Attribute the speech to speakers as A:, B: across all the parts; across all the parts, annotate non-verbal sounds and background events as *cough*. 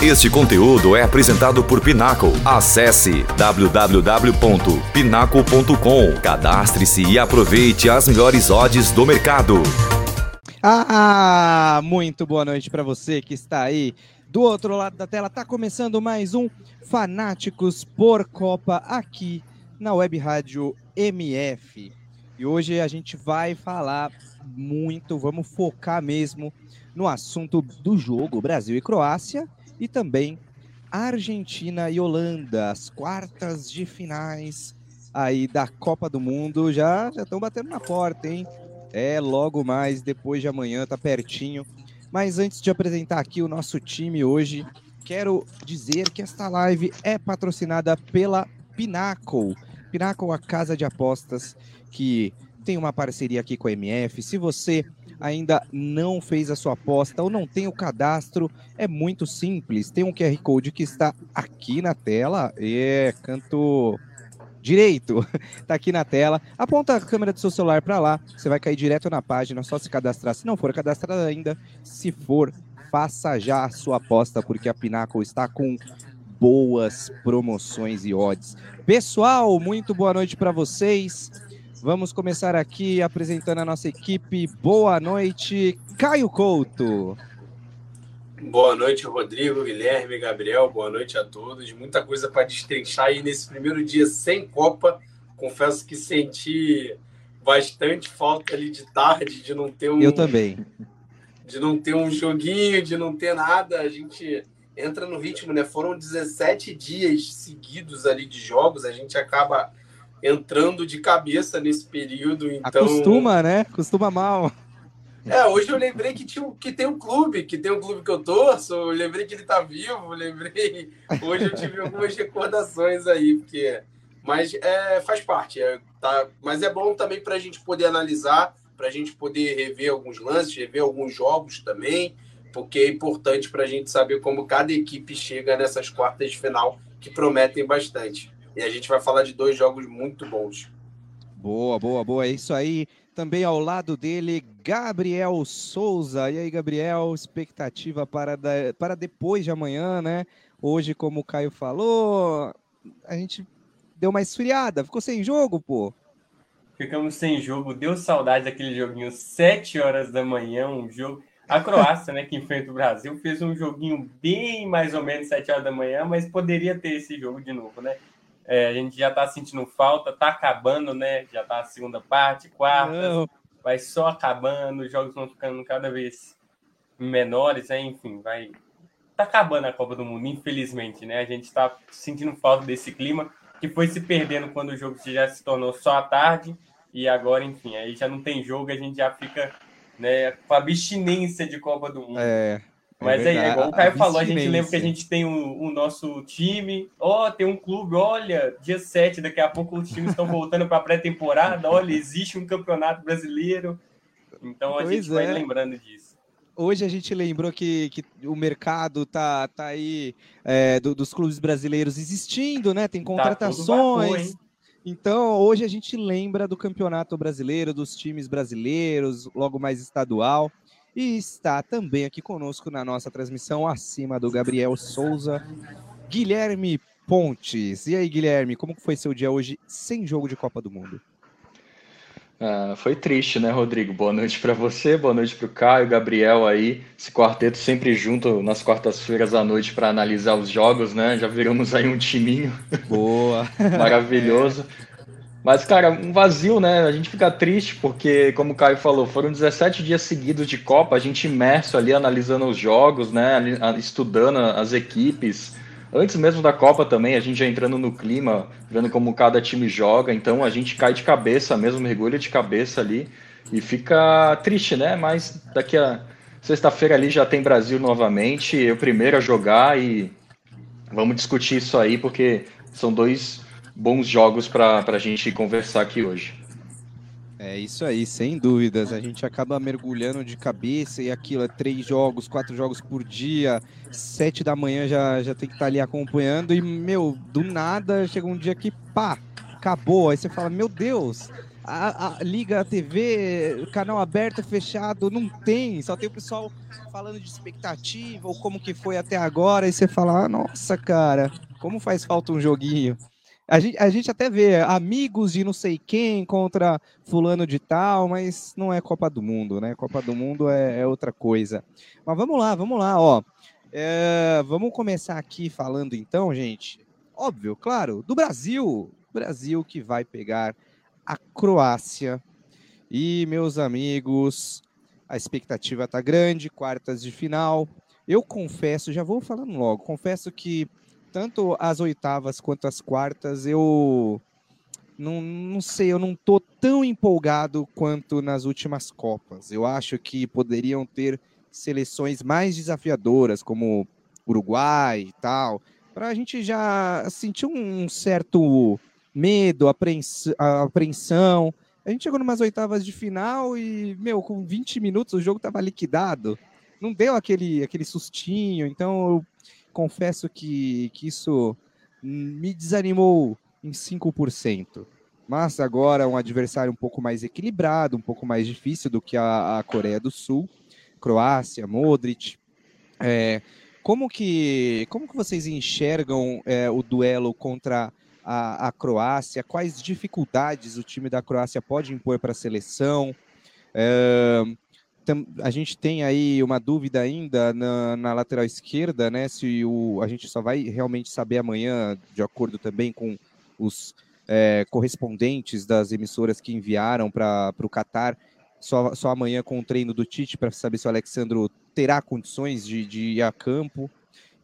A: Este conteúdo é apresentado por Pinaco. Acesse www.pinaco.com. Cadastre-se e aproveite as melhores odds do mercado.
B: Ah, muito boa noite para você que está aí do outro lado da tela. Tá começando mais um Fanáticos por Copa aqui na Web Rádio MF. E hoje a gente vai falar muito, vamos focar mesmo no assunto do jogo Brasil e Croácia e também Argentina e Holanda, as quartas de finais aí da Copa do Mundo já estão batendo na porta, hein? É logo mais depois de amanhã, tá pertinho. Mas antes de apresentar aqui o nosso time hoje, quero dizer que esta live é patrocinada pela Pinnacle. Pinnacle, a casa de apostas que tem uma parceria aqui com a MF. Se você ainda não fez a sua aposta ou não tem o cadastro, é muito simples. Tem um QR Code que está aqui na tela. É, canto direito, *laughs* tá aqui na tela. Aponta a câmera do seu celular para lá, você vai cair direto na página, só se cadastrar. Se não for cadastrado ainda, se for, faça já a sua aposta, porque a Pinnacle está com boas promoções e odds. Pessoal, muito boa noite para vocês. Vamos começar aqui apresentando a nossa equipe. Boa noite, Caio Couto.
C: Boa noite, Rodrigo, Guilherme, Gabriel. Boa noite a todos. Muita coisa para destrinchar aí nesse primeiro dia sem Copa. Confesso que senti bastante falta ali de tarde, de não ter um.
B: Eu também.
C: De não ter um joguinho, de não ter nada. A gente entra no ritmo, né? Foram 17 dias seguidos ali de jogos. A gente acaba entrando de cabeça nesse período. Então...
B: Acostuma, né? Costuma mal.
C: É, hoje eu lembrei que, tinha, que tem um clube, que tem um clube que eu torço, eu lembrei que ele tá vivo, lembrei. Hoje eu tive algumas recordações aí, porque. Mas é, faz parte, é, tá, mas é bom também para a gente poder analisar, para a gente poder rever alguns lances, rever alguns jogos também, porque é importante para a gente saber como cada equipe chega nessas quartas de final, que prometem bastante. E a gente vai falar de dois jogos muito bons.
B: Boa, boa, boa. É isso aí. Também ao lado dele, Gabriel Souza. E aí, Gabriel, expectativa para, da, para depois de amanhã, né? Hoje, como o Caio falou, a gente deu uma esfriada, ficou sem jogo, pô.
D: Ficamos sem jogo, deu saudade daquele joguinho 7 horas da manhã, um jogo. A Croácia, né, que enfrenta o Brasil, fez um joguinho bem mais ou menos 7 horas da manhã, mas poderia ter esse jogo de novo, né? É, a gente já está sentindo falta, está acabando, né? Já está a segunda parte, quarta, vai só acabando, os jogos vão ficando cada vez menores, né? enfim, vai. Tá acabando a Copa do Mundo, infelizmente, né? A gente está sentindo falta desse clima que foi se perdendo quando o jogo já se tornou só à tarde e agora, enfim, aí já não tem jogo, a gente já fica né, com abstinência de Copa do Mundo.
B: É,
D: mas é, é igual o Caio falou, a gente lembra que a gente tem o, o nosso time, ó, oh, tem um clube, olha, dia 7, daqui a pouco os times estão voltando para a pré-temporada, olha, existe um campeonato brasileiro. Então a pois gente vai é. lembrando disso.
B: Hoje a gente lembrou que, que o mercado tá, tá aí é, do, dos clubes brasileiros existindo, né? Tem tá contratações. Tá então, hoje a gente lembra do campeonato brasileiro, dos times brasileiros, logo mais estadual. E está também aqui conosco na nossa transmissão, acima do Gabriel Souza, Guilherme Pontes. E aí, Guilherme, como foi seu dia hoje sem jogo de Copa do Mundo?
E: Ah, foi triste, né, Rodrigo? Boa noite para você, boa noite para o Caio, Gabriel aí. Esse quarteto sempre junto nas quartas-feiras à noite para analisar os jogos, né? Já viramos aí um timinho.
B: Boa! *laughs*
E: Maravilhoso. Mas, cara, um vazio, né? A gente fica triste porque, como o Caio falou, foram 17 dias seguidos de Copa, a gente imerso ali analisando os jogos, né? Estudando as equipes. Antes mesmo da Copa também, a gente já entrando no clima, vendo como cada time joga, então a gente cai de cabeça mesmo, mergulha de cabeça ali e fica triste, né? Mas daqui a sexta-feira ali já tem Brasil novamente, eu primeiro a jogar e vamos discutir isso aí, porque são dois bons jogos para a gente conversar aqui hoje.
B: É isso aí, sem dúvidas. A gente acaba mergulhando de cabeça e aquilo é três jogos, quatro jogos por dia, sete da manhã já, já tem que estar tá ali acompanhando e, meu, do nada chega um dia que pá, acabou. Aí você fala, meu Deus, a, a, liga a TV, canal aberto, fechado, não tem. Só tem o pessoal falando de expectativa ou como que foi até agora. E você fala, ah, nossa, cara, como faz falta um joguinho. A gente, a gente até vê amigos de não sei quem contra fulano de tal, mas não é Copa do Mundo, né? Copa do Mundo é, é outra coisa. Mas vamos lá, vamos lá, ó. É, vamos começar aqui falando então, gente. Óbvio, claro, do Brasil. Brasil que vai pegar a Croácia. E, meus amigos, a expectativa tá grande, quartas de final. Eu confesso, já vou falando logo, confesso que tanto as oitavas quanto as quartas, eu não, não sei, eu não tô tão empolgado quanto nas últimas Copas. Eu acho que poderiam ter seleções mais desafiadoras, como Uruguai e tal, para a gente já sentir um certo medo, apreensão. A gente chegou numas oitavas de final e, meu, com 20 minutos o jogo estava liquidado. Não deu aquele, aquele sustinho, então eu confesso que, que isso me desanimou em 5%. Mas agora um adversário um pouco mais equilibrado, um pouco mais difícil do que a, a Coreia do Sul, Croácia, Modric. É, como que como que vocês enxergam é, o duelo contra a, a, Croácia? Quais dificuldades o time da Croácia pode impor para a seleção? É, a gente tem aí uma dúvida ainda na, na, lateral esquerda, né? Se o, a gente só vai realmente saber amanhã, de acordo também com os é, correspondentes das emissoras que enviaram para o Catar, só, só amanhã com o treino do Tite para saber se o Alexandro terá condições de, de ir a campo.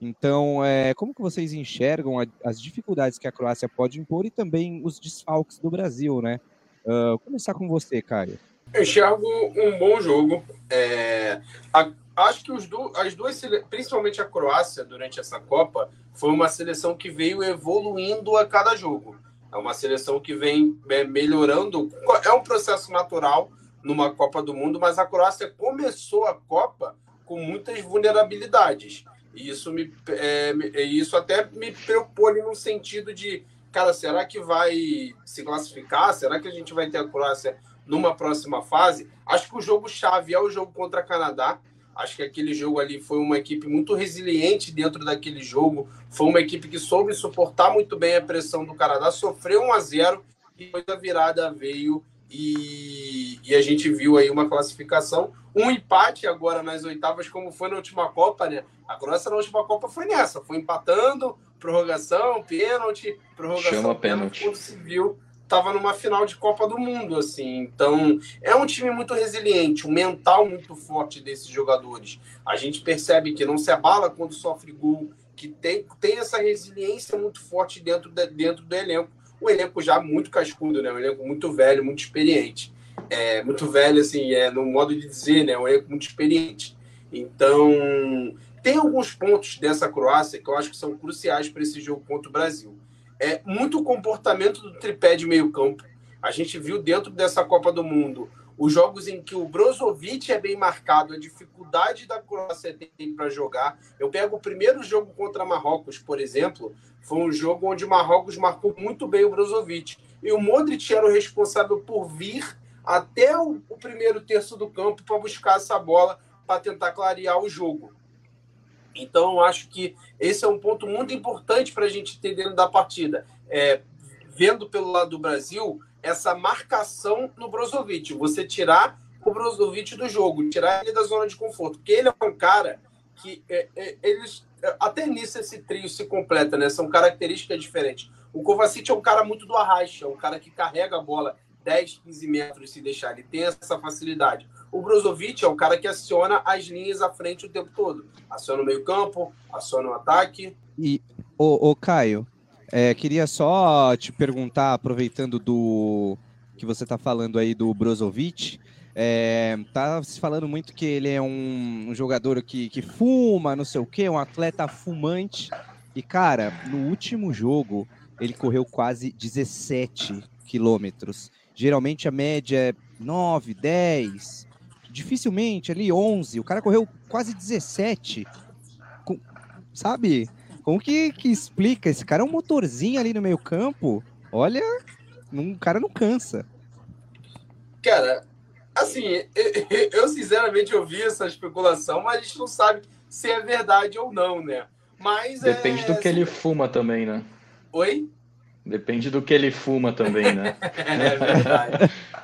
B: Então, é, como que vocês enxergam a, as dificuldades que a Croácia pode impor e também os desfalques do Brasil, né? Uh, começar com você, Caio.
C: Eu enxergo um bom jogo. É, a, acho que os do, as duas, principalmente a Croácia, durante essa Copa, foi uma seleção que veio evoluindo a cada jogo. É uma seleção que vem é, melhorando. É um processo natural numa Copa do Mundo, mas a Croácia começou a Copa com muitas vulnerabilidades. E isso, me, é, isso até me preocupou no sentido de, cara, será que vai se classificar? Será que a gente vai ter a Croácia numa próxima fase. Acho que o jogo chave é o jogo contra Canadá. Acho que aquele jogo ali foi uma equipe muito resiliente dentro daquele jogo. Foi uma equipe que soube suportar muito bem a pressão do Canadá, sofreu 1 a 0 e depois a virada veio e, e, a gente viu aí uma classificação, um empate agora nas oitavas, como foi na última Copa, né? A Croácia na última Copa foi nessa, foi empatando, prorrogação, pênalti, prorrogação,
E: Chama pênalti.
C: Quando se viu, estava numa final de Copa do Mundo, assim. Então, é um time muito resiliente, um mental muito forte desses jogadores. A gente percebe que não se abala quando sofre gol, que tem, tem essa resiliência muito forte dentro, de, dentro do elenco. Um elenco já muito cascudo, né? Um elenco muito velho, muito experiente. É, muito velho, assim, é no modo de dizer, né? Um elenco muito experiente. Então, tem alguns pontos dessa Croácia que eu acho que são cruciais para esse jogo contra o Brasil é muito comportamento do tripé de meio campo. A gente viu dentro dessa Copa do Mundo os jogos em que o Brozovic é bem marcado, a dificuldade da Croácia tem para jogar. Eu pego o primeiro jogo contra Marrocos, por exemplo, foi um jogo onde o Marrocos marcou muito bem o Brozovic. E o Modric era o responsável por vir até o, o primeiro terço do campo para buscar essa bola para tentar clarear o jogo. Então, acho que esse é um ponto muito importante para a gente ter dentro da partida. É, vendo pelo lado do Brasil, essa marcação no Brozovic. Você tirar o Brozovic do jogo, tirar ele da zona de conforto. Porque ele é um cara que é, é, eles. Até nisso esse trio se completa, né? São características diferentes. O Kovacic é um cara muito do arraste, é um cara que carrega a bola 10, 15 metros se deixar. Ele tem essa facilidade. O Brozovic é o cara que aciona as linhas à frente o tempo todo. Aciona o meio-campo, aciona o ataque.
B: E, o Caio, é, queria só te perguntar, aproveitando do que você está falando aí do Brozovic, é, tá se falando muito que ele é um, um, jogador que, que fuma, não sei o quê, um atleta fumante. E, cara, no último jogo, ele correu quase 17 quilômetros. Geralmente a média é 9, 10 dificilmente ali 11, o cara correu quase 17. Com, sabe? Como que, que explica? Esse cara é um motorzinho ali no meio campo. Olha, um cara não cansa.
C: Cara, assim, *laughs* eu sinceramente ouvi essa especulação, mas a gente não sabe se é verdade ou não, né? Mas
E: Depende
C: é...
E: do que ele fuma também, né?
C: Oi?
E: Depende do que ele fuma também, né? *laughs*
C: é verdade. *laughs*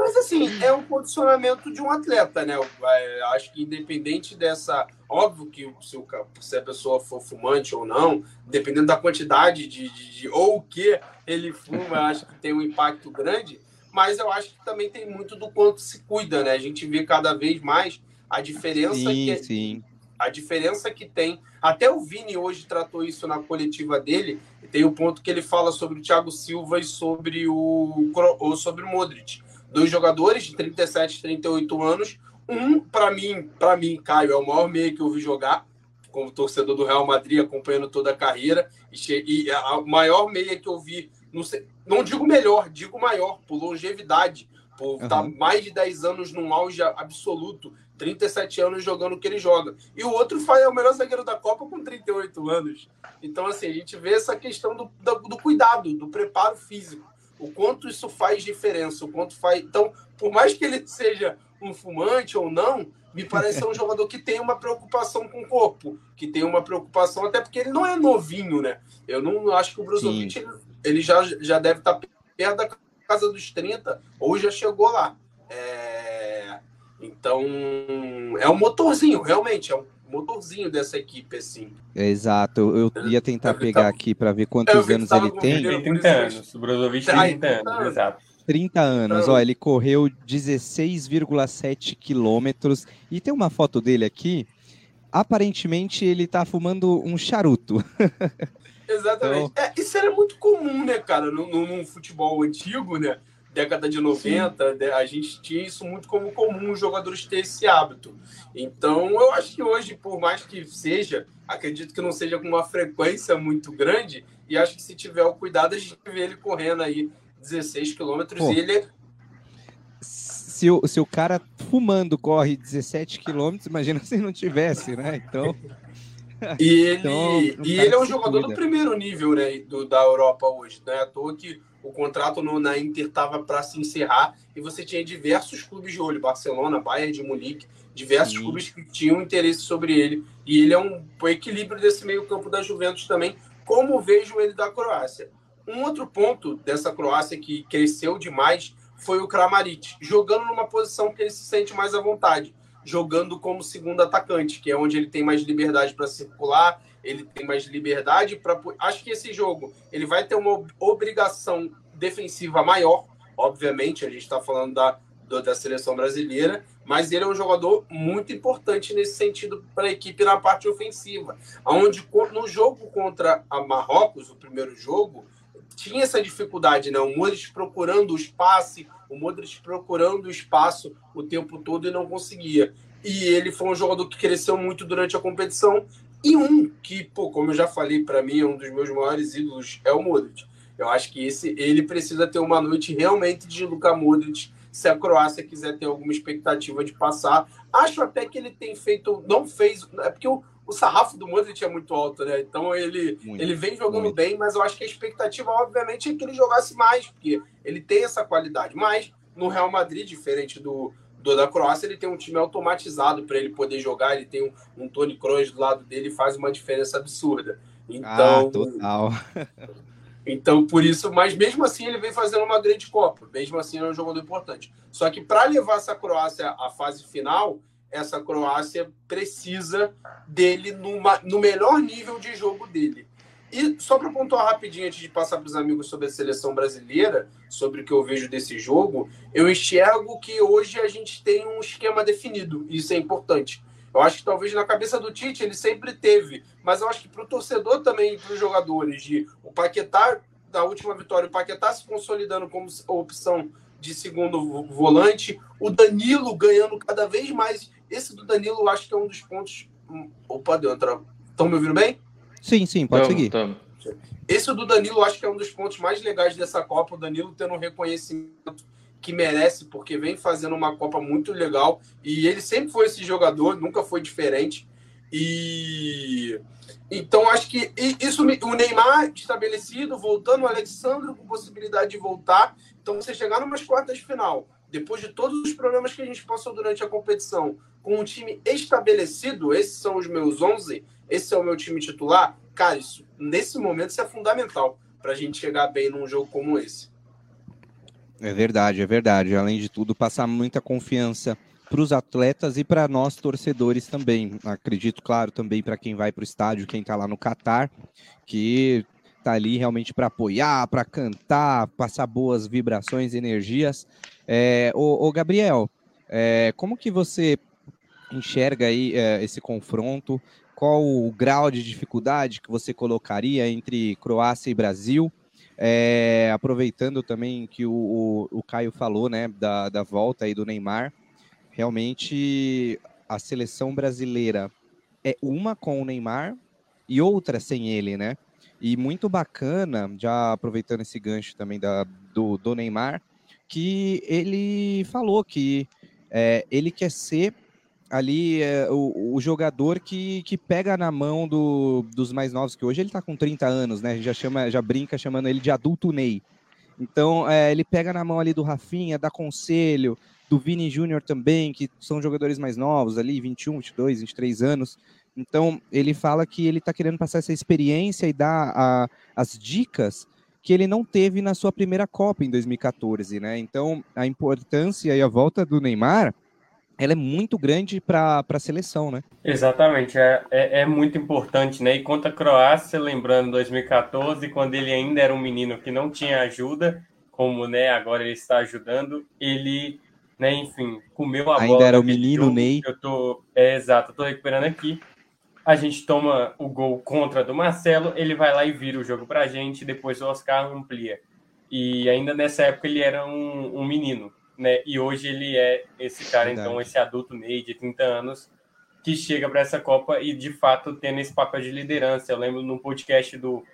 C: Mas assim, é um condicionamento de um atleta, né? Eu acho que independente dessa. Óbvio que se, o, se a pessoa for fumante ou não, dependendo da quantidade de, de, de ou o que ele fuma, acho que tem um impacto grande. Mas eu acho que também tem muito do quanto se cuida, né? A gente vê cada vez mais a diferença
B: sim,
C: que
B: sim.
C: a diferença que tem. Até o Vini hoje tratou isso na coletiva dele. Tem o ponto que ele fala sobre o Thiago Silva e sobre o sobre o Modric, dois jogadores de 37, 38 anos. Um, para mim, para mim, Caio, é o maior meio que eu vi jogar como torcedor do Real Madrid, acompanhando toda a carreira, e, a maior meia que eu vi, não, sei, não digo melhor, digo maior, por longevidade, por uhum. estar mais de 10 anos num auge absoluto, 37 anos jogando o que ele joga. E o outro é o melhor zagueiro da Copa com 38 anos. Então, assim, a gente vê essa questão do, do, do cuidado, do preparo físico. O quanto isso faz diferença, o quanto faz. Então, por mais que ele *laughs* seja um fumante ou não, me parece ser um jogador que tem uma preocupação com o corpo, que tem uma preocupação, até porque ele não é novinho, né? Eu não acho que o Brozovic ele, ele, já, já deve estar perto da casa dos 30, ou já chegou lá. É, então, é um motorzinho, realmente, é um motorzinho dessa equipe, assim.
B: Exato, eu ia tentar pegar aqui para ver quantos anos ele tem.
D: Tem 30 anos, o Brozovic tem 30 anos, exato.
B: 30 anos, ó, ele correu 16,7 quilômetros e tem uma foto dele aqui. Aparentemente ele tá fumando um charuto. *laughs*
C: Exatamente. Então... É, isso era muito comum, né, cara, no, no, no, futebol antigo, né? Década de 90, Sim. a gente tinha isso muito como comum os jogadores ter esse hábito. Então, eu acho que hoje, por mais que seja, acredito que não seja com uma frequência muito grande, e acho que se tiver o cuidado, a gente vê ele correndo aí 16 quilômetros e ele.
B: Se o, se o cara fumando corre 17 quilômetros, imagina *laughs* se não tivesse, né? Então. *laughs*
C: E ele, então, e ele é um jogador do primeiro nível né, do, da Europa hoje. Não é à toa que o contrato no, na Inter estava para se encerrar e você tinha diversos clubes de olho Barcelona, Bayern de Munique diversos Sim. clubes que tinham interesse sobre ele. E ele é um, equilíbrio desse meio-campo da Juventus também, como vejo ele da Croácia. Um outro ponto dessa Croácia que cresceu demais foi o Kramaric, jogando numa posição que ele se sente mais à vontade, jogando como segundo atacante, que é onde ele tem mais liberdade para circular, ele tem mais liberdade para. Acho que esse jogo ele vai ter uma obrigação defensiva maior, obviamente, a gente está falando da, da seleção brasileira, mas ele é um jogador muito importante nesse sentido para a equipe na parte ofensiva. Onde no jogo contra a Marrocos, o primeiro jogo, tinha essa dificuldade, né? O Modric procurando o espaço, o Modric procurando o espaço o tempo todo e não conseguia. E ele foi um jogador que cresceu muito durante a competição. E um que, pô, como eu já falei, para mim é um dos meus maiores ídolos é o Modric. Eu acho que esse ele precisa ter uma noite realmente de Luka Modric se a Croácia quiser ter alguma expectativa de passar. Acho até que ele tem feito, não fez, é porque o, o sarrafo do Modric é muito alto, né? Então ele, muito, ele vem jogando muito. bem, mas eu acho que a expectativa, obviamente, é que ele jogasse mais, porque ele tem essa qualidade. Mas no Real Madrid, diferente do, do da Croácia, ele tem um time automatizado para ele poder jogar. Ele tem um, um Tony Kroos do lado dele faz uma diferença absurda. Então,
B: ah, total. *laughs*
C: então, por isso, mas mesmo assim ele vem fazendo uma grande Copa. Mesmo assim, ele é um jogador importante. Só que para levar essa Croácia à fase final, essa Croácia precisa dele numa, no melhor nível de jogo dele. E só para pontuar rapidinho, antes de passar para os amigos sobre a seleção brasileira, sobre o que eu vejo desse jogo, eu enxergo que hoje a gente tem um esquema definido. Isso é importante. Eu acho que talvez na cabeça do Tite ele sempre teve, mas eu acho que para o torcedor também, para os jogadores, de o Paquetá, da última vitória, o Paquetá se consolidando como opção de segundo volante, o Danilo ganhando cada vez mais esse do Danilo, eu acho que é um dos pontos. Opa, deu entrar. Estão me ouvindo bem?
B: Sim, sim, pode tamo, seguir. Tamo.
C: Esse do Danilo, eu acho que é um dos pontos mais legais dessa Copa. O Danilo tendo um reconhecimento que merece, porque vem fazendo uma Copa muito legal. E ele sempre foi esse jogador, nunca foi diferente. E então acho que isso o Neymar estabelecido, voltando o Alexandre com possibilidade de voltar. Então Então, você chegar numas quartas de final, depois de todos os problemas que a gente passou durante a competição, com um time estabelecido, esses são os meus 11, esse é o meu time titular, cara, isso, nesse momento isso é fundamental para a gente chegar bem num jogo como esse.
B: É verdade, é verdade. Além de tudo, passar muita confiança para os atletas e para nós torcedores também. Acredito, claro, também para quem vai para o estádio, quem está lá no Catar, que está ali realmente para apoiar, para cantar, passar boas vibrações, energias. É, ô, ô Gabriel, é, como que você enxerga aí é, esse confronto? Qual o grau de dificuldade que você colocaria entre Croácia e Brasil? É, aproveitando também que o, o, o, Caio falou, né, da, da volta aí do Neymar, realmente a seleção brasileira é uma com o Neymar e outra sem ele, né? E muito bacana, já aproveitando esse gancho também da, do, do Neymar, que ele falou que é, ele quer ser ali é, o, o, jogador que, que pega na mão do, dos mais novos, que hoje ele está com 30 anos, né? A gente já, chama, já brinca chamando ele de adulto Ney. Então, é, ele pega na mão ali do Rafinha, dá conselho, do Vini Júnior também, que são jogadores mais novos ali, 21, 22, 23 anos. Então, ele fala que ele está querendo passar essa experiência e dar a, as dicas que ele não teve na sua primeira Copa em 2014, né? Então, a importância e a volta do Neymar, ela é muito grande para a seleção, né?
D: Exatamente, é, é, é, muito importante, né? E contra a Croácia, lembrando 2014, quando ele ainda era um menino que não tinha ajuda, como né, agora ele está ajudando, ele né? Enfim, comeu a
B: Ainda
D: bola.
B: Ainda era o menino jogo. Ney.
D: Eu tô, é exato, eu tô recuperando aqui. A gente toma o gol contra do Marcelo, ele vai lá e vira o jogo pra gente, depois o Oscar amplia. E ainda nessa época ele era um, um menino, né? E hoje ele é esse cara, Verdade. então, esse adulto Ney de 30 anos, que chega para essa Copa e de fato tendo esse papel de liderança. Eu lembro no podcast do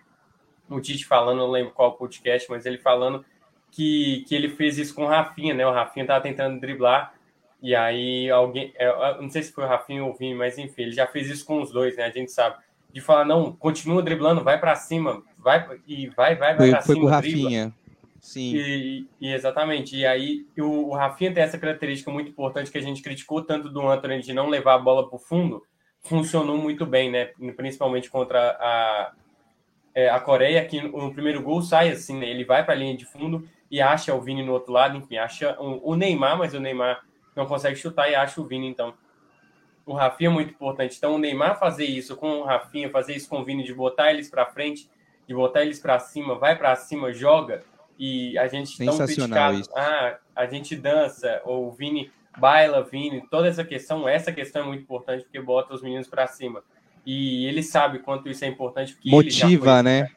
D: o Tite falando, não lembro qual podcast, mas ele falando que, que ele fez isso com o Rafinha, né? O Rafinha tava tentando driblar, e aí alguém. É, não sei se foi o Rafinha ou o Vini, mas enfim, ele já fez isso com os dois, né? A gente sabe. De falar, não, continua driblando, vai para cima, vai e vai, vai, vai
B: para
D: cima.
B: Foi com o Rafinha. Sim.
D: E, e, exatamente. E aí o, o Rafinha tem essa característica muito importante que a gente criticou tanto do Anthony de não levar a bola para o fundo. Funcionou muito bem, né? Principalmente contra a, é, a Coreia, que no primeiro gol sai assim, né? Ele vai para a linha de fundo e acha o Vini no outro lado, enfim, acha o Neymar, mas o Neymar não consegue chutar e acha o Vini, então. O Rafinha é muito importante. Então, o Neymar fazer isso com o Rafinha, fazer isso com o Vini, de botar eles para frente, de botar eles para cima, vai para cima, joga, e a gente tão criticado, isso. ah, a gente dança, ou o Vini baila, Vini, toda essa questão, essa questão é muito importante porque bota os meninos para cima. E ele sabe quanto isso é importante.
B: Motiva, né?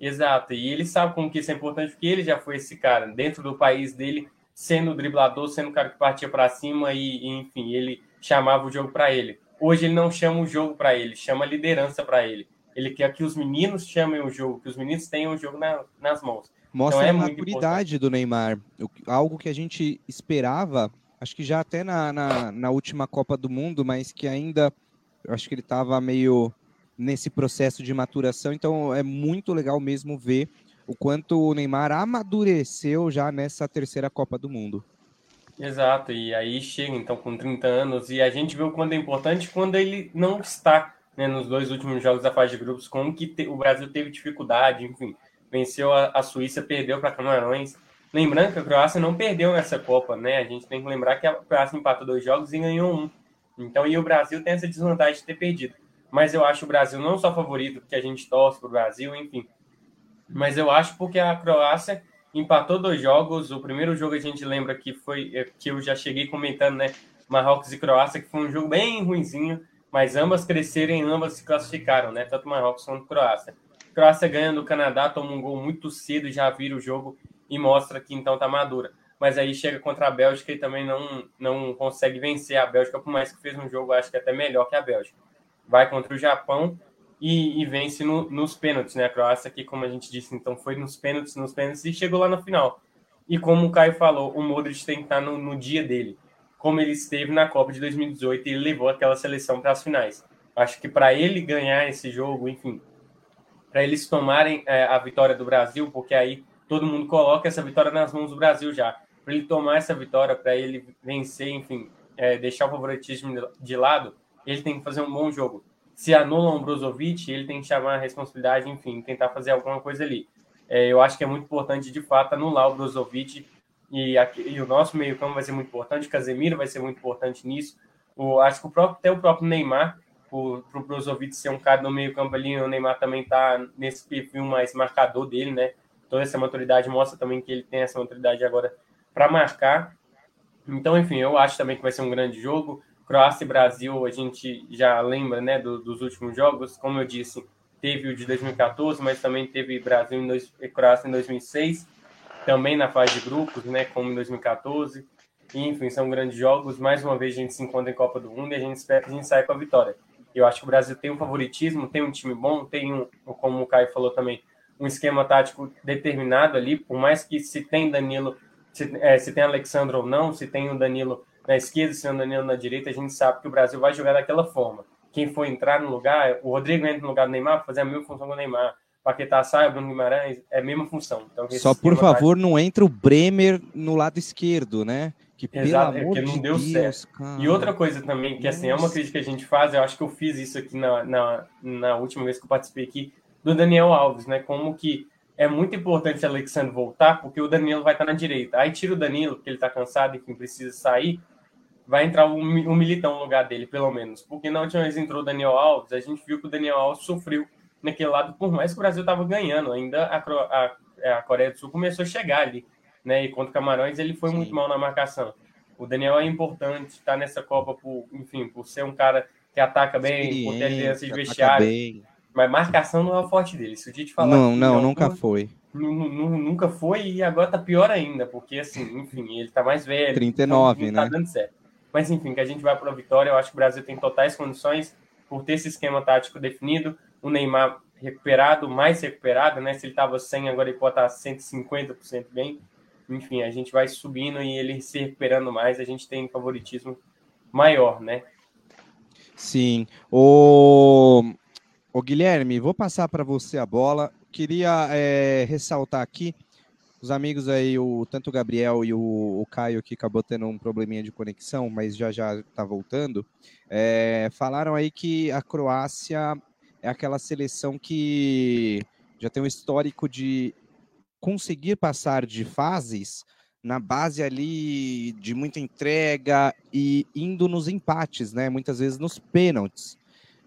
D: Exato, e ele sabe como que isso é importante, porque ele já foi esse cara, dentro do país dele, sendo o driblador, sendo o cara que partia para cima e, e, enfim, ele chamava o jogo para ele. Hoje ele não chama o jogo para ele, chama a liderança para ele. Ele quer que os meninos chamem o jogo, que os meninos tenham o jogo na, nas mãos.
B: Mostra então, é a maturidade do Neymar, algo que a gente esperava, acho que já até na, na, na última Copa do Mundo, mas que ainda, acho que ele estava meio nesse processo de maturação. Então é muito legal mesmo ver o quanto o Neymar amadureceu já nessa terceira Copa do Mundo.
D: Exato, e aí chega então com 30 anos e a gente vê o quanto é importante quando ele não está né, nos dois últimos jogos da fase de grupos, como que te, o Brasil teve dificuldade, enfim, venceu a, a Suíça, perdeu para Camarões. Lembrando que a Croácia não perdeu nessa Copa, né? A gente tem que lembrar que a Croácia empatou dois jogos e ganhou um. Então, e o Brasil tem essa desvantagem de ter perdido mas eu acho o Brasil não só favorito porque a gente torce para o Brasil, enfim, mas eu acho porque a Croácia empatou dois jogos. O primeiro jogo a gente lembra que foi é, que eu já cheguei comentando, né? Marrocos e Croácia, que foi um jogo bem ruinzinho, mas ambas cresceram e ambas se classificaram, né? Tanto Marrocos quanto Croácia. Croácia ganha do Canadá, toma um gol muito cedo, já vira o jogo e mostra que então tá madura. Mas aí chega contra a Bélgica e também não, não consegue vencer a Bélgica, por mais que fez um jogo, acho que até melhor que a Bélgica vai contra o Japão e, e vence no, nos pênaltis, né? A Croácia, que, como a gente disse, então foi nos pênaltis, nos pênaltis e chegou lá na final. E como o Caio falou, o Modric tem que estar no, no dia dele, como ele esteve na Copa de 2018 e levou aquela seleção para as finais. Acho que para ele ganhar esse jogo, enfim, para eles tomarem é, a vitória do Brasil, porque aí todo mundo coloca essa vitória nas mãos do Brasil já. Para ele tomar essa vitória, para ele vencer, enfim, é, deixar o favoritismo de lado, ele tem que fazer um bom jogo. Se anula o Brozovic, ele tem que chamar a responsabilidade, enfim, tentar fazer alguma coisa ali. É, eu acho que é muito importante, de fato, anular o Brozovic e, aqui, e o nosso meio-campo vai ser muito importante. O Casemiro vai ser muito importante nisso. O, acho que o próprio, até o próprio Neymar, para o Brozovic ser um cara no meio-campo ali, o Neymar também está nesse perfil mais marcador dele, né? Toda essa maturidade mostra também que ele tem essa maturidade agora para marcar. Então, enfim, eu acho também que vai ser um grande jogo. Croácia e Brasil, a gente já lembra né, do, dos últimos jogos. Como eu disse, teve o de 2014, mas também teve Brasil e, dois, e Croácia em 2006, também na fase de grupos, né, como em 2014. E, enfim, são grandes jogos. Mais uma vez a gente se encontra em Copa do Mundo e a gente espera que a gente saia com a vitória. Eu acho que o Brasil tem um favoritismo, tem um time bom, tem um, como o Caio falou também, um esquema tático determinado ali, por mais que se tem Danilo, se, é, se tem Alexandre ou não, se tem o Danilo na esquerda, se tem o Danilo na direita, a gente sabe que o Brasil vai jogar daquela forma. Quem for entrar no lugar, o Rodrigo entra no lugar do Neymar para fazer a mesma função do Neymar. Paquetá sai, o Bruno Guimarães, é a mesma função. Então,
B: Só por favor, tático... não entra o Bremer no lado esquerdo, né?
D: Que, Exato, é, não de deu Deus, certo. Cara. E outra coisa também, que assim, é uma crítica que a gente faz, eu acho que eu fiz isso aqui na, na, na última vez que eu participei aqui, do Daniel Alves, né? Como que é muito importante o Alexandre voltar, porque o Danilo vai estar na direita. Aí tira o Danilo, porque ele está cansado e que precisa sair, vai entrar um, um, militão no lugar dele, pelo menos. Porque na última vez entrou o Daniel Alves, a gente viu que o Daniel Alves sofreu naquele lado, por mais que o Brasil estava ganhando, ainda a, a, a, Coreia do Sul começou a chegar ali, né? E contra o Camarões ele foi Sim. muito mal na marcação. O Daniel é importante, está nessa Copa por, enfim, por ser um cara que ataca bem, por ter liderança de vestiário. Bem. Mas marcação não é o forte dele. Se o Tite falar.
B: Não, não, nunca foi.
D: Nunca foi e agora tá pior ainda, porque assim, enfim, ele tá mais velho.
B: 39,
D: então
B: não
D: tá dando certo. Mas enfim, que a gente vai para a vitória, eu acho que o Brasil tem totais condições por ter esse esquema tático definido, o Neymar recuperado, mais recuperado, né? Se ele tava 100, agora ele pode estar 150% bem. Enfim, a gente vai subindo e ele se recuperando mais, a gente tem favoritismo maior, né?
B: Sim. O Ô, Guilherme, vou passar para você a bola. Queria é, ressaltar aqui os amigos aí, o, tanto o Gabriel e o, o, Caio, que acabou tendo um probleminha de conexão, mas já já está voltando, é, falaram aí que a Croácia é aquela seleção que já tem um histórico de conseguir passar de fases na base ali de muita entrega e indo nos empates, né? Muitas vezes nos pênaltis.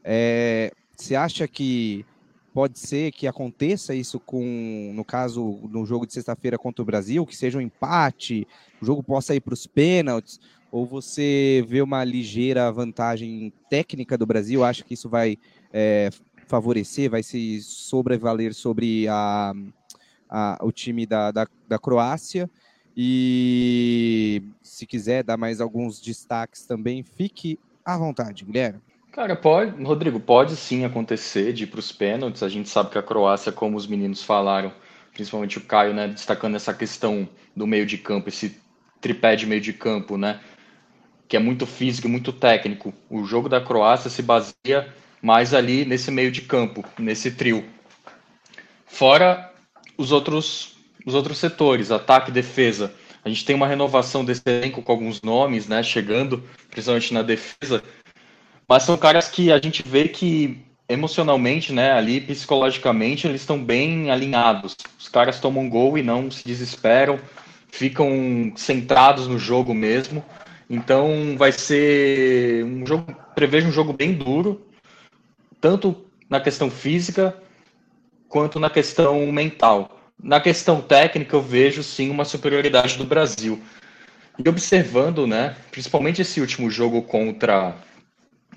B: É, você acha que pode ser que aconteça isso com, no caso, no jogo de sexta-feira contra o Brasil, que seja um empate, o jogo possa ir para os pênaltis, ou você vê uma ligeira vantagem técnica do Brasil? Acha que isso vai é, favorecer, vai se sobrevaler sobre a, a, o time da, da, da Croácia? E se quiser dar mais alguns destaques também, fique à vontade, Guilherme.
E: Cara, pode, Rodrigo, pode sim acontecer de ir para os pênaltis. A gente sabe que a Croácia, como os meninos falaram, principalmente o Caio, né, destacando essa questão do meio de campo, esse tripé de meio de campo, né, que é muito físico muito técnico. O jogo da Croácia se baseia mais ali nesse meio de campo, nesse trio. Fora os outros, os outros setores, ataque e defesa. A gente tem uma renovação desse elenco com alguns nomes, né, chegando, principalmente na defesa, mas são caras que a gente vê que emocionalmente, né, ali psicologicamente, eles estão bem alinhados. Os caras tomam gol e não se desesperam, ficam centrados no jogo mesmo. Então vai ser um jogo, prevejo um jogo bem duro, tanto na questão física quanto na questão mental. Na questão técnica, eu vejo sim uma superioridade do Brasil. E observando, né, principalmente esse último jogo contra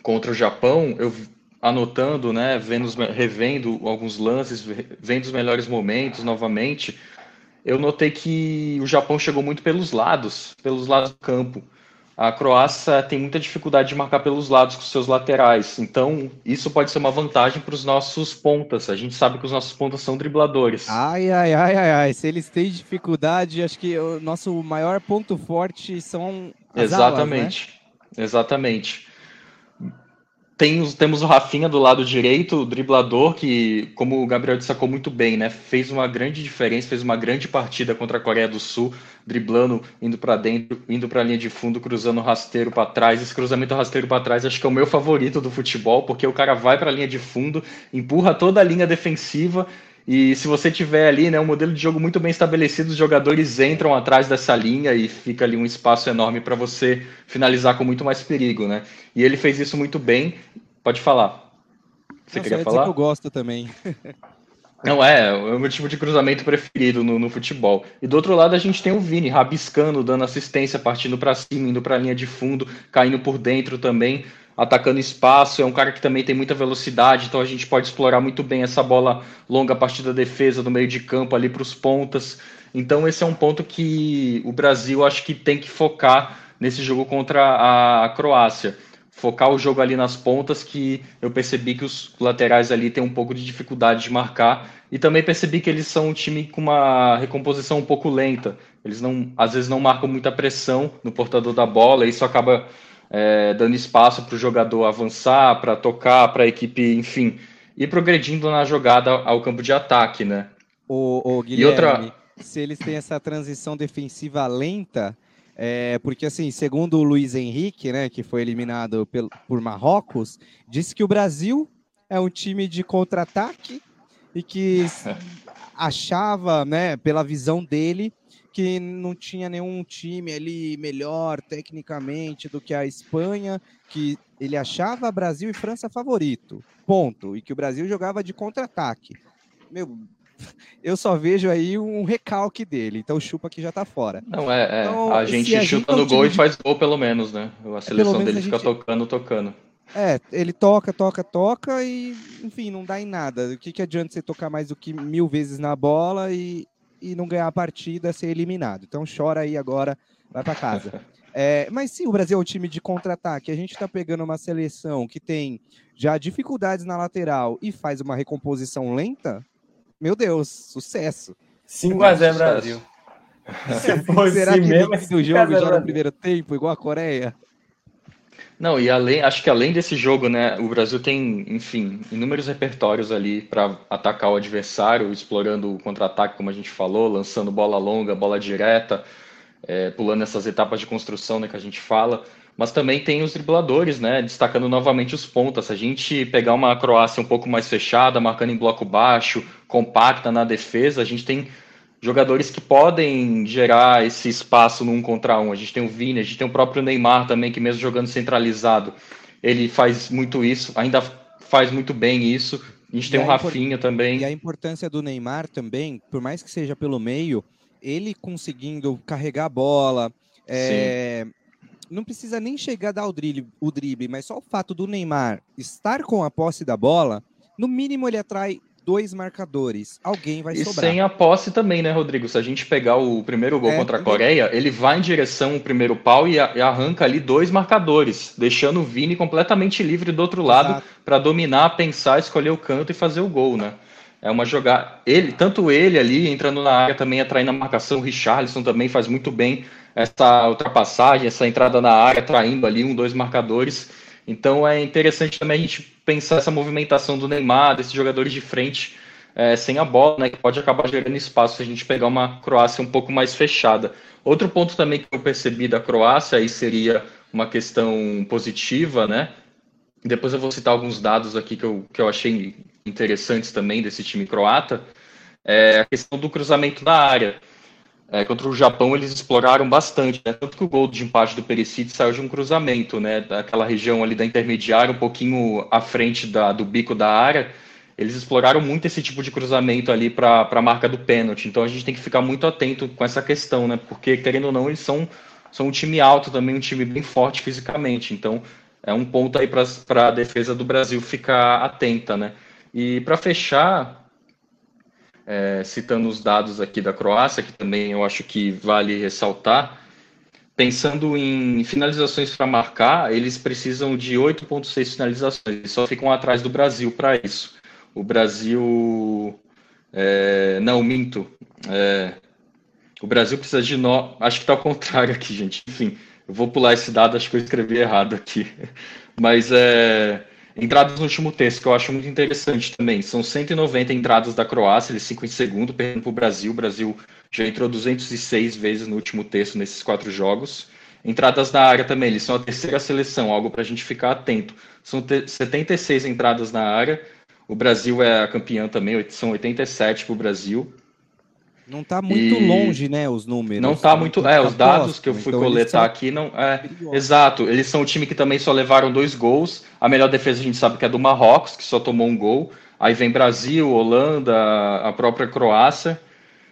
E: contra o Japão, eu anotando, né, vendo, revendo alguns lances, vendo os melhores momentos novamente, eu notei que o Japão chegou muito pelos lados, pelos lados do campo. A Croácia tem muita dificuldade de marcar pelos lados com seus laterais, então isso pode ser uma vantagem para os nossos pontas. A gente sabe que os nossos pontas são dribladores.
B: Ai, ai, ai, ai, ai. Se eles têm dificuldade, acho que o nosso maior ponto forte são
E: Exatamente. Alas, né? Exatamente. Tem os, temos o Rafinha do lado direito, o driblador, que, como o Gabriel destacou muito bem, né, fez uma grande diferença, fez uma grande partida contra a Coreia do Sul, driblando, indo para dentro, indo para a linha de fundo, cruzando rasteiro para trás. Esse cruzamento rasteiro para trás acho que é o meu favorito do futebol, porque o cara vai para a linha de fundo, empurra toda a linha defensiva e se você tiver ali, né, um modelo de jogo muito bem estabelecido, os jogadores entram atrás dessa linha e fica ali um espaço enorme para você finalizar com muito mais perigo, né? E ele fez isso muito bem. Pode falar.
B: Você Nossa, queria falar? Que eu gosto também. *laughs*
E: Não, é, é o meu tipo de cruzamento preferido no, no, futebol. E do outro lado a gente tem o Vini rabiscando, dando assistência, partindo para cima, indo para a linha de fundo, caindo por dentro também atacando espaço, é um cara que também tem muita velocidade, então a gente pode explorar muito bem essa bola longa a partir da defesa, do meio de campo ali para os pontas. Então esse é um ponto que o Brasil acho que tem que focar nesse jogo contra a Croácia. Focar o jogo ali nas pontas, que eu percebi que os laterais ali têm um pouco de dificuldade de marcar. E também percebi que eles são um time com uma recomposição um pouco lenta. Eles não, às vezes não marcam muita pressão no portador da bola, e isso acaba é, dando espaço para o jogador avançar, para tocar, para a equipe, enfim, ir progredindo na jogada ao campo de ataque, né?
B: O, o Guilherme, e outra... se eles têm essa transição defensiva lenta, é, porque assim, segundo o Luiz Henrique, né, que foi eliminado pelo, por Marrocos, disse que o Brasil é um time de contra-ataque e que *laughs* achava, né, pela visão dele, que não tinha nenhum time ali melhor tecnicamente do que a Espanha, que ele achava Brasil e França favorito, ponto, e que o Brasil jogava de contra-ataque. Meu, *laughs* eu só vejo aí um recalque dele, então chupa que já tá fora.
E: Não, é, é. Então, a gente a chuta gente no gol de... e faz gol pelo menos, né? A é, seleção dele fica gente... tocando, tocando.
B: É, ele toca, toca, toca e, enfim, não dá em nada. O que, que adianta você tocar mais do que mil vezes na bola e, e não ganhar a partida, ser eliminado. Então chora aí agora, vai para casa. *laughs* É, mas sim, o Brasil é um time de contra-ataque. A gente está pegando uma seleção que tem já dificuldades na lateral e faz uma recomposição lenta. Meu Deus, sucesso.
D: 5x0 Brasil. *laughs*
B: Será que mesmo, o jogo já no primeiro tempo, igual a Coreia?
E: Não, e além, acho que além desse jogo, né, o Brasil tem, enfim, inúmeros repertórios ali para atacar o adversário, explorando o contra-ataque, como a gente falou, lançando bola longa, bola direta, é, pulando essas etapas de construção, né, que a gente fala. Mas também tem os dribladores, né, destacando novamente os pontas. Se a gente pegar uma Croácia um pouco mais fechada, marcando em bloco baixo, compacta na defesa, a gente tem jogadores que podem gerar esse espaço no um contra um. A gente tem o Vini, a gente tem o próprio Neymar também, que mesmo jogando centralizado, ele faz muito isso, ainda faz muito bem isso. A gente e tem o Rafinha também.
B: E a importância do Neymar também, por mais que seja pelo meio, ele conseguindo carregar a bola, é, não precisa nem chegar a dar o drible, o drible, mas só o fato do Neymar estar com a posse da bola, no mínimo ele atrai dois marcadores. Alguém vai
E: e
B: sobrar.
E: sem a posse também, né, Rodrigo? Se a gente pegar o primeiro gol é, contra a Coreia, ele vai em direção ao primeiro pau e, e arranca ali dois marcadores, deixando o Vini completamente livre do outro lado para dominar, pensar, escolher o canto e fazer o gol, né? É uma jogada. Ele, tanto ele ali entrando na área também atraindo a marcação, o Richarlison também faz muito bem essa ultrapassagem, essa entrada na área, traindo ali um, dois marcadores. Então é interessante também a gente pensar essa movimentação do Neymar, desses jogadores de frente é, sem a bola, né, que pode acabar gerando espaço se a gente pegar uma Croácia um pouco mais fechada. Outro ponto também que eu percebi da Croácia, aí seria uma questão positiva, né? Depois eu vou citar alguns dados aqui que eu, que eu achei interessantes também desse time croata. É a questão do cruzamento da área. É, contra o Japão eles exploraram bastante, né? tanto que o gol de empate do Perisic saiu de um cruzamento, né? Daquela região ali da intermediária, um pouquinho à frente da, do bico da área, eles exploraram muito esse tipo de cruzamento ali para a marca do pênalti. Então a gente tem que ficar muito atento com essa questão, né? Porque querendo ou não, eles são, são um time alto também, um time bem forte fisicamente. Então é um ponto aí para a defesa do Brasil ficar atenta, né? E para fechar, é, citando os dados aqui da Croácia, que também eu acho que vale ressaltar. Pensando em finalizações para marcar, eles precisam de 8,6 finalizações, eles só ficam atrás do Brasil para isso. O Brasil. É, não, minto. É, o Brasil precisa de nó. Acho que está ao contrário aqui, gente. Enfim, eu vou pular esse dado, acho que eu escrevi errado aqui. *laughs* Mas é, Entradas no último terço, que eu acho muito interessante também. São 190 entradas da Croácia, eles ficam em segundo, perdendo para o Brasil. O Brasil já entrou 206 vezes no último terço nesses quatro jogos. Entradas na área também, eles são a terceira seleção, algo para a gente ficar atento. São 76 entradas na área. O Brasil é a campeã também, são 87 para o Brasil.
B: Não está muito e... longe, né, os números.
E: Não está muito, é, os dados que eu fui então coletar aqui não é, exato. Eles são um time que também só levaram dois gols. A melhor defesa a gente sabe que é do Marrocos, que só tomou um gol. Aí vem Brasil, Holanda, a própria Croácia.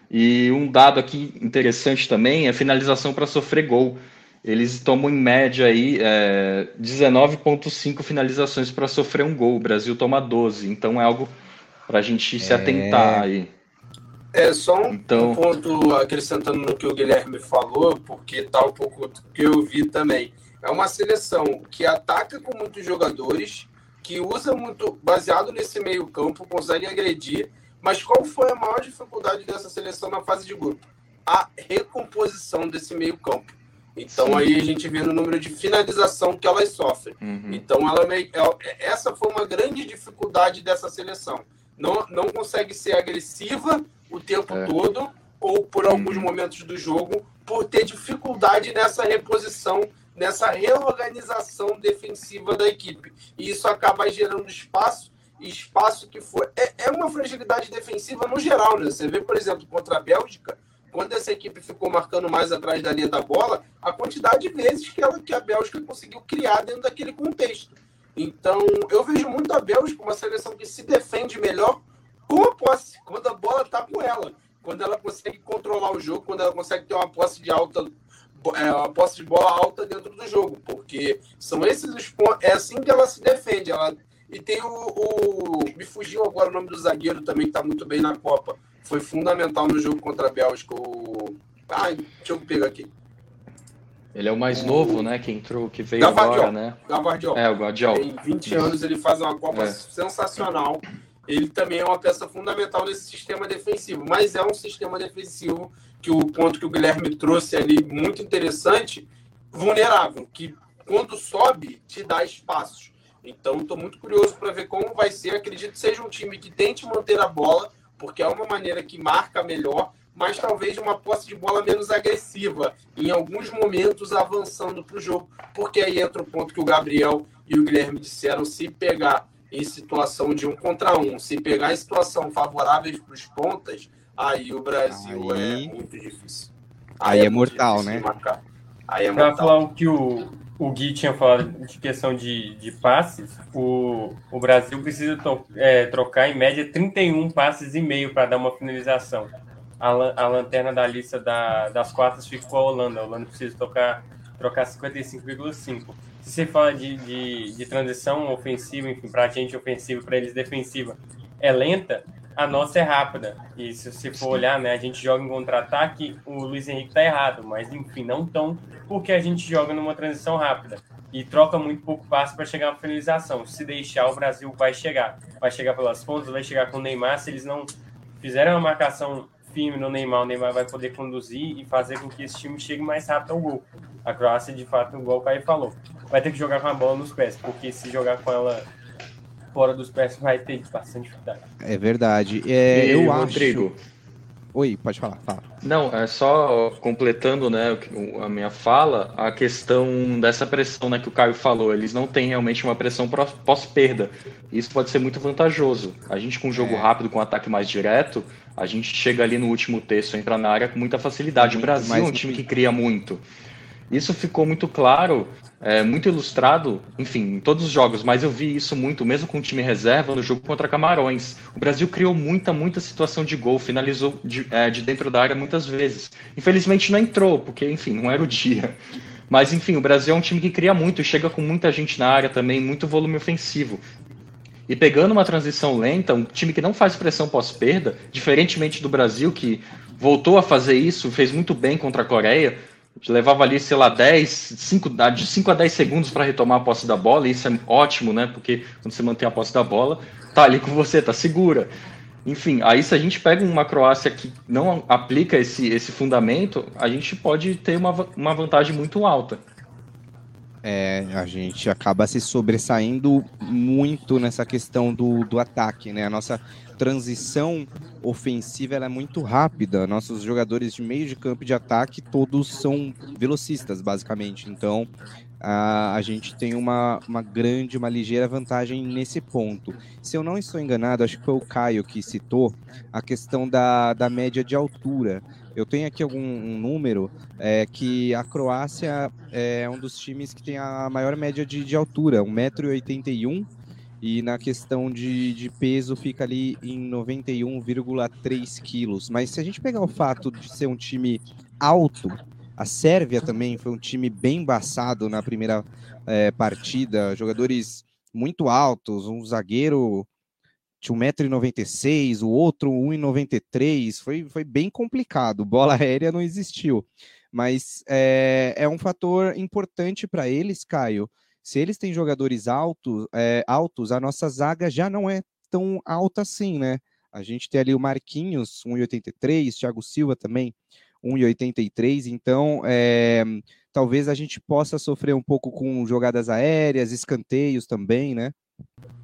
E: E um dado aqui interessante também é finalização para sofrer gol. Eles tomam em média aí é, 19,5 finalizações para sofrer um gol. O Brasil toma 12. Então é algo para a gente é... se atentar aí.
C: É, só um, então... um, ponto acrescentando no que o Guilherme falou, porque tá um pouco do que eu vi também. É uma seleção que ataca com muitos jogadores, que usa muito, baseado nesse meio campo, consegue agredir. Mas qual foi a maior dificuldade dessa seleção na fase de grupo? A recomposição desse meio campo. Então Sim. aí a gente vê no número de finalização que elas sofrem. Uhum. Então ela meio, essa foi uma grande dificuldade dessa seleção. Não, não consegue ser agressiva o tempo é. todo, ou por alguns uhum. momentos do jogo, por ter dificuldade nessa reposição, nessa reorganização defensiva da equipe. E isso acaba gerando espaço, espaço que foi. É, é uma fragilidade defensiva no geral, né? Você vê, por exemplo, contra a Bélgica, quando essa equipe ficou marcando mais atrás da linha da bola, a quantidade de vezes que, ela, que a Bélgica conseguiu criar dentro daquele contexto. Então, eu vejo muito a Bélgica uma seleção que se defende melhor com a posse, quando a bola está com ela. Quando ela consegue controlar o jogo, quando ela consegue ter uma posse de alta, é, uma posse de bola alta dentro do jogo, porque são esses os pontos. É assim que ela se defende. Ela, e tem o, o, Me fugiu agora o nome do zagueiro também, que está muito bem na Copa. Foi fundamental no jogo contra a Bélgica. O... Ai, deixa eu pegar aqui.
E: Ele é o mais novo, né? Que entrou, que veio Gavardiol. agora, né?
C: Gavardiol.
E: É, o Guardiol.
C: Em 20 anos ele faz uma Copa é. sensacional ele também é uma peça fundamental nesse sistema defensivo. Mas é um sistema defensivo que o ponto que o Guilherme trouxe ali, muito interessante, vulnerável, que quando sobe, te dá espaços. Então, estou muito curioso para ver como vai ser. Acredito que seja um time que tente manter a bola, porque é uma maneira que marca melhor, mas talvez uma posse de bola menos agressiva, em alguns momentos avançando para o jogo, porque aí entra o ponto que o Gabriel e o Guilherme disseram: se pegar em situação de um contra um. Se pegar em situação favorável para os pontas, aí o Brasil aí... é muito difícil.
B: Aí, aí é, é mortal, né?
D: Aí é mortal. Para falar o que o, o Gui tinha falado de questão de, de passes, o, o Brasil precisa to, é, trocar em média 31 passes e meio para dar uma finalização. A, a lanterna da lista da, das quartas fica com a Holanda. A Holanda precisa tocar, trocar 55,5 se você fala de, de, de transição ofensiva, enfim, para a gente ofensiva, para eles defensiva, é lenta, a nossa é rápida. E se você for olhar, né, a gente joga em contra-ataque, o Luiz Henrique tá errado, mas enfim, não tão, porque a gente joga numa transição rápida e troca muito pouco passo para chegar na finalização. Se deixar, o Brasil vai chegar. Vai chegar pelas pontas, vai chegar com o Neymar. Se eles não fizerem uma marcação firme no Neymar, o Neymar vai poder conduzir e fazer com que esse time chegue mais rápido ao gol. A Croácia, de fato, igual o Caio falou, vai ter que jogar com a bola nos pés, porque se jogar com ela fora dos pés vai ter bastante dificuldade.
B: É verdade. É, e, eu Rodrigo. acho. Oi, pode falar, fala.
E: Não, é só completando né, a minha fala, a questão dessa pressão né, que o Caio falou. Eles não têm realmente uma pressão pós-perda. Isso pode ser muito vantajoso. A gente, com um jogo é. rápido, com um ataque mais direto, a gente chega ali no último terço, entra na área com muita facilidade. Muito o Brasil é um time que cria muito. Isso ficou muito claro, é, muito ilustrado, enfim, em todos os jogos, mas eu vi isso muito, mesmo com o time reserva, no jogo contra Camarões. O Brasil criou muita, muita situação de gol, finalizou de, é, de dentro da área muitas vezes. Infelizmente não entrou, porque, enfim, não era o dia. Mas, enfim, o Brasil é um time que cria muito, chega com muita gente na área também, muito volume ofensivo. E pegando uma transição lenta, um time que não faz pressão pós-perda, diferentemente do Brasil, que voltou a fazer isso, fez muito bem contra a Coreia, levava ali, sei lá, 10, 5, de 5 a 10 segundos para retomar a posse da bola, e isso é ótimo, né? Porque quando você mantém a posse da bola, tá ali com você, tá segura. Enfim, aí se a gente pega uma Croácia que não aplica esse, esse fundamento, a gente pode ter uma, uma vantagem muito alta.
B: É, a gente acaba se sobressaindo muito nessa questão do, do ataque, né? A nossa transição ofensiva é muito rápida. Nossos jogadores de meio de campo de ataque todos são velocistas, basicamente. Então, a, a gente tem uma, uma grande, uma ligeira vantagem nesse ponto. Se eu não estou enganado, acho que foi o Caio que citou a questão da, da média de altura. Eu tenho aqui algum um número é, que a Croácia é um dos times que tem a maior média de, de altura, 1,81m, e na questão de, de peso fica ali em 91,3 quilos. Mas se a gente pegar o fato de ser um time alto, a Sérvia também foi um time bem embaçado na primeira é, partida, jogadores muito altos, um zagueiro de 1,96m, o outro 1,93m, foi, foi bem complicado, bola *laughs* aérea não existiu. Mas é, é um fator importante para eles, Caio. Se eles têm jogadores altos, é, altos, a nossa zaga já não é tão alta assim, né? A gente tem ali o Marquinhos, 1,83, Thiago Silva também, 1,83. Então, é, talvez a gente possa sofrer um pouco com jogadas aéreas, escanteios também, né?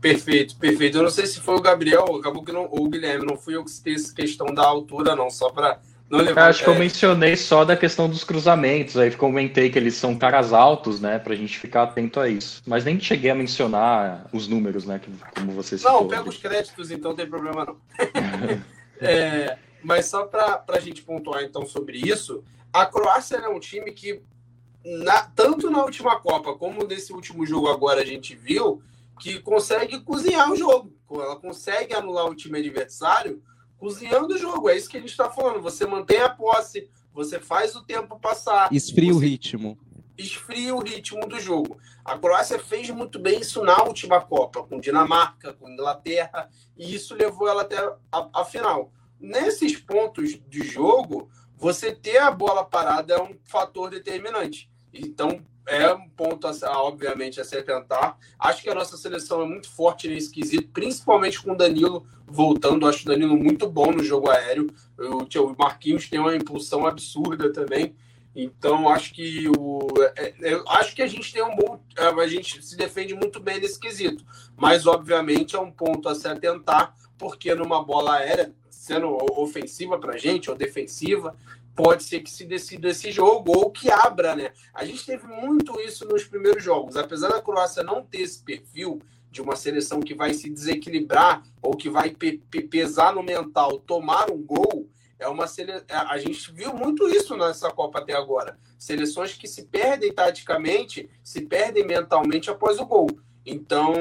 C: Perfeito, perfeito. Eu não sei se foi o Gabriel, acabou que não, ou o Guilherme, não fui eu que citei essa questão da altura, não, só para não
E: levar. Acho que eu mencionei só da questão dos cruzamentos, aí comentei que eles são caras altos, né, para a gente ficar atento a isso. Mas nem cheguei a mencionar os números, né, como você citou.
C: Não, pega os créditos, então não tem problema não. *laughs* é, mas só para a gente pontuar então sobre isso, a Croácia é um time que, na, tanto na última Copa como nesse último jogo agora a gente viu, que consegue cozinhar o jogo. Ela consegue anular o time adversário cozinhando o jogo. É isso que a gente está falando. Você mantém a posse, você faz o tempo passar.
B: Esfria
C: o
B: ritmo.
C: Esfria o ritmo do jogo. A Croácia fez muito bem isso na última Copa, com Dinamarca, com Inglaterra, e isso levou ela até a, a final nesses pontos de jogo, você ter a bola parada é um fator determinante. Então, é um ponto, a, obviamente, a se atentar. Acho que a nossa seleção é muito forte nesse quesito, principalmente com o Danilo voltando. Acho o Danilo muito bom no jogo aéreo. O Marquinhos tem uma impulsão absurda também. Então, acho que o, é, é, acho que a gente tem um bom. É, a gente se defende muito bem nesse quesito. Mas, obviamente, é um ponto a se atentar, porque numa bola aérea, sendo ofensiva para a gente ou defensiva, pode ser que se decida esse jogo ou que abra, né? A gente teve muito isso nos primeiros jogos. Apesar da Croácia não ter esse perfil de uma seleção que vai se desequilibrar ou que vai pe pesar no mental, tomar um gol, é uma sele... É, a gente viu muito isso nessa Copa até agora. Seleções que se perdem taticamente, se perdem mentalmente após o gol. Então,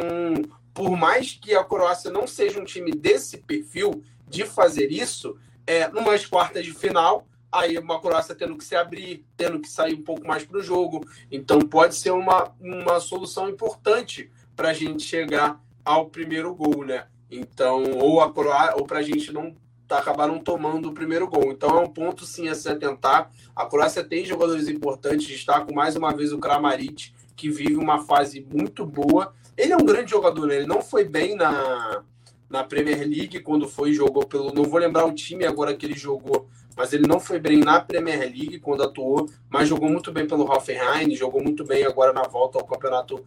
C: por mais que a Croácia não seja um time desse perfil, de fazer isso é numas quartas de final, aí uma Croácia tendo que se abrir, tendo que sair um pouco mais para o jogo. Então pode ser uma, uma solução importante para a gente chegar ao primeiro gol, né? Então, ou a Croácia, ou para a gente não tá, acabar não tomando o primeiro gol. Então é um ponto sim a se atentar. A Croácia tem jogadores importantes, destaco mais uma vez o Kramaric, que vive uma fase muito boa. Ele é um grande jogador, né? ele não foi bem na, na Premier League quando foi jogou pelo. Não vou lembrar o time agora que ele jogou, mas ele não foi bem na Premier League quando atuou, mas jogou muito bem pelo Hoffenheim, jogou muito bem agora na volta ao campeonato,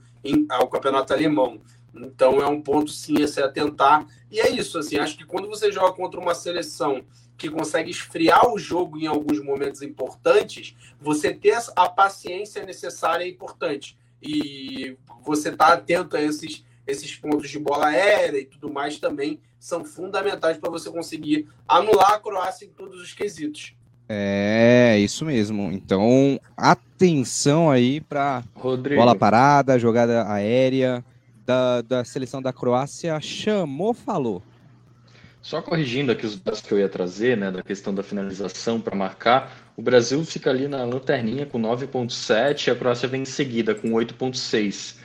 C: ao campeonato alemão. Então é um ponto sim a se atentar. E é isso, assim, acho que quando você joga contra uma seleção que consegue esfriar o jogo em alguns momentos importantes, você ter a paciência necessária é importante. E você tá atento a esses esses pontos de bola aérea e tudo mais também são fundamentais para você conseguir anular a Croácia em todos os quesitos.
B: É, isso mesmo. Então, atenção aí para bola parada, jogada aérea da, da seleção da Croácia. Chamou, falou.
E: Só corrigindo aqui os dados que eu ia trazer, né, da questão da finalização para marcar, o Brasil fica ali na lanterninha com 9.7 e a Croácia vem em seguida com 8.6.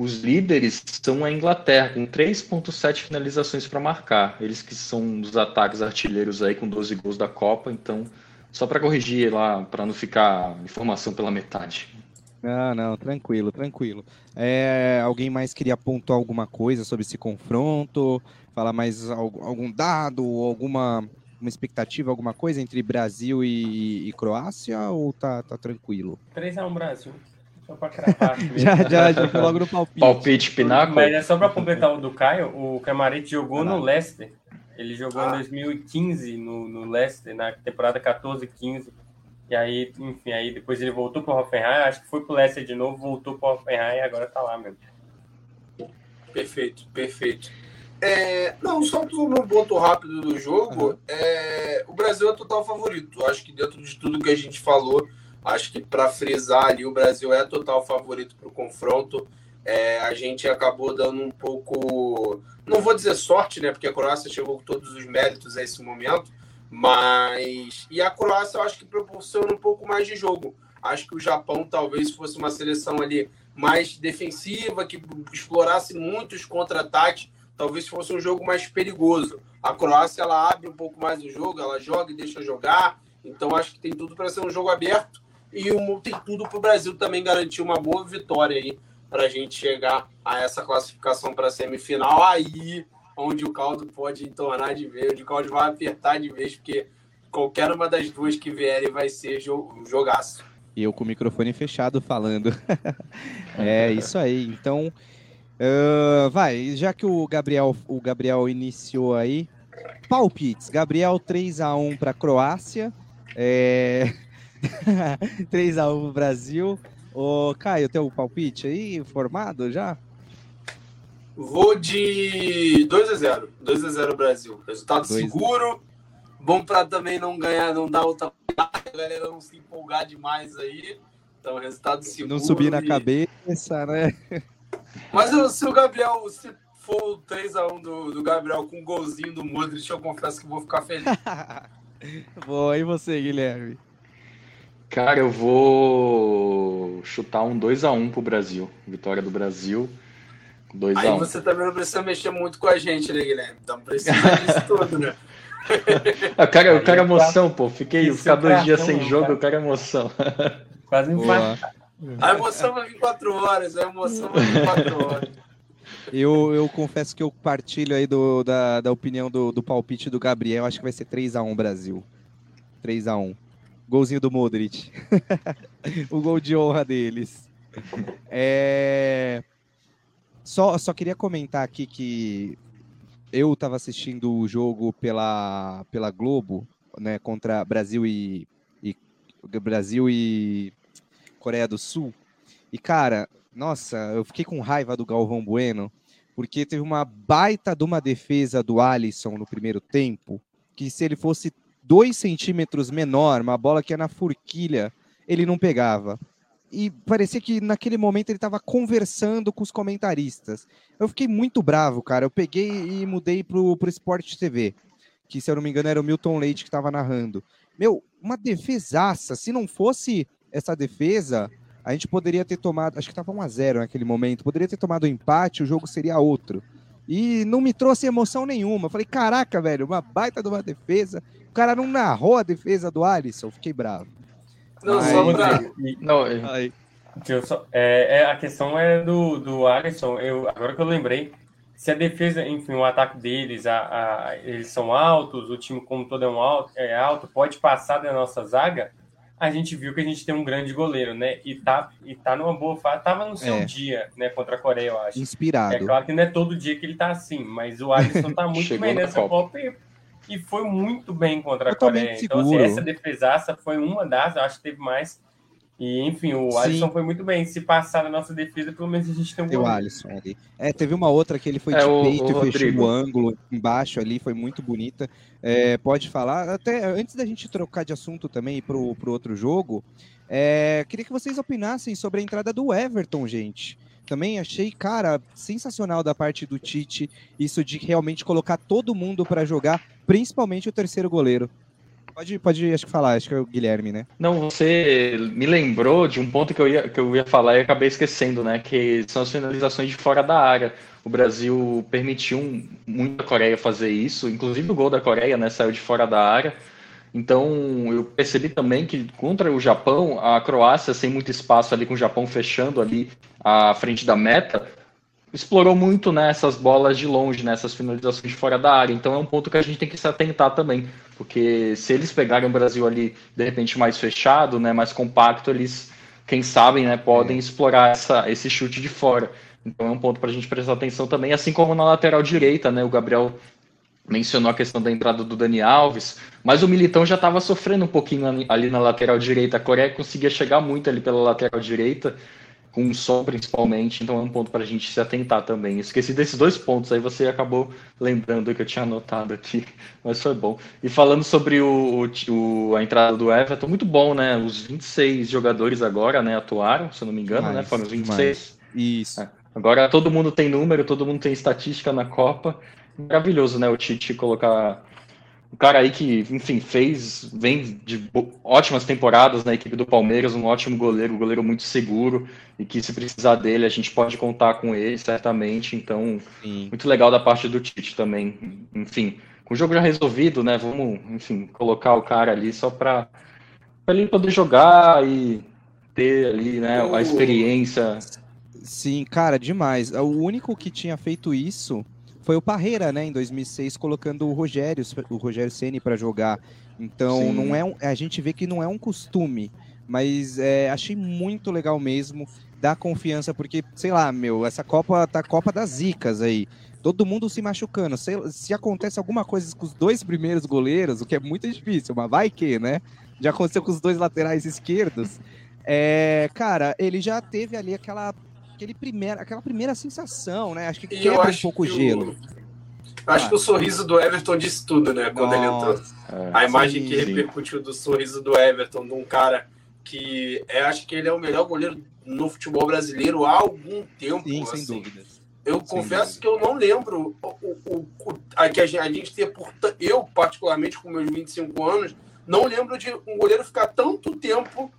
E: Os líderes são a Inglaterra, com 3,7 finalizações para marcar. Eles que são dos ataques artilheiros aí com 12 gols da Copa. Então, só para corrigir lá, para não ficar informação pela metade.
B: Ah, não, tranquilo, tranquilo. É, alguém mais queria pontuar alguma coisa sobre esse confronto? Falar mais algum dado, alguma uma expectativa, alguma coisa entre Brasil e, e Croácia? Ou tá, tá tranquilo?
D: 3x1 Brasil. Só pra cravar. aqui. *laughs*
B: Já, já, já foi logo no palpite.
E: Palpite Pinaco.
D: Mas é só para completar o do Caio, o Camarete jogou no Leicester. Ele jogou em
C: Ah.
D: 2015 no, no Leicester, na temporada 14-15. E aí, enfim, aí depois ele voltou pro Hoffenheim, acho que foi pro Leicester de novo, voltou pro Hoffenheim e agora tá lá mesmo.
C: Perfeito, perfeito. É, não, só um ponto rápido do jogo, é, o Brasil é total favorito. Acho que dentro de tudo que a gente falou, acho que para frisar ali, o Brasil é total favorito para o confronto. É, a gente acabou dando um pouco, não vou dizer sorte, né? Porque a Croácia chegou com todos os méritos a esse momento, mas e a Croácia eu acho que proporciona um pouco mais de jogo. Acho que o Japão talvez fosse uma seleção ali mais defensiva, que explorasse muitos contra-ataques, talvez fosse um jogo mais perigoso. A Croácia ela abre um pouco mais o jogo, ela joga e deixa jogar, então acho que tem tudo para ser um jogo aberto e um, tem tudo para o Brasil também garantir uma boa vitória aí para a gente chegar a essa classificação para a semifinal. Aí onde o caldo pode entornar de vez, onde o caldo vai apertar de vez, porque qualquer uma das duas que vierem vai ser um jogaço.
B: E eu com o microfone fechado falando. *laughs* é isso aí. Então, ah, vai, já que o Gabriel, o Gabriel iniciou aí, palpites. Gabriel 3 a 1 para Croácia. É... *laughs* 3 a 1 pro Brasil. Ô, Caio, tem o palpite aí formado já?
C: Vou de 2 a 0 2 a 0 Brasil. Resultado
B: Dois
C: seguro. Bom para também não ganhar, não dar outra. A galera não se empolgar demais aí. Então, resultado seguro.
B: Não subir na
C: e-
B: cabeça, né? *laughs*
C: Mas se o Gabriel, se for o 3x1 do, do Gabriel com um golzinho do Modric, eu confesso que vou ficar feliz. *laughs*
B: Boa, e você, Guilherme?
E: Cara, eu vou chutar um 2x1 pro Brasil. Vitória do Brasil. 2x1.
C: Aí você também não precisa mexer muito com a gente, né, Guilherme? Então precisa disso tudo, né?
E: Eu quero, eu
D: Aí
E: quero
D: tá-
E: emoção, pô. Fiquei ficar dois
D: é
E: dias
D: cartão,
E: sem jogo,
D: cara.
E: eu quero emoção. *laughs*
D: Quase
B: Boa.
C: A emoção vai vir 4 horas, a emoção vai vir 4 horas.
B: Eu, eu confesso que eu partilho aí do, da, da opinião do, do palpite do Gabriel. Acho que vai ser 3x1 Brasil. 3x1. Golzinho do Modric. *laughs* o gol de honra deles. É... Só, só queria comentar aqui que eu estava assistindo o jogo pela, pela Globo, né, contra Brasil e, e Brasil e Coreia do Sul. E cara, nossa, eu fiquei com raiva do Galvão Bueno, porque teve uma baita de uma defesa do Alisson no primeiro tempo, que se ele fosse dois centímetros menor, uma bola que ia na forquilha, ele não pegava. E parecia que naquele momento ele estava conversando com os comentaristas. Eu fiquei muito bravo, cara. Eu peguei e mudei pro, pro Sport TV, que se eu não me engano era o Milton Leite que estava narrando. Meu, uma defesaça. Se não fosse essa defesa, a gente poderia ter tomado, acho que estava 1 a 0 naquele momento, poderia ter tomado um empate, o jogo seria outro. E não me trouxe emoção nenhuma. Eu falei, caraca, velho, uma baita de uma defesa. O cara não narrou a defesa do Alisson, fiquei bravo.
C: Não,
B: Ai,
C: só pra...
E: Não, é-
D: eu só- é, é, a questão é do, do Alisson. Eu, agora que eu lembrei, se a defesa, enfim, o ataque deles, a, a- eles são altos, o time como todo é, um alto, é alto, pode passar da nossa zaga, a gente viu que a gente tem um grande goleiro, né? E tá, e tá numa boa fase, tava no seu
B: É.
D: dia, né, contra a Coreia, eu acho.
B: inspirado.
D: É claro que não é todo dia que ele tá assim, mas o Alisson tá *laughs* muito bem nessa
E: Copa.
D: E, e foi muito bem contra a
B: Totalmente
D: Coreia. Então, assim, essa defesaça foi uma das, eu acho que teve mais. E, enfim, o
B: Sim.
D: Alisson foi muito bem. Se passar na nossa defesa, pelo menos a gente tem um
B: Tem o
D: goleiro.
B: Alisson ali. É, teve uma outra que ele foi
E: É,
B: de
E: o-
B: peito
E: o
B: e fechou o ângulo embaixo ali, foi muito bonita. É, pode falar, até antes da gente trocar de assunto também pro, pro outro jogo, é, queria que vocês opinassem sobre a entrada do Everton, gente. Também achei, cara, sensacional da parte do Tite, isso de realmente colocar todo mundo para jogar, principalmente o terceiro goleiro. Pode, pode acho que falar, acho que é o Guilherme, né?
E: Não, você me lembrou de um ponto que eu ia, que eu ia falar e acabei esquecendo, né? Que são as finalizações de fora da área. O Brasil permitiu muito a Coreia fazer isso, inclusive o gol da Coreia, né? Saiu de fora da área. Então eu percebi também que contra o Japão, a Croácia, sem muito espaço ali, com o Japão fechando ali a frente da meta, explorou muito né, essas bolas de longe, né, essas finalizações de fora da área. Então é um ponto que a gente tem que se atentar também, porque se eles pegarem o Brasil ali, de repente, mais fechado, né, mais compacto, eles quem sabe, né, podem é. explorar essa, esse chute de fora. Então é um ponto para a gente prestar atenção também, assim como na lateral direita, né? O Gabriel mencionou a questão da entrada do Dani Alves, mas o Militão já estava sofrendo um pouquinho ali na lateral direita. A Coreia conseguia chegar muito ali pela lateral direita, com o som principalmente, então é um ponto para a gente se atentar também. Esqueci desses dois pontos, aí você acabou lembrando que eu tinha anotado aqui, *laughs* mas foi bom. E falando sobre o, o a entrada do Everton, muito bom, né? Os 26 jogadores agora, né, atuaram, se eu não me engano, né? Foram os 26. Mais.
B: Isso.
E: É. Agora todo mundo tem número, todo mundo tem estatística na Copa. Maravilhoso, né? O Tite colocar um cara aí que, enfim, fez, vem de ótimas temporadas na equipe do Palmeiras, um ótimo goleiro, um goleiro muito seguro, e que se precisar dele, a gente pode contar com ele, certamente. Então, Sim. muito legal da parte do Tite também. Enfim, com o jogo já resolvido, né? Vamos, enfim, colocar o cara ali só para ele poder jogar e ter ali, né, a experiência.
B: Sim, cara, demais. O único que tinha feito isso foi o Parreira, né, em 2006, colocando o Rogério, o Rogério Ceni para jogar. Então, Sim. não é um, a gente vê que não é um costume, mas é, achei muito legal mesmo, dar confiança, porque, sei lá, meu, essa Copa tá Copa das Zicas aí. Todo mundo se machucando. Se, se acontece alguma coisa com os dois primeiros goleiros, o que é muito difícil, mas vai que, né? Já aconteceu com os dois laterais esquerdos. É, cara, ele já teve ali aquela aquele primeiro, aquela primeira sensação, né? Acho que e quebra um pouco o gelo.
C: Acho ah. que o sorriso do Everton disse tudo, né? Quando Nossa. ele entrou. É, a imagem sim, que repercutiu do sorriso do Everton, de um cara que é, acho que ele é o melhor goleiro no futebol brasileiro há algum tempo.
B: Sim, assim. sem dúvida.
C: Eu sem confesso dúvida. que eu não lembro o, o, o, a, que a gente, a gente ter, por, eu particularmente com meus 25 anos, não lembro de um goleiro ficar tanto tempo,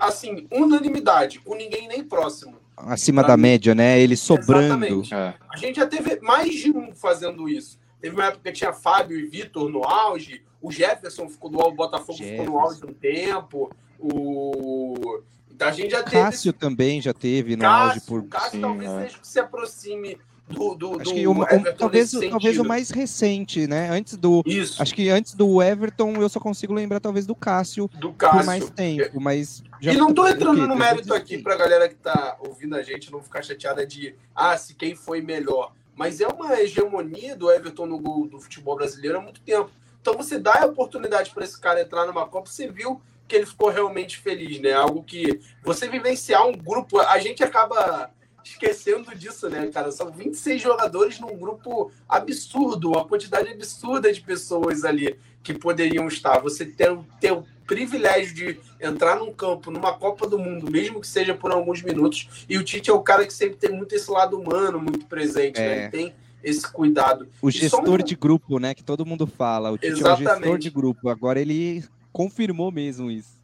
C: assim, unanimidade, com ninguém nem próximo
B: acima da média, né? Ele sobrando.
C: É. A gente já teve mais de um fazendo isso. Teve uma época que tinha Fábio e Vitor no auge, o Jefferson ficou no Botafogo Jefferson. ficou no auge um tempo, o
B: a gente já teve... Cássio também já teve no
C: Cássio,
B: auge por
C: Cássio Sim, talvez é. seja que se aproxime do, do,
B: acho que o, o talvez, talvez o mais recente, né? Antes do. Isso. Acho que antes do Everton eu só consigo lembrar, talvez, do Cássio,
C: do Cássio.
B: por mais tempo. Mas
C: já... E não tô entrando no mérito aqui para a galera que tá ouvindo a gente não ficar chateada de ah, se quem foi melhor. Mas é uma hegemonia do Everton no gol do futebol brasileiro há muito tempo. Então você dá a oportunidade para esse cara entrar numa Copa, você viu que ele ficou realmente feliz, né? Algo que você vivenciar um grupo, a gente acaba esquecendo disso, né, cara? São 26 jogadores num grupo absurdo, uma quantidade absurda de pessoas ali que poderiam estar. Você ter, ter o privilégio de entrar num campo, numa Copa do Mundo, mesmo que seja por alguns minutos. E o Tite é o cara que sempre tem muito esse lado humano muito presente, né? é. né? Ele tem esse cuidado.
B: O gestor um... de grupo, né? Que todo mundo fala. O Tite Exatamente. é o gestor de grupo. Agora ele confirmou mesmo isso.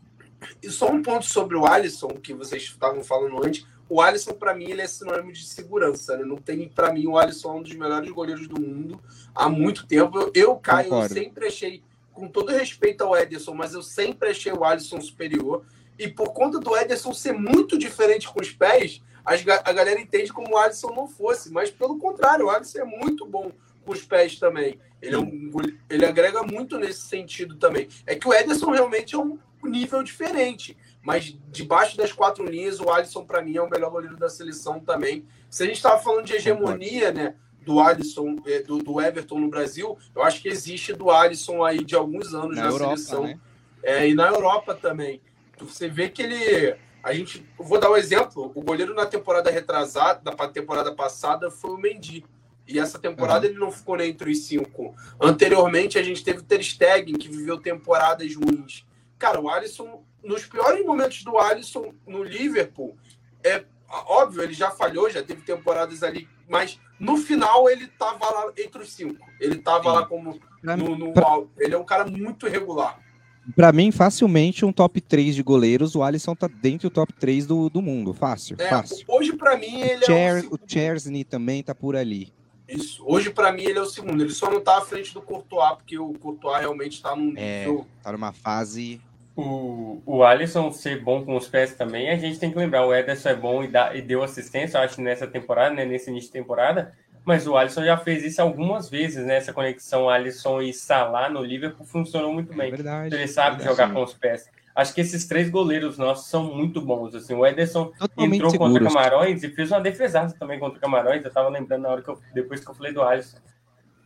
C: E só um ponto sobre o Alisson, que vocês estavam falando antes o Alisson, para mim, ele é sinônimo de segurança. Né? Não tem, para mim, o Alisson é um dos melhores goleiros do mundo há muito tempo. Eu, eu Caio, eu sempre achei, com todo respeito ao Ederson, mas eu sempre achei o Alisson superior. E por conta do Ederson ser muito diferente com os pés, a galera entende como o Alisson não fosse. Mas pelo contrário, o Alisson é muito bom com os pés também. Ele, é um, ele agrega muito nesse sentido também. É que o Ederson realmente é um nível diferente. Mas debaixo das quatro linhas, o Alisson, para mim, é o melhor goleiro da seleção também. Se a gente estava falando de hegemonia, né? Do Alisson, é, do, do, Everton no Brasil, eu acho que existe do Alisson aí de alguns anos na, na Europa, seleção. Né? É, e na Europa também. Você vê que ele. A gente. Vou dar um exemplo. O goleiro na temporada retrasada, na temporada passada, foi o Mendy. E essa temporada uhum. ele não ficou nem entre os cinco. Anteriormente, a gente teve o Ter Stegen, que viveu temporadas ruins. Cara, o Alisson nos piores momentos do Alisson no Liverpool, é óbvio, ele já falhou, já teve temporadas ali, mas no final ele tava lá entre os cinco. Ele tava Sim. lá como no, no. Ele é um cara muito regular.
B: Para mim, facilmente um top 3 de goleiros, o Alisson tá dentro do top 3 do, do mundo. Fácil, é, fácil.
C: Hoje, para mim, ele
B: o é o, o Chersney também tá por ali.
C: Isso. Hoje, para mim, ele é o segundo. Ele só não tá à frente do Courtois, porque o Courtois realmente tá num.
B: É, tá numa fase
D: o, o Alisson ser bom com os pés também, a gente tem que lembrar, o Ederson é bom e, dá, e deu assistência, eu acho, nessa temporada, né, nesse início de temporada, mas o Alisson já fez isso algumas vezes, né? Essa conexão Alisson e Salah no Liverpool funcionou muito bem. É verdade, então ele sabe jogar com os pés. Acho que esses três goleiros nossos são muito bons. Assim, o Ederson
B: Totalmente
D: entrou
B: seguros.
D: contra Camarões e fez uma defesaça também contra Camarões. Eu tava lembrando na hora que eu, depois que eu falei do Alisson.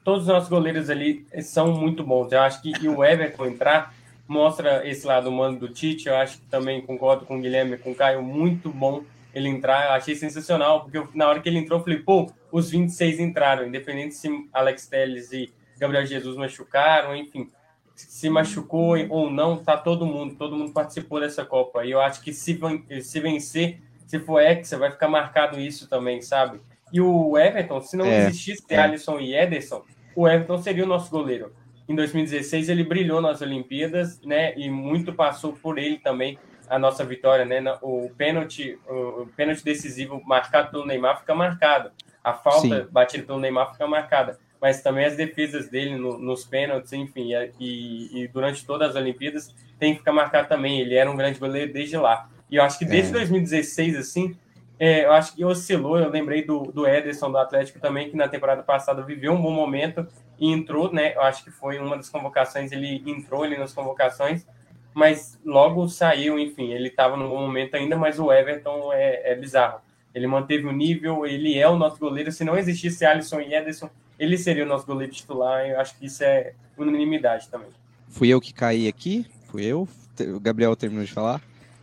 D: Todos os nossos goleiros ali são muito bons. Eu acho que e o Everton entrar mostra esse lado humano do Tite. Eu acho que também concordo com o Guilherme, com o Caio, muito bom ele entrar. Eu achei sensacional, porque eu, na hora que ele entrou, eu falei, pô, os 26 entraram, independente se Alex Telles e Gabriel Jesus machucaram, enfim, se machucou ou não, tá todo mundo, todo mundo participou dessa Copa. E eu acho que se, se vencer, se for Hexa, vai ficar marcado isso também, sabe? E o Everton, se não
B: É,
D: existisse
B: é.
D: Alisson e Ederson, o Everton seria o nosso goleiro. Em 2016 ele brilhou nas Olimpíadas, né? E muito passou por ele também a nossa vitória, né? O pênalti, o pênalti decisivo marcado pelo Neymar fica marcado. A falta
B: Sim.
D: batida pelo Neymar fica marcada. Mas também as defesas dele no- nos pênaltis, enfim, e, e- e durante todas as Olimpíadas tem que ficar marcado também. Ele era um grande goleiro desde lá. E eu acho que desde
B: É.
D: 2016, assim, é, eu acho que oscilou. Eu lembrei do, do Ederson do Atlético também, que na temporada passada viveu um bom momento e entrou, né? Eu acho que foi uma das convocações, ele entrou ali nas convocações, mas logo saiu, enfim, ele estava num bom momento ainda, mas o Everton é, é bizarro. Ele manteve o nível, ele é o nosso goleiro. Se não existisse Alisson e Ederson, ele seria o nosso goleiro titular. Eu acho que isso é unanimidade também.
B: Fui eu que caí aqui? Fui eu? O Gabriel terminou de falar?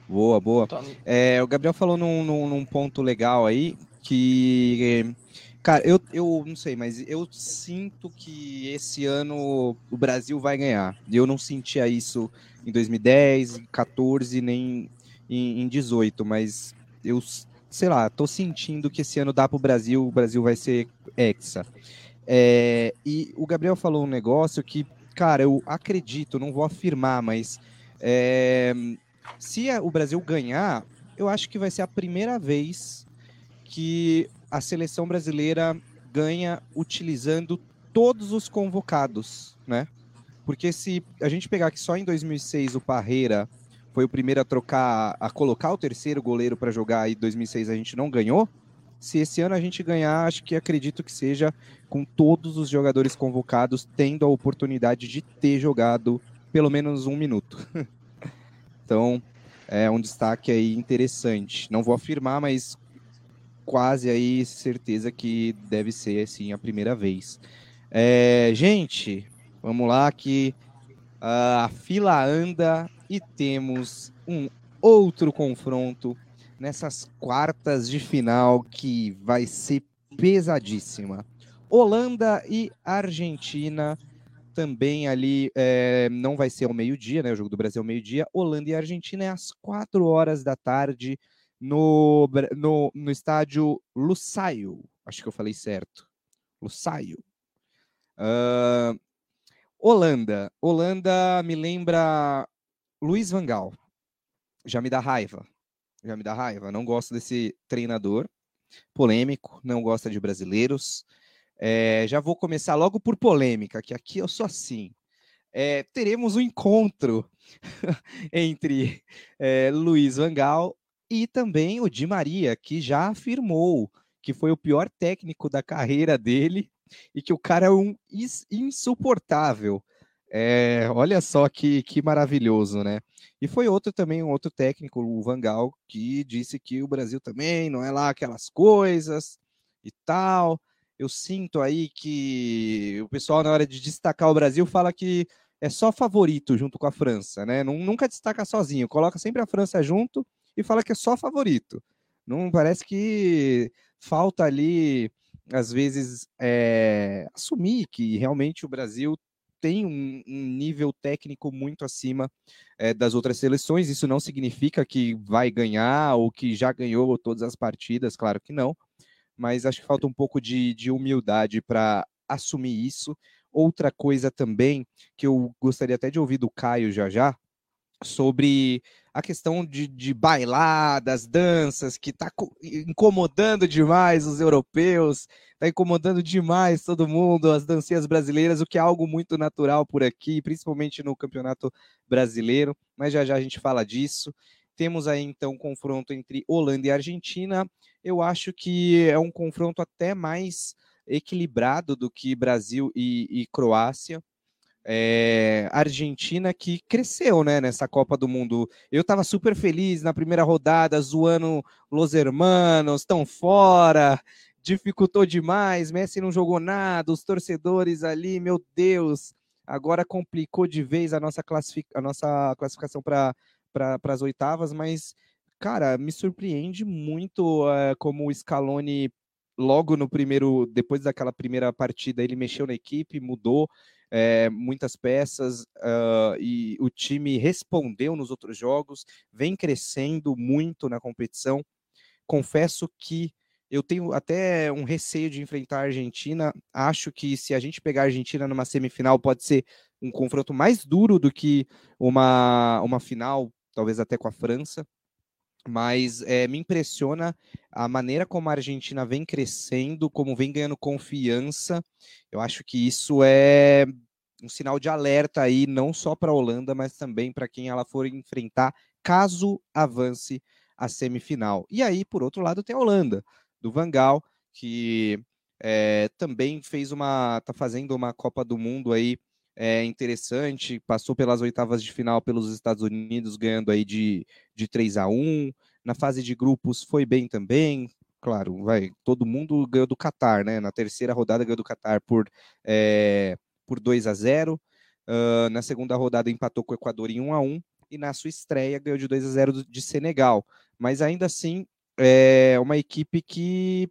B: Boa, boa.
E: Tá-
B: É, o Gabriel falou num, num- num ponto legal aí que. Cara, eu, eu não sei, mas eu sinto que esse ano o Brasil vai ganhar. Eu não sentia isso em 2010, em 14, nem em, em 18, mas eu, sei lá, tô sentindo que esse ano dá pro Brasil, o Brasil vai ser hexa. É, e o Gabriel falou um negócio que, cara, eu acredito, não vou afirmar, mas é, se o Brasil ganhar, eu acho que vai ser a primeira vez que a seleção brasileira ganha utilizando todos os convocados, né? Porque se a gente pegar que só em 2006 o Parreira foi o primeiro a trocar, a colocar o terceiro goleiro para jogar e em 2006 a gente não ganhou, se esse ano a gente ganhar, acho que acredito que seja com todos os jogadores convocados tendo a oportunidade de ter jogado pelo menos um minuto. *laughs* então, é um destaque aí interessante. Não vou afirmar, mas quase aí certeza que deve ser assim a primeira vez. É, gente, vamos lá que a fila anda e temos um outro confronto nessas quartas de final que vai ser pesadíssima. Holanda e Argentina também ali é, não vai ser ao meio-dia, né? O jogo do Brasil é ao meio-dia. Holanda e Argentina é às quatro horas da tarde no, no, no estádio Lusail. Acho que eu falei certo. Lusail. Ah, Holanda. Holanda me lembra Luiz Van Gaal. Já me dá raiva. Já me dá raiva. Não gosto desse treinador. Polêmico, não gosta de brasileiros. É, já vou começar logo por polêmica, que aqui eu sou assim. É, teremos um encontro *laughs* entre é, Luiz Van Gaal e também o Di Maria, que já afirmou que foi o pior técnico da carreira dele e que o cara é um ins- insuportável. É, olha só que, que maravilhoso, né? E foi outro também, um outro técnico, o Van Gaal, que disse que o Brasil também não é lá aquelas coisas e tal. Eu sinto aí que o pessoal, na hora de destacar o Brasil, fala que é só favorito junto com a França, né? Nun- Nunca destaca sozinho, coloca sempre a França junto e fala que é só favorito. Não parece que falta ali, às vezes, é, assumir que realmente o Brasil tem um, um nível técnico muito acima é, das outras seleções. Isso não significa que vai ganhar ou que já ganhou todas as partidas, claro que não. Mas acho que falta um pouco de, de humildade para assumir isso. Outra coisa também que eu gostaria até de ouvir do Caio já já, sobre a questão de, de bailadas, danças, que está incomodando demais os europeus, está incomodando demais todo mundo, as dancinhas brasileiras, o que é algo muito natural por aqui, principalmente no campeonato brasileiro, mas já já a gente fala disso. Temos aí então um confronto entre Holanda e Argentina. Eu acho que é um confronto até mais equilibrado do que Brasil e, e Croácia. É, Argentina que cresceu né, nessa Copa do Mundo. Eu estava super feliz na primeira rodada, zoando Los Hermanos, estão fora, dificultou demais, Messi não jogou nada, os torcedores ali, meu Deus, agora complicou de vez a nossa, classific... a nossa classificação para pra, as oitavas, mas, cara, me surpreende muito uh, como o Scaloni, logo no primeiro, depois daquela primeira partida, ele mexeu na equipe, mudou, é, muitas peças uh, e o time respondeu nos outros jogos, vem crescendo muito na competição. Confesso que eu tenho até um receio de enfrentar a Argentina. Acho que se a gente pegar a Argentina numa semifinal, pode ser um confronto mais duro do que uma, uma final, talvez até com a França. Mas é, me impressiona a maneira como a Argentina vem crescendo, como vem ganhando confiança. Eu acho que isso é um sinal de alerta aí, não só para a Holanda, mas também para quem ela for enfrentar, caso avance a semifinal. E aí, por outro lado, tem a Holanda, do Vangal, que é, também fez uma. está fazendo uma Copa do Mundo aí é, interessante, passou pelas oitavas de final pelos Estados Unidos, ganhando aí de, de 3 a 1 Na fase de grupos foi bem também, claro, vai, todo mundo ganhou do Qatar, né? Na terceira rodada ganhou do Qatar por é, por 2 a 0. Uh, na segunda rodada empatou com o Equador em 1 a 1 e na sua estreia ganhou de 2 a 0 de Senegal. Mas ainda assim é uma equipe que,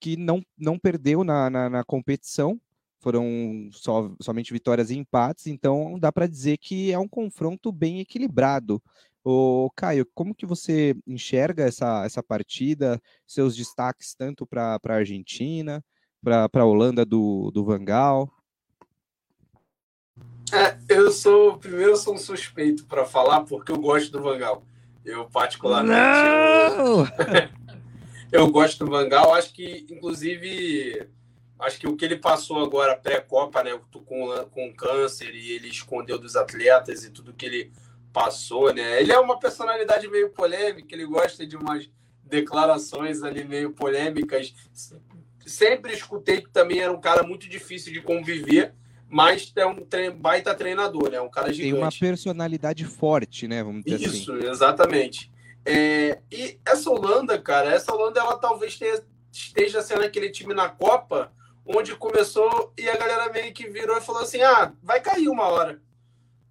B: que não, não perdeu na, na, na competição. Foram só, somente vitórias e empates, então dá para dizer que é um confronto bem equilibrado. O Caio, como que você enxerga essa, essa partida, seus destaques tanto para a Argentina, para a Holanda do, do Vangal?
C: É, eu sou, primeiro, eu sou um suspeito para falar, porque eu gosto do Vangal. Eu, particularmente. Eu, *laughs* eu, gosto do Vangal. Acho que, inclusive, acho que o que ele passou agora, pré-Copa, né, com, com câncer, e ele escondeu dos atletas e tudo que ele passou, né? Ele é uma personalidade meio polêmica, ele gosta de umas declarações ali meio polêmicas. Sempre escutei que também era um cara muito difícil de conviver mas é um tre baita treinador, né? Um cara gigante.
B: Tem uma personalidade forte, né?
C: Vamos dizer Isso, assim. exatamente. É, e essa Holanda, cara, essa Holanda, ela talvez tenha, esteja sendo aquele time na Copa onde começou e a galera meio que virou e falou assim: ah, vai cair uma hora.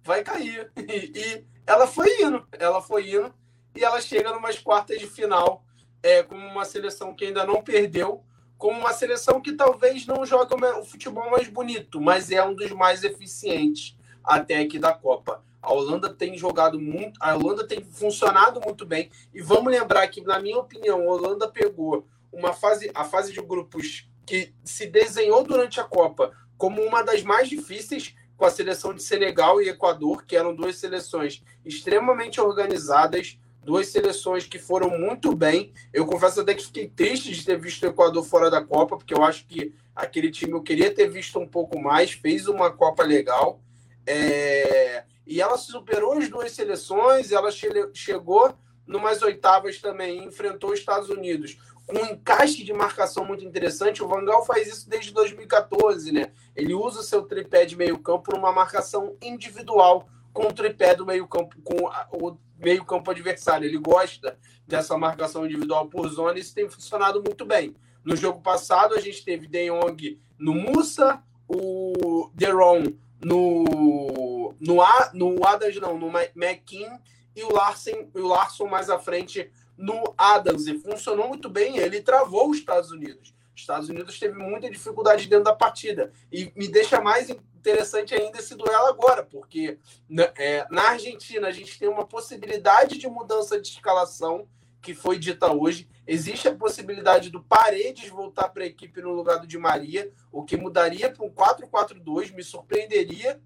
C: Vai cair. *laughs* E, e ela foi indo, ela foi indo, e ela chega numas quartas de final é, com uma seleção que ainda não perdeu como uma seleção que talvez não joga o futebol mais bonito, mas é um dos mais eficientes até aqui da Copa. A Holanda tem jogado muito, a Holanda tem funcionado muito bem. E vamos lembrar que, na minha opinião, a Holanda pegou uma fase, a fase de grupos que se desenhou durante a Copa como uma das mais difíceis, com a seleção de Senegal e Equador, que eram duas seleções extremamente organizadas, duas seleções que foram muito bem. Eu confesso até que fiquei triste de ter visto o Equador fora da Copa, porque eu acho que aquele time eu queria ter visto um pouco mais, fez uma Copa legal. É... E ela superou as duas seleções, ela che chegou numas oitavas também, enfrentou os Estados Unidos um encaixe de marcação muito interessante. O Vangal faz isso desde 2014, né? Ele usa o seu tripé de meio campo numa marcação individual com o tripé do meio campo, com o meio campo adversário. Ele gosta dessa marcação individual por zona e isso tem funcionado muito bem. No jogo passado, a gente teve De Jong no Musa, o Deron no, no, no Adams, não, no McKin e o Larsen, o Larson mais à frente no Adams. E funcionou muito bem. Ele travou os Estados Unidos. Os Estados Unidos teve muita dificuldade dentro da partida. E me deixa mais interessante ainda esse duelo agora, porque né, é, na Argentina a gente tem uma possibilidade de mudança de escalação que foi dita hoje. Existe a possibilidade do Paredes voltar para a equipe no lugar do Di Maria, o que mudaria para um 4-4-2, me surpreenderia.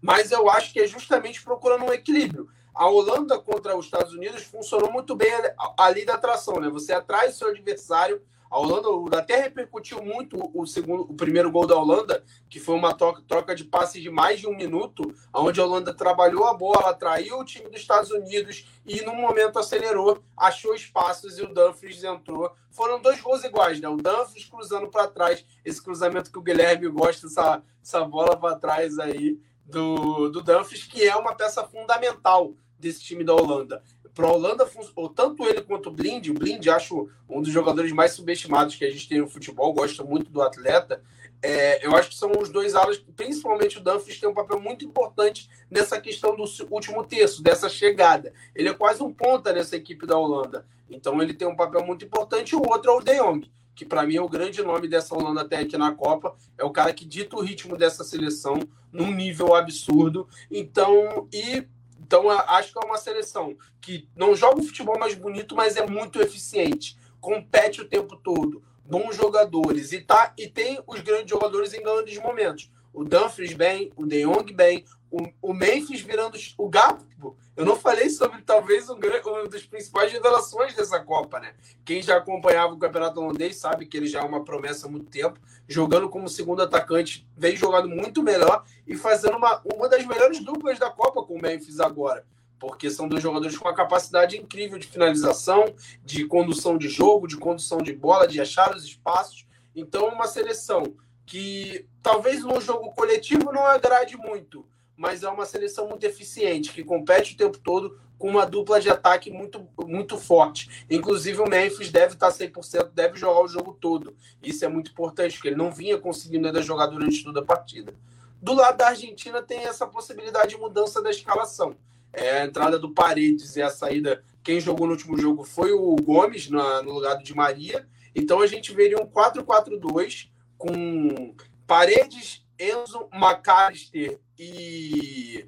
C: Mas eu acho que é justamente procurando um equilíbrio. A Holanda contra os Estados Unidos funcionou muito bem ali da atração, né? Você atrai seu adversário A Holanda até repercutiu muito o segundo, o primeiro gol da Holanda, que foi uma troca, troca de passes de mais de um minuto, onde a Holanda trabalhou a bola, atraiu o time dos Estados Unidos e, num momento, acelerou, achou espaços e o Dumfries entrou. Foram dois gols iguais, né? O Dumfries cruzando para trás, esse cruzamento que o Guilherme gosta, essa, essa bola para trás aí do, do que é uma peça fundamental desse time da Holanda para a Holanda, tanto ele quanto o Blind, o Blind acho um dos jogadores mais subestimados que a gente tem no futebol, gosto muito do atleta. É, eu acho que são os dois alas, principalmente o Dumfries, tem um papel muito importante nessa questão do último terço, dessa chegada. Ele é quase um ponta nessa equipe da Holanda. Então ele tem um papel muito importante. O outro é o De Jong, que para mim é o grande nome dessa Holanda até aqui na Copa. É o cara que dita o ritmo dessa seleção num nível absurdo. Então, e então, acho que é uma seleção que não joga o futebol mais bonito, mas é muito eficiente. Compete o tempo todo. Bons jogadores. E, tá, e tem os grandes jogadores em grandes momentos. O Dumfries bem, o De Jong bem, o, o Memphis virando o Gakpo. Eu não falei sobre talvez um, um dos principais revelações dessa Copa, né? Quem já acompanhava o campeonato holandês sabe que ele já é uma promessa há muito tempo. Jogando como segundo atacante, vem jogando muito melhor e fazendo uma, uma das melhores duplas da Copa com o Memphis agora. Porque são dois jogadores com uma capacidade incrível de finalização, de condução de jogo, de condução de bola, de achar os espaços. Então, uma seleção que talvez no jogo coletivo não agrade muito, mas é uma seleção muito eficiente, que compete o tempo todo com uma dupla de ataque muito, muito forte. Inclusive, o Memphis deve estar 100%, deve jogar o jogo todo. Isso é muito importante, porque ele não vinha conseguindo ainda jogar durante toda a partida. Do lado da Argentina, tem essa possibilidade de mudança da escalação. É, a entrada do Paredes e a saída. Quem jogou no último jogo foi o Gomes, na, no lugar do Di Maria. Então, a gente veria um 4-4-2 com Paredes, Enzo, McAllister e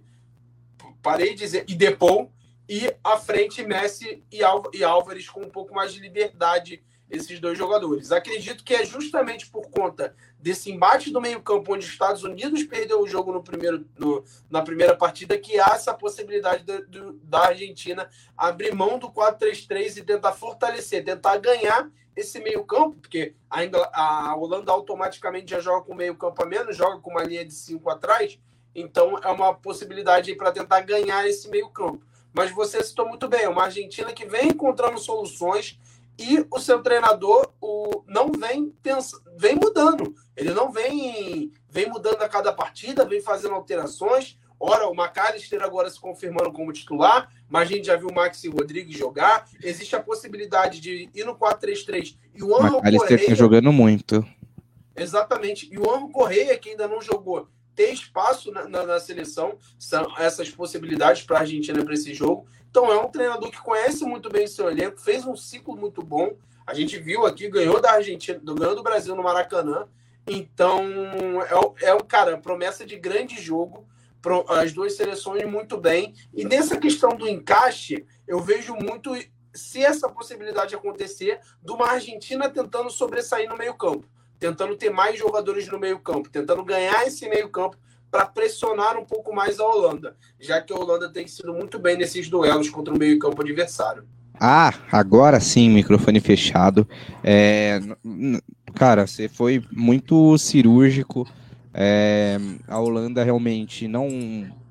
C: Paredes e Depou, e à frente Messi e, e Álvares com um pouco mais de liberdade esses dois jogadores. Acredito que é justamente por conta desse embate do meio-campo, onde os Estados Unidos perdeu o jogo no primeiro, no, na primeira partida, que há essa possibilidade do, do, da Argentina abrir mão do 4-3-3 e tentar fortalecer, tentar ganhar esse meio-campo, porque a, a Holanda automaticamente já joga com meio-campo a menos, joga com uma linha de cinco atrás, então é uma possibilidade para tentar ganhar esse meio-campo. Mas você citou muito bem, uma Argentina que vem encontrando soluções e o seu treinador o, não vem pensa, vem mudando. Ele não vem vem mudando a cada partida, vem fazendo alterações. Ora, o McAllister agora se confirmando como titular, mas a gente já viu o Maxi Rodrigues jogar. Existe a possibilidade de ir no 4-3-3 e o Anjo
B: Correia... tá jogando muito.
C: Exatamente. E o Anjo Correia, que ainda não jogou, ter espaço na, na, na seleção, são essas possibilidades para a Argentina para esse jogo. Então é um treinador que conhece muito bem seu elenco, fez um ciclo muito bom. A gente viu aqui, ganhou da Argentina, ganhou do Brasil no Maracanã. Então é, é o cara, promessa de grande jogo. As duas seleções muito bem. E nessa questão do encaixe, eu vejo muito, se essa possibilidade acontecer, de uma Argentina tentando sobressair no meio-campo tentando ter mais jogadores no meio-campo, tentando ganhar esse meio-campo para pressionar um pouco mais a Holanda, já que a Holanda tem sido muito bem nesses duelos contra o meio-campo adversário.
B: Ah, agora sim, microfone fechado. É, cara, você foi muito cirúrgico. É, a Holanda realmente não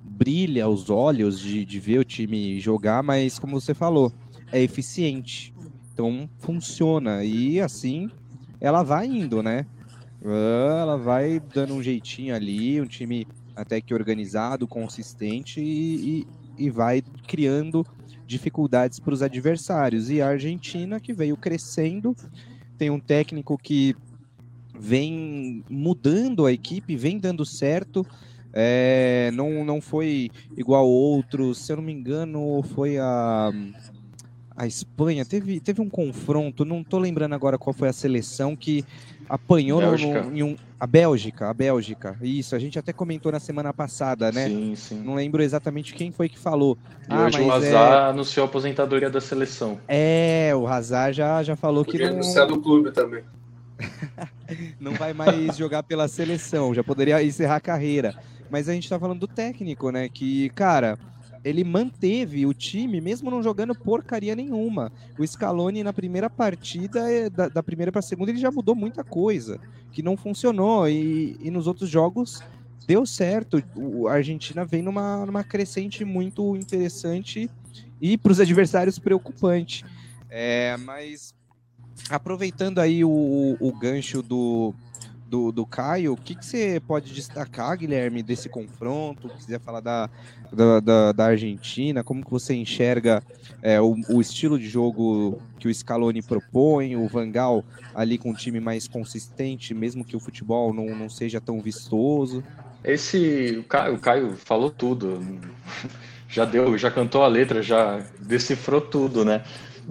B: brilha os olhos de, de ver o time jogar, mas como você falou, é eficiente. Então funciona. E assim ela vai indo, né? Ela vai dando um jeitinho ali, um time até que organizado, consistente e, e, e vai criando dificuldades para os adversários. E a Argentina, que veio crescendo, tem um técnico que vem mudando a equipe, vem dando certo. É, não, não foi igual outros, se eu não me engano, foi a a Espanha teve, teve um confronto, não estou lembrando agora qual foi a seleção que apanhou no, no, em um. A Bélgica, a Bélgica. Isso, a gente até comentou na semana passada, né?
E: Sim, sim.
B: Não lembro exatamente quem foi que falou.
E: E ah, hoje o Hazard é... anunciou a aposentadoria da seleção.
B: É, o Hazard já, já falou Podia que
C: não. Do clube também. *laughs*
B: não vai mais jogar pela seleção, já poderia encerrar a carreira. Mas a gente tá falando do técnico, né? Que, cara, ele manteve o time, mesmo não jogando porcaria nenhuma. O Scaloni, na primeira partida, é, da, da primeira para a segunda, ele já mudou muita coisa, que não funcionou. E, e nos outros jogos deu certo. O, a Argentina vem numa, numa crescente muito interessante e para os adversários preocupante. É, mas aproveitando aí o, o gancho do, do, do Caio, o que, que você pode destacar, Guilherme, desse confronto? Se quiser falar da, da, da, da Argentina, como que você enxerga é, o, o, estilo de jogo que o Scaloni propõe, o Vangal ali com um time mais consistente, mesmo que o futebol não, não seja tão vistoso?
E: Esse, o Caio, o Caio falou tudo, *laughs* já deu, já cantou a letra, já decifrou tudo, né?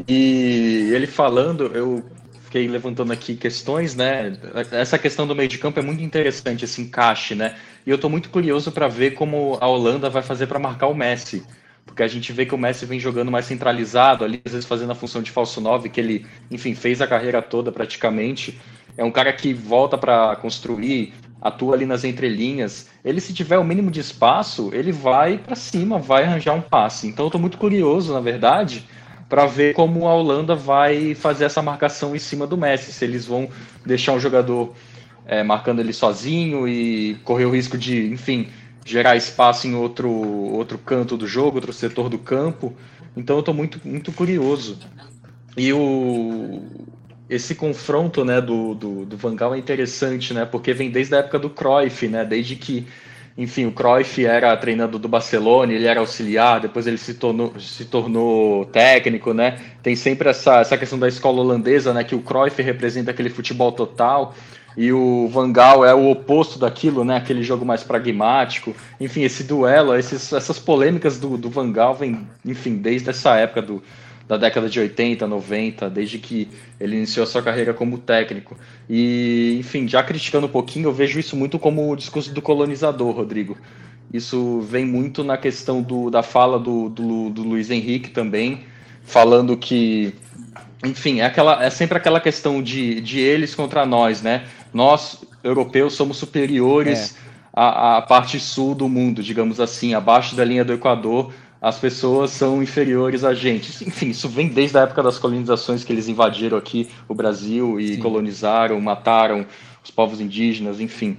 E: E ele falando, eu fiquei levantando aqui questões, né? Essa questão do meio de campo é muito interessante, esse encaixe, né? E eu estou muito curioso para ver como a Holanda vai fazer para marcar o Messi. Porque a gente vê que o Messi vem jogando mais centralizado ali, às vezes fazendo a função de falso 9, que ele, enfim, fez a carreira toda praticamente. É um cara que volta para construir, atua ali nas entrelinhas. Ele, se tiver o mínimo de espaço, ele vai para cima, vai arranjar um passe. Então eu estou muito curioso, na verdade, para ver como a Holanda vai fazer essa marcação em cima do Messi, se eles vão deixar um jogador é, marcando ele sozinho e correr o risco de, enfim, gerar espaço em outro, outro canto do jogo, outro setor do campo. Então eu estou muito, muito curioso. E o, esse confronto né, do, do, do Van Gaal é interessante, né, porque vem desde a época do Cruyff, né, desde que enfim, o Cruyff era treinador do Barcelona, ele era auxiliar, depois ele se tornou, se tornou técnico, né? Tem sempre essa, essa questão da escola holandesa, né? Que o Cruyff representa aquele futebol total e o Van Gaal é o oposto daquilo, né? Aquele jogo mais pragmático. Enfim, esse duelo, esses, essas polêmicas do, do Van Gaal vem, enfim, desde essa época do, da década de 80, 90, desde que ele iniciou a sua carreira como técnico. E, enfim, já criticando um pouquinho, eu vejo isso muito como o discurso do colonizador, Rodrigo. Isso vem muito na questão do, da fala do, do, do Luiz Henrique também, falando que, enfim, é, aquela, é sempre aquela questão de, de eles contra nós, né? Nós, europeus, somos superiores é. à, à parte sul do mundo, digamos assim, abaixo da linha do Equador as pessoas são inferiores a gente. Enfim, isso vem desde a época das colonizações que eles invadiram aqui o Brasil e Sim. colonizaram, mataram os povos indígenas, enfim.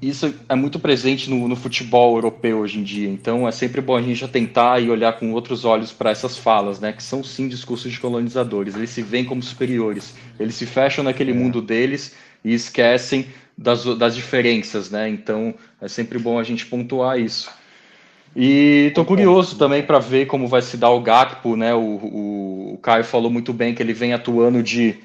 E: Isso é muito presente no, no, futebol europeu hoje em dia. Então é sempre bom a gente tentar e olhar com outros olhos para essas falas, né? Que são sim discursos de colonizadores. Eles se veem como superiores. Eles se fecham naquele é. mundo deles e esquecem das, das diferenças, né? Então é sempre bom a gente pontuar isso. E tô curioso também para ver como vai se dar o Gakpo, né? O, o, o, Caio falou muito bem que ele vem atuando de,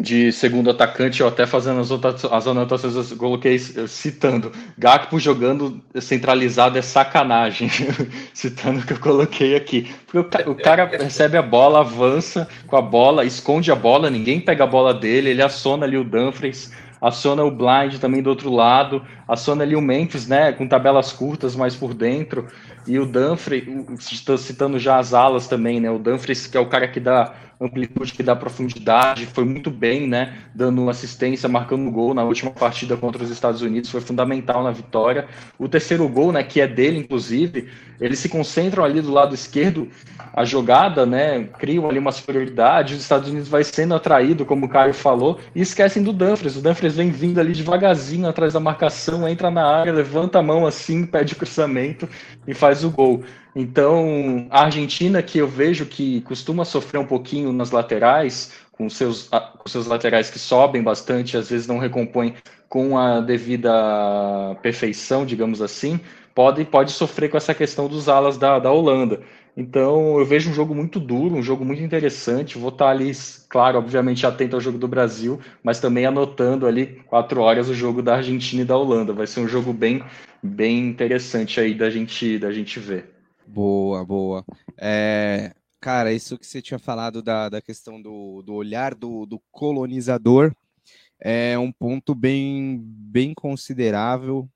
E: de segundo atacante, eu até fazendo as, as anotações, eu coloquei citando, Gakpo jogando centralizado é sacanagem, *laughs* citando o que eu coloquei aqui. Porque o, o cara recebe a bola, avança com a bola, esconde a bola, ninguém pega a bola dele, ele aciona ali o Dumfries, aciona o blind também do outro lado, aciona ali o Memphis, né, com tabelas curtas mais por dentro, e o Danfrey, citando já as alas também, né, o Danfrey que é o cara que dá amplitude, que dá profundidade, foi muito bem, né, dando assistência, marcando gol na última partida contra os Estados Unidos, foi fundamental na vitória. O terceiro gol, né, que é dele, inclusive, eles se concentram ali do lado esquerdo, a jogada, né, criam ali uma superioridade, os Estados Unidos vai sendo atraído, como o Caio falou, e esquecem do Dumfries. O Dumfries vem vindo ali devagarzinho atrás da marcação, entra na área, levanta a mão assim, pede cruzamento e faz o gol. Então, a Argentina, que eu vejo que costuma sofrer um pouquinho nas laterais, com seus, com seus laterais que sobem bastante, às vezes não recompõem com a devida perfeição, digamos assim, pode, pode sofrer com essa questão dos alas da, da Holanda. Então, eu vejo um jogo muito duro, um jogo muito interessante. Vou estar ali, claro, obviamente atento ao jogo do Brasil, mas também anotando ali quatro horas o jogo da Argentina e da Holanda. Vai ser um jogo bem, bem interessante aí da gente, da gente ver.
B: Boa, boa. É, cara, isso que você tinha falado da, da questão do, do olhar do, do colonizador é um ponto bem, bem considerável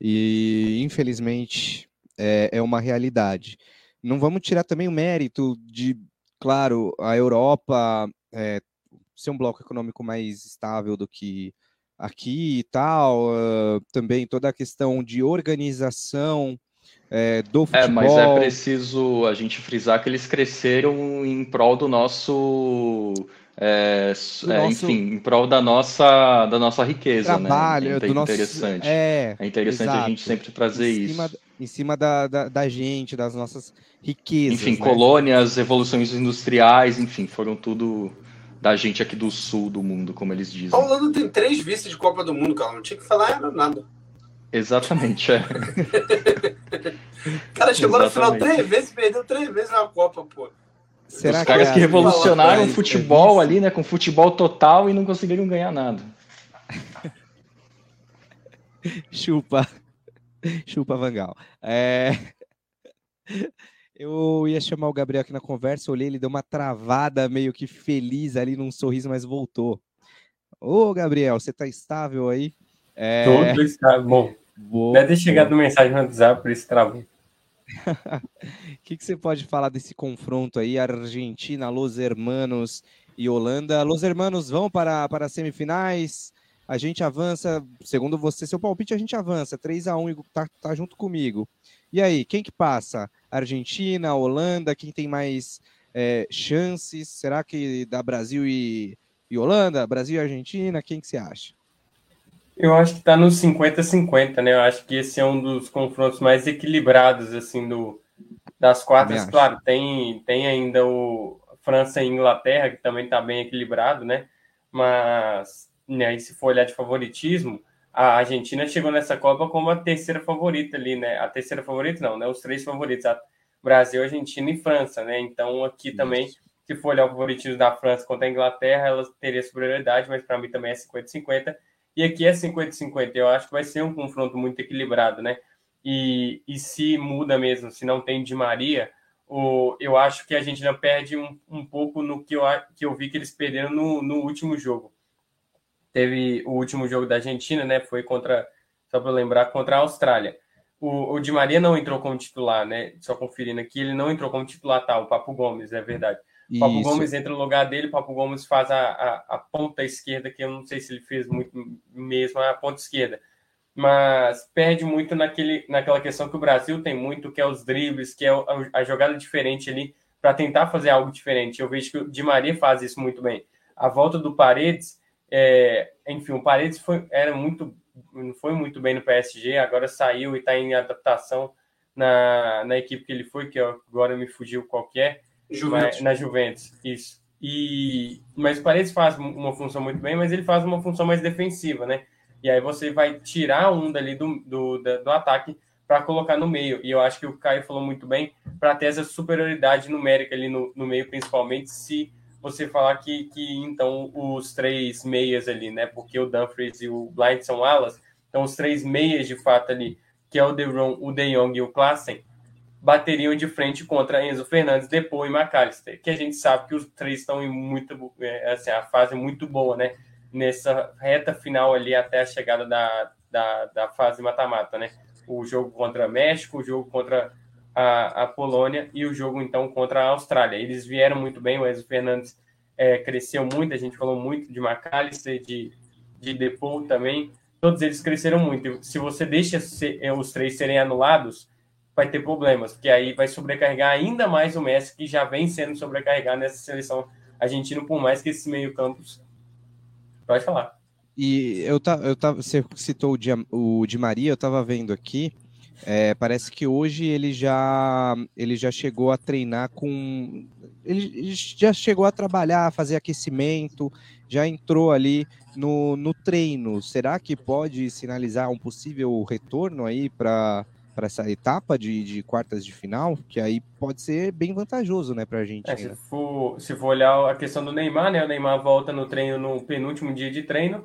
B: e, infelizmente, é, é uma realidade. Não vamos tirar também o mérito de, claro, a Europa é, ser um bloco econômico mais estável do que aqui e tal, uh, também toda a questão de organização é, do futebol.
E: É, mas é preciso a gente frisar que eles cresceram em prol do nosso. É,
B: Do
E: é,
B: nosso-
E: enfim, em prol da nossa, da nossa riqueza,
B: trabalho,
E: né?
B: do nosso.
E: interessante.
B: É,
E: É interessante a
B: exato.
E: gente sempre trazer
B: em
E: isso.
B: cima, em cima da, da, da gente, das nossas riquezas.
E: Enfim,
B: né?
E: colônias, evoluções industriais, enfim, foram tudo da gente aqui do sul do mundo, como eles dizem.
C: A Holanda tem três vices de Copa do Mundo, cara. Não tinha que falar era nada.
E: Exatamente, é.
C: O *laughs* cara chegou no final
E: Exatamente.
C: três vezes, perdeu três vezes na Copa, pô.
B: Será
E: Os caras
B: é
E: que revolucionaram
C: é
E: o futebol ali, né, com futebol total e não conseguiram ganhar nada. *laughs*
B: Chupa. Chupa Vangal. É... *laughs* Eu ia chamar o Gabriel aqui na conversa, olhei, ele deu uma travada meio que feliz ali num sorriso, mas voltou. Ô, Gabriel, você tá estável aí? É...
D: Tudo está bom.
B: Boa,
D: Deve ter chegado mensagem no WhatsApp, por isso travou.
B: O *laughs* que, que você pode falar desse confronto aí, Argentina, Los Hermanos e Holanda? Los Hermanos vão para, para as semifinais, a gente avança, segundo você, seu palpite, a gente avança, 3 a 1 Igor, tá, tá junto comigo. E aí, quem que passa? Argentina, Holanda, quem tem mais é, chances? Será que dá Brasil e, e Holanda? Brasil e Argentina? Quem que você acha?
D: Eu acho que tá no 50-50, né? Eu acho que esse é um dos confrontos mais equilibrados, assim, do, das quartas. Claro, tem, tem ainda o França e Inglaterra, que também tá bem equilibrado, né? Mas, né, se for olhar de favoritismo, a Argentina chegou nessa Copa como a terceira favorita ali, né? A terceira favorita não, né? Os três favoritos, a Brasil, Argentina e França, né? Então aqui também, se for olhar o favoritismo da França contra a Inglaterra, ela teria superioridade, mas para mim também é 50-50. E aqui é 50-50. Eu acho que vai ser um confronto muito equilibrado, né? E, e se muda mesmo, se não tem Di Maria, o, eu acho que a Argentina perde um, um pouco no que eu, que eu vi que eles perderam no, no último jogo. Teve o último jogo da Argentina, né? Foi contra, só para lembrar, contra a Austrália. O, o Di Maria não entrou como titular, né? Só conferindo aqui, ele não entrou como titular, tá? O Papo Gomes, é verdade. O Papo
B: Isso.
D: Gomes entra no lugar dele, o Papo Gomes faz a, a, a ponta esquerda, que eu não sei se ele fez muito mesmo a ponta esquerda. Mas perde muito naquele, naquela questão que o Brasil tem muito, que é os dribles, que é a, a jogada diferente ali, para tentar fazer algo diferente. Eu vejo que o Di Maria faz isso muito bem. A volta do Paredes, é, enfim, o Paredes foi, era muito, não foi muito bem no PSG, agora saiu e está em adaptação na, na equipe que ele foi, que agora me fugiu qualquer.
C: Juventus.
D: Mas- na Juventus, isso. E, mas o Paredes faz uma função muito bem, mas ele faz uma função mais defensiva, né? E aí você vai tirar um dali do, do, do ataque para colocar no meio. E eu acho que o Caio falou muito bem para ter essa superioridade numérica ali no, no meio, principalmente se você falar que, que então os três meias ali, né? Porque o Dumfries e o Blind são alas, então os três meias de fato ali, que é o De Ron, o De Jong e o Klassen, bateriam de frente contra Enzo Fernandes, Depô e McAllister, que a gente sabe que os três estão em muito, é, assim, a fase muito boa, né? Nessa reta final ali até a chegada da, da, da fase mata-mata, né? O jogo contra México, o jogo contra a, a Polônia e o jogo então contra a Austrália. Eles vieram muito bem, o Enzo Fernandes é, cresceu muito, a gente falou muito de McAllister, de, de Depô também, todos eles cresceram muito. Se você deixa é, os três serem anulados, vai ter problemas, porque aí vai sobrecarregar ainda mais o Messi, que já vem sendo sobrecarregado nessa seleção argentina, por mais que esses meio-campos. Pode falar.
B: E eu tá, eu tava, você citou o Di, o Di Maria, eu estava vendo aqui. é, parece que hoje ele já ele já chegou a treinar com ele já chegou a trabalhar, a fazer aquecimento, já entrou ali no, no treino. Será que pode sinalizar um possível retorno aí para para essa etapa de, de quartas de final? Que aí pode ser bem vantajoso, né, para a
D: É, se, for, se for olhar a questão do Neymar, né? O Neymar volta no treino no penúltimo dia de treino,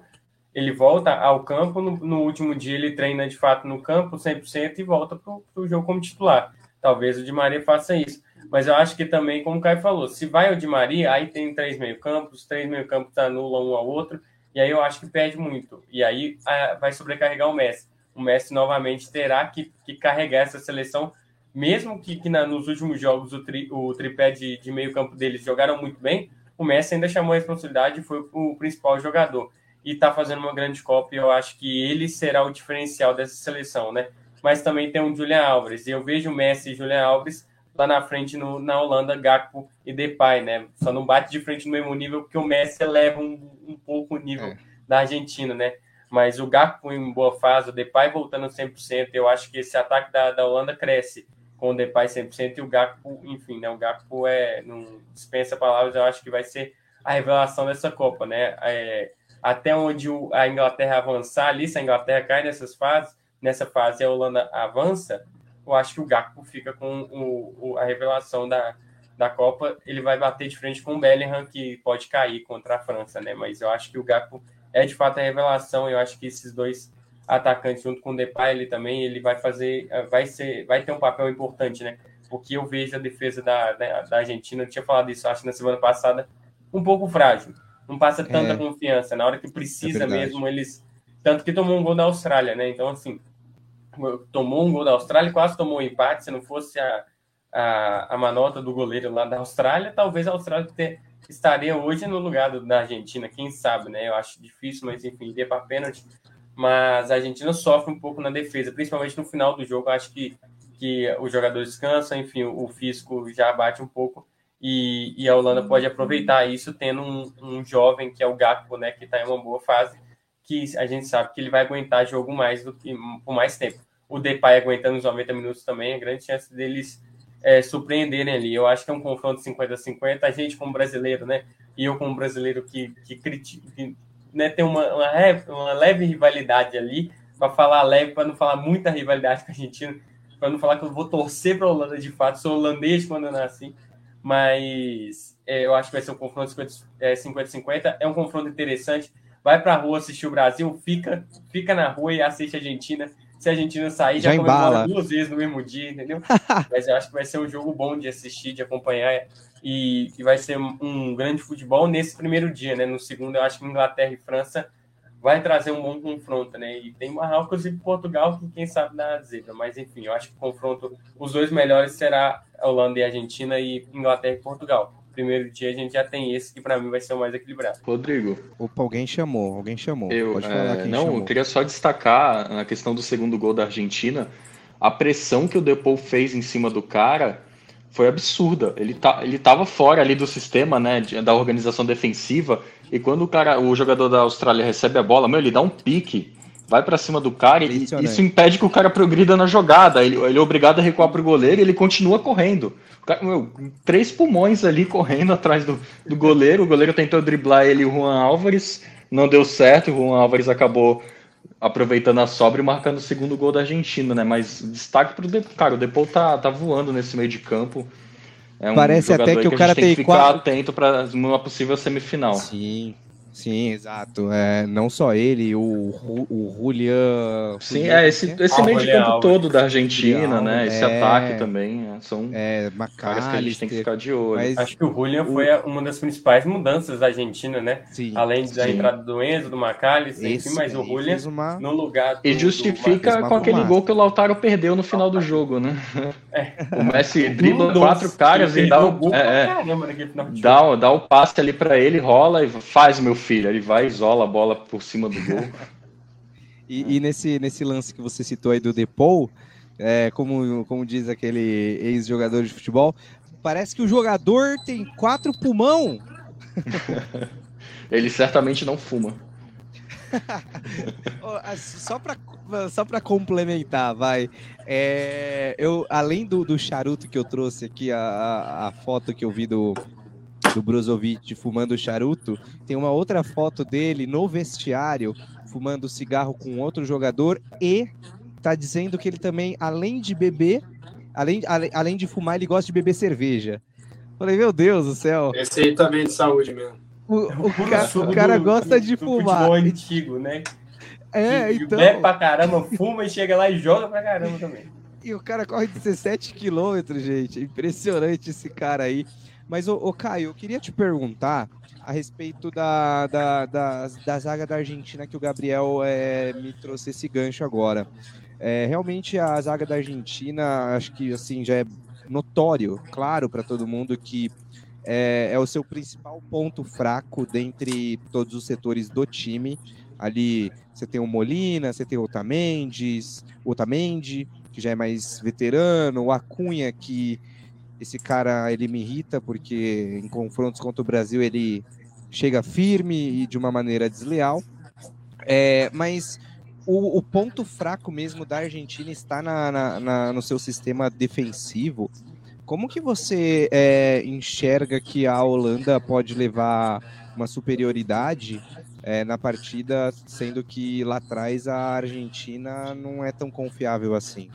D: ele volta ao campo, no, no último dia ele treina de fato no campo 100% e volta para o jogo como titular. Talvez o Di Maria faça isso. Mas eu acho que também, como o Caio falou, se vai o Di Maria, aí tem três meio-campos, três meio-campos anulam um ao outro, e aí eu acho que perde muito. E aí ah, vai sobrecarregar o Messi. O Messi novamente terá que, que carregar essa seleção, mesmo que, que na- nos últimos jogos o, tri, o tripé de, de meio-campo deles jogaram muito bem, o Messi ainda chamou a responsabilidade e foi o principal jogador. E está fazendo uma grande Copa, e eu acho que ele será o diferencial dessa seleção, né? mas também tem um Julian Alves. E eu vejo o Messi e Julian Alves lá na frente no, na Holanda, Gakpo e Depay, né? Só não bate de frente no mesmo nível porque o Messi eleva um, um pouco o nível é. da Argentina, né? Mas o Gakpo em boa fase, o Depay voltando 100%, eu acho que esse ataque da, da Holanda cresce com o Depay 100% e o Gakpo, enfim, né? O Gakpo é, não dispensa palavras, eu acho que vai ser a revelação dessa Copa, né? É, até onde o, a Inglaterra avançar ali, se a Inglaterra cai nessas fases, nessa fase a Holanda avança, eu acho que o Gakpo fica com o, o, a revelação da, da Copa. Ele vai bater de frente com o Bellingham, que pode cair contra a França, né? Mas eu acho que o Gakpo é de fato a revelação. Eu acho que esses dois atacantes, junto com o Depay, ele também ele vai fazer, vai ser, vai ter um papel importante, né? Porque eu vejo a defesa da, da, da Argentina, eu tinha falado isso, acho, na semana passada, um pouco frágil. Não passa tanta é, confiança. Na hora que precisa é mesmo, eles. Tanto que tomou um gol da Austrália, né? Então, assim, tomou um gol da Austrália, quase tomou um empate. Se não fosse a, a, a manota do goleiro lá da Austrália, talvez a Austrália ter, estaria hoje no lugar do, da Argentina, quem sabe, né? Eu acho difícil, mas enfim, iria para pênalti. Mas a Argentina sofre um pouco na defesa, principalmente no final do jogo. Acho que, que os jogadores cansam, enfim, o, o físico já bate um pouco. E, e, a Holanda pode aproveitar isso tendo um, um jovem que é o Gakpo, né, que está em uma boa fase, que a gente sabe que ele vai aguentar jogo mais do que por mais tempo o Depay aguentando os 90 minutos também, é grande chance deles é, surpreenderem ali. Eu acho que é um confronto 50-50. A gente, como brasileiro, né? E eu, como brasileiro que, que critica, que, né, tem uma, uma, uma leve rivalidade ali, para falar leve, para não falar muita rivalidade com a Argentina, para não falar que eu vou torcer para a Holanda de fato, sou holandês quando eu nasci, mas é, eu acho que vai ser um confronto 50-50. É, é um confronto interessante. Vai para a rua assistir o Brasil, fica, fica na rua e assiste a Argentina se a Argentina sair, já, já comemora duas vezes no mesmo dia, entendeu? *laughs* Mas eu acho que vai ser um jogo bom de assistir, de acompanhar, e, e vai ser um grande futebol nesse primeiro dia, né? No segundo, eu acho que Inglaterra e França vai trazer um bom confronto, né? E tem Marrocos e Portugal, que quem sabe dá zebra. Mas enfim, eu acho que o confronto, os dois melhores será Holanda e Argentina e Inglaterra e Portugal primeiro dia a gente já tem esse que para mim vai ser o mais equilibrado.
E: Rodrigo.
B: Opa, alguém chamou, alguém chamou.
E: Eu, Pode falar é, Não, chamou. eu queria só destacar na questão do segundo gol da Argentina, a pressão que o Depou fez em cima do cara foi absurda. Ele, tá, ele tava fora ali do sistema, né, da organização defensiva, e quando o cara, o jogador da Austrália recebe a bola, meu, ele dá um pique vai para cima do cara e isso impede que o cara progrida na jogada. Ele, ele é obrigado a recuar pro goleiro e ele continua correndo. Cara, meu, três pulmões ali correndo atrás do, do goleiro. O goleiro tentou driblar ele e o Juan Álvares, não deu certo. O Juan Álvares acabou aproveitando a sobra e marcando o segundo gol da Argentina, né? Mas destaque pro Depou. Cara, o Depou tá, tá voando nesse meio de campo.
B: É um Parece até que, que o cara tem,
E: tem que ficar quatro... atento para uma possível semifinal.
B: Sim, Sim, exato. É, não só ele, o, o Julian.
E: Sim, Julian, é esse, esse meio de campo todo da Argentina, né? Esse é, ataque também. É, são
B: é, caras
E: que a gente tem que ficar de olho. Mas
D: Acho que o Julian o... foi uma das principais mudanças da Argentina, né? Sim, Além da sim. entrada do Enzo, do Macalester, enfim, mas o Julian uma... no lugar.
E: Do, e justifica do... com aquele gol que o Lautaro perdeu no final do jogo, né? É. O Messi dribla quatro caras e dá o, é, é. dá, dá o passe ali para ele, rola e faz meu filho. Ele vai, isola a bola por cima do gol. *laughs*
B: e, e, nesse, nesse lance que você citou aí do Depou, é, como, como diz aquele ex-jogador de futebol, parece que o jogador tem quatro pulmão. *laughs*
E: Ele certamente não fuma. *laughs*
B: só para só para complementar, vai. É, eu além do, do charuto que eu trouxe aqui a, a foto que eu vi do do Brozovic fumando charuto, tem uma outra foto dele no vestiário fumando cigarro com outro jogador e tá dizendo que ele também, além de beber, além, além de fumar, ele gosta de beber cerveja. Falei, meu Deus do céu.
C: Esse aí também tá de saúde mesmo.
B: O, o, ca, o cara do, gosta de do fumar.
D: antigo, né?
B: É,
D: que,
B: então.
D: Bebe pra caramba, fuma e chega lá e joga pra caramba também.
B: E o cara corre 17 quilômetros, gente. Impressionante esse cara aí. Mas, ô, Caio, eu queria te perguntar a respeito da, da, da, da zaga da Argentina que o Gabriel é, me trouxe esse gancho agora. É, realmente a zaga da Argentina, acho que assim já é notório, claro para todo mundo que é, é, o seu principal ponto fraco dentre todos os setores do time. Ali você tem o Molina, você tem o o Otamendi, que já é mais veterano, o Acunha, que esse cara ele me irrita porque em confrontos contra o Brasil ele chega firme e de uma maneira desleal. É, mas o, o, ponto fraco mesmo da Argentina está na, na, na, no seu sistema defensivo. Como que você é, enxerga que a Holanda pode levar uma superioridade é, na partida, sendo que lá atrás a Argentina não é tão confiável assim?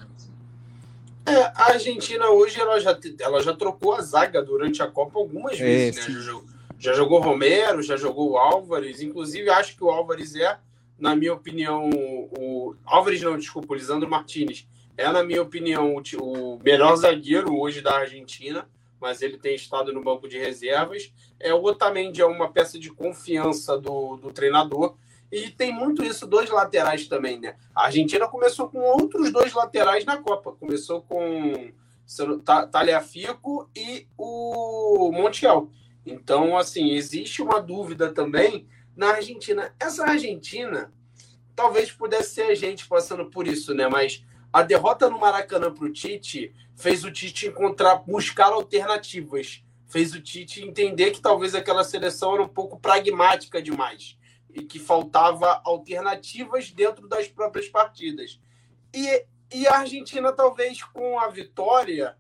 C: É, a Argentina hoje ela já, ela já trocou a zaga durante a Copa algumas é, vezes, né? Já jogou, já jogou Romero, já jogou Álvares, inclusive acho que o Álvares é, na minha opinião, o Álvares não, desculpa, o Lisandro Martinez é, na minha opinião, o, o melhor zagueiro hoje da Argentina, mas ele tem estado no banco de reservas. É, o Otamendi é uma peça de confiança do, do treinador e tem muito isso dois laterais também, né? A Argentina começou com outros dois laterais na Copa. Começou com Talhafico e o Montiel. Então, assim, existe uma dúvida também na Argentina. Essa Argentina talvez pudesse ser a gente passando por isso, né? Mas a derrota no Maracanã para o Tite fez o Tite encontrar, buscar alternativas. Fez o Tite entender que talvez aquela seleção era um pouco pragmática demais e que faltava alternativas dentro das próprias partidas. E, e a Argentina, talvez com a vitória,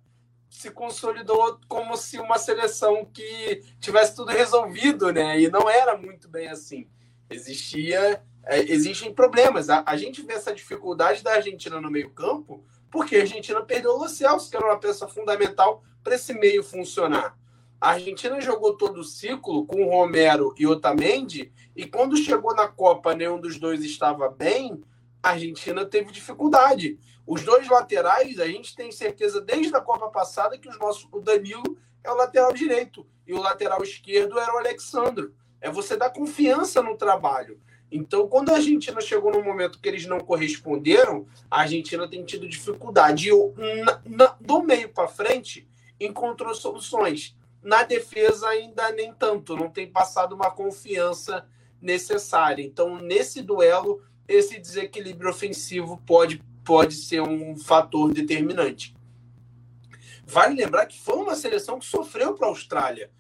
C: se consolidou como se uma seleção que tivesse tudo resolvido, né? E não era muito bem assim. Existia, é, existem problemas. A, a gente vê essa dificuldade da Argentina no meio-campo porque a Argentina perdeu o Lo que era uma peça fundamental para esse meio funcionar. A Argentina jogou todo o ciclo com Romero e Otamendi, e quando chegou na Copa, nenhum dos dois estava bem, a Argentina teve dificuldade. Os dois laterais, a gente tem certeza desde a Copa passada que os nossos, o Danilo é o lateral direito e o lateral esquerdo era o Alexandro. É você dar confiança no trabalho. Então, quando a Argentina chegou no momento que eles não corresponderam, a Argentina tem tido dificuldade. E na, na, do meio para frente, encontrou soluções. Na defesa, ainda nem tanto, não tem passado uma confiança necessária. Então, nesse duelo, esse desequilíbrio ofensivo pode, pode ser um fator determinante. Vale lembrar que foi uma seleção que sofreu para a Austrália.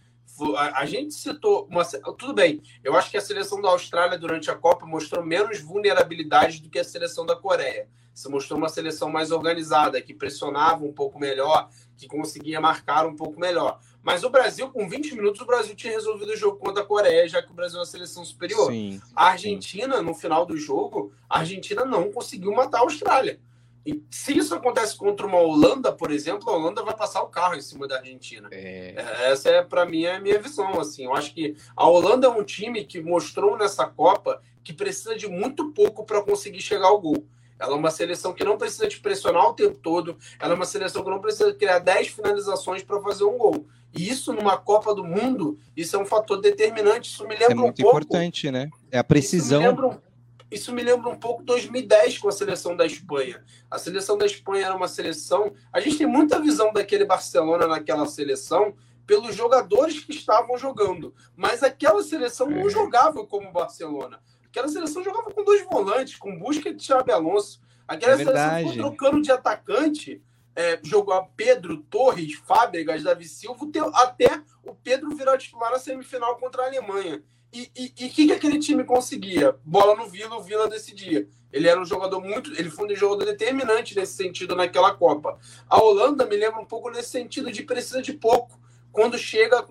C: A, gente citou. Uma, tudo bem, eu acho que a seleção da Austrália durante a Copa mostrou menos vulnerabilidade do que a seleção da Coreia. Se mostrou uma seleção mais organizada, que pressionava um pouco melhor, que conseguia marcar um pouco melhor. Mas o Brasil, com 20 minutos, o Brasil tinha resolvido o jogo contra a Coreia, já que o Brasil é uma seleção superior. Sim, a Argentina, sim. no final do jogo, a Argentina não conseguiu matar a Austrália. E se isso acontece contra uma Holanda, por exemplo, a Holanda vai passar o carro em cima da Argentina. É... é essa é, para mim, a minha visão. Assim, eu acho que a Holanda é um time que mostrou nessa Copa que precisa de muito pouco para conseguir chegar ao gol. Ela é uma seleção que não precisa te pressionar o tempo todo. Ela é uma seleção que não precisa criar 10 finalizações para fazer um gol. E isso numa Copa do Mundo, isso é um fator determinante. Isso me lembra é
B: muito
C: um pouco,
B: importante, né? É a precisão.
C: Isso me, lembra, isso me lembra um pouco 2010 com a seleção da Espanha. A seleção da Espanha era uma seleção. A gente tem muita visão daquele Barcelona naquela seleção pelos jogadores que estavam jogando. Mas aquela seleção não é. jogava como o Barcelona. Aquela seleção jogava com dois volantes, com busca de Xabi Alonso. Aquela é seleção trocando de atacante, é, jogou a Pedro, Torres, Fábregas, Davi Silva, até o Pedro virar titular na semifinal contra a Alemanha. E o que, que aquele time conseguia? Bola no Vila, o Vila decidia. Ele era um jogador muito. Ele foi um jogador determinante nesse sentido naquela Copa. A Holanda me lembra um pouco nesse sentido de precisa de pouco quando chega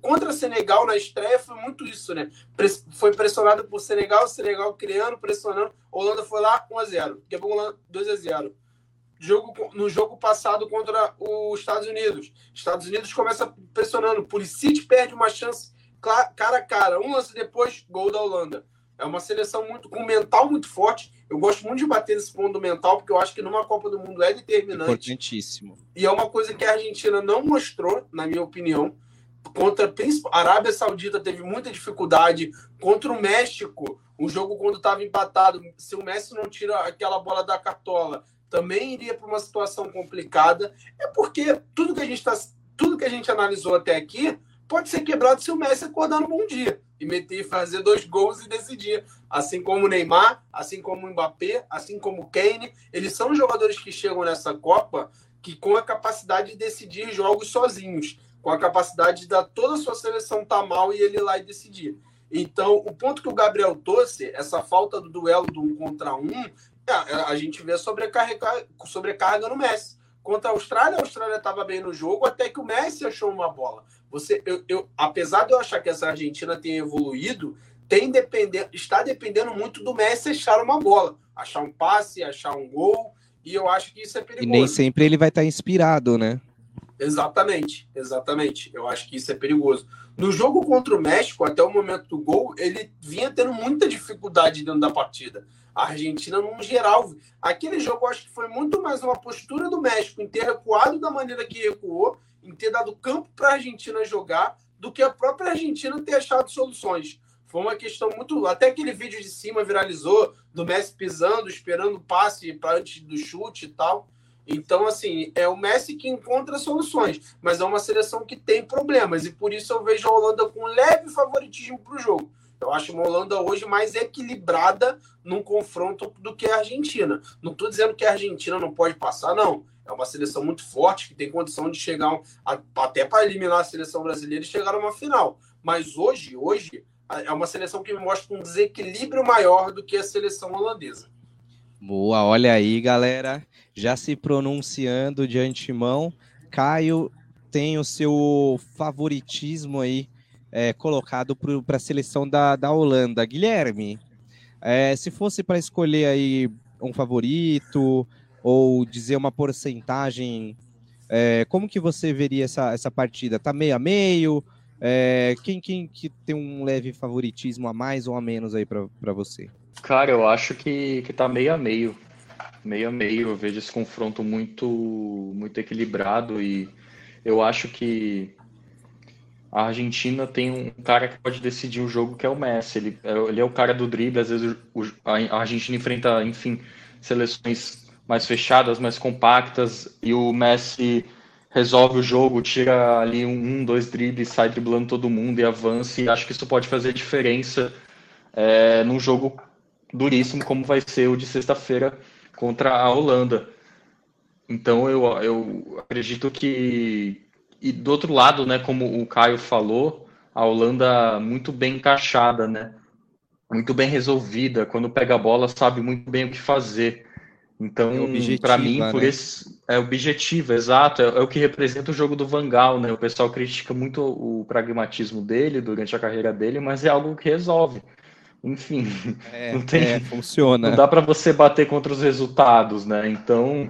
C: contra Senegal na estreia foi muito isso, né? Foi pressionado por Senegal, Senegal criando, pressionando. Holanda foi lá 1 a 0, daqui a pouco 2 a 0. Jogo, no jogo passado contra os Estados Unidos, Estados Unidos começa pressionando, Pulisic perde uma chance cara a cara, um lance depois, gol da Holanda. É uma seleção muito com mental muito forte. Eu gosto muito de bater nesse ponto mental, porque eu acho que numa Copa do Mundo é determinante.
B: Importantíssimo.
C: E é uma coisa que a Argentina não mostrou, na minha opinião. Contra a Arábia Saudita teve muita dificuldade. Contra o México, o jogo quando estava empatado, se o Messi não tira aquela bola da cartola, também iria para uma situação complicada. É porque tudo que a gente está, tudo que a gente analisou até aqui pode ser quebrado se o Messi acordar no bom dia e meter, fazer dois gols e decidir. Assim como o Neymar, assim como o Mbappé, assim como o Kane. Eles são jogadores que chegam nessa Copa que com a capacidade de decidir jogos sozinhos, com a capacidade de dar toda a sua seleção tá mal e ele ir lá e decidir. Então, o ponto que o Gabriel trouxe, essa falta do duelo do um contra um, é, a gente vê sobrecarga, sobrecarga no Messi. Contra a Austrália, a Austrália estava bem no jogo, até que o Messi achou uma bola. Você, eu, eu, apesar de eu achar que essa Argentina tenha evoluído, tem depender, está dependendo muito do Messi achar uma bola, achar um passe, achar um gol, e eu acho que isso é perigoso.
B: E nem sempre ele vai estar inspirado, né?
C: Exatamente, exatamente. Eu acho que isso é perigoso. No jogo contra o México, até o momento do gol, ele vinha tendo muita dificuldade dentro da partida. A Argentina, no geral, aquele jogo acho que foi muito mais uma postura do México em ter recuado da maneira que recuou, em ter dado campo para a Argentina jogar, do que a própria Argentina ter achado soluções. Foi uma questão muito. Até aquele vídeo de cima viralizou, do Messi pisando, esperando o passe para antes do chute e tal. Então, assim, é o Messi que encontra soluções, mas é uma seleção que tem problemas, e por isso eu vejo a Holanda com leve favoritismo para o jogo. Eu acho uma Holanda hoje mais equilibrada num confronto do que a Argentina. Não estou dizendo que a Argentina não pode passar, não. É uma seleção muito forte, que tem condição de chegar até para eliminar a seleção brasileira e chegar numa final. Mas hoje, hoje, é uma seleção que mostra um desequilíbrio maior do que a seleção holandesa.
B: Boa, olha aí, galera. Já se pronunciando de antemão. Caio tem o seu favoritismo aí é, colocado para a seleção da, da Holanda. Guilherme, é, se fosse para escolher aí um favorito ou dizer uma porcentagem, é, como que você veria essa, essa partida? Tá meio a meio? É, quem, quem que tem um leve favoritismo a mais ou a menos aí para você?
E: Cara, eu acho que, que tá meio a meio. Meio a meio. Eu vejo esse confronto muito, muito equilibrado e eu acho que a Argentina tem um cara que pode decidir o jogo, que é o Messi. Ele, é, ele é o cara do drible. Às vezes o, a Argentina enfrenta, enfim, seleções mais fechadas, mais compactas, e o Messi resolve o jogo, tira ali um, dois dribles, sai driblando todo mundo e avança. E acho que isso pode fazer diferença é, num jogo duríssimo como vai ser o de sexta-feira contra a Holanda. Então eu, eu acredito que e do outro lado, né, como o Caio falou, a Holanda muito bem encaixada, né? Muito bem resolvida, quando pega a bola sabe muito bem o que fazer. Então, é para mim, né? por esse é objetivo, exato, é, é, o que representa o jogo do Vangal, né? O pessoal critica muito o pragmatismo dele durante a carreira dele, mas é algo que resolve. Enfim,
B: é, *laughs* não tem, é, funciona.
E: Não dá para você bater contra os resultados, né? Então,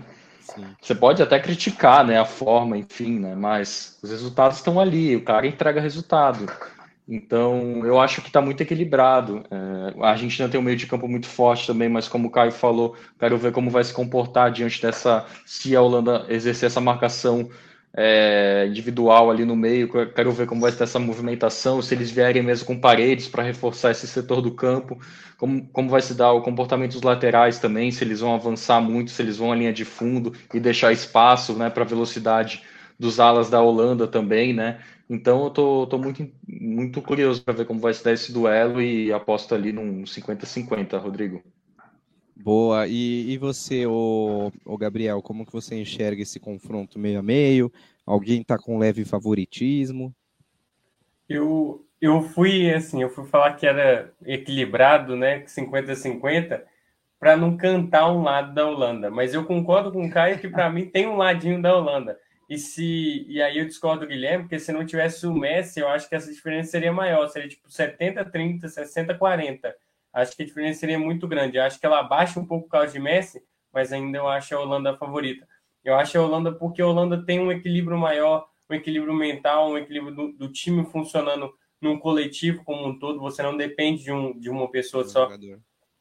E: Você pode até criticar, né, a forma, enfim, né? Mas os resultados estão ali, o cara entrega resultado. Então, eu acho que está muito equilibrado. É, a Argentina tem um meio de campo muito forte também, mas como o Caio falou, quero ver como vai se comportar diante dessa. Se a Holanda exercer essa marcação é, individual ali no meio. Quero ver como vai ser essa movimentação, se eles vierem mesmo com paredes para reforçar esse setor do campo, como, como vai se dar o comportamento dos laterais também, se eles vão avançar muito, se eles vão à linha de fundo e deixar espaço né, para a velocidade dos alas da Holanda também, né? Então eu tô, tô muito, muito curioso para ver como vai se dar esse duelo e aposto ali num 50-50, Rodrigo.
B: Boa. E, e você, o, o Gabriel, como que você enxerga esse confronto meio a meio? Alguém está com leve favoritismo?
D: Eu, eu fui assim, eu fui falar que era equilibrado, né, 50-50, para não cantar um lado da Holanda. Mas eu concordo com o Caio que para mim tem um ladinho da Holanda. E se e aí eu discordo do Guilherme, porque se não tivesse o Messi, eu acho que essa diferença seria maior, seria tipo 70-30, 60-40 acho que a diferença seria muito grande. Eu acho que ela baixa um pouco o causa de Messi, mas ainda eu acho a Holanda a favorita. Eu acho a Holanda porque a Holanda tem um equilíbrio maior, um equilíbrio mental, um equilíbrio do, do time funcionando num coletivo como um todo. Você não depende de, um, de uma pessoa só.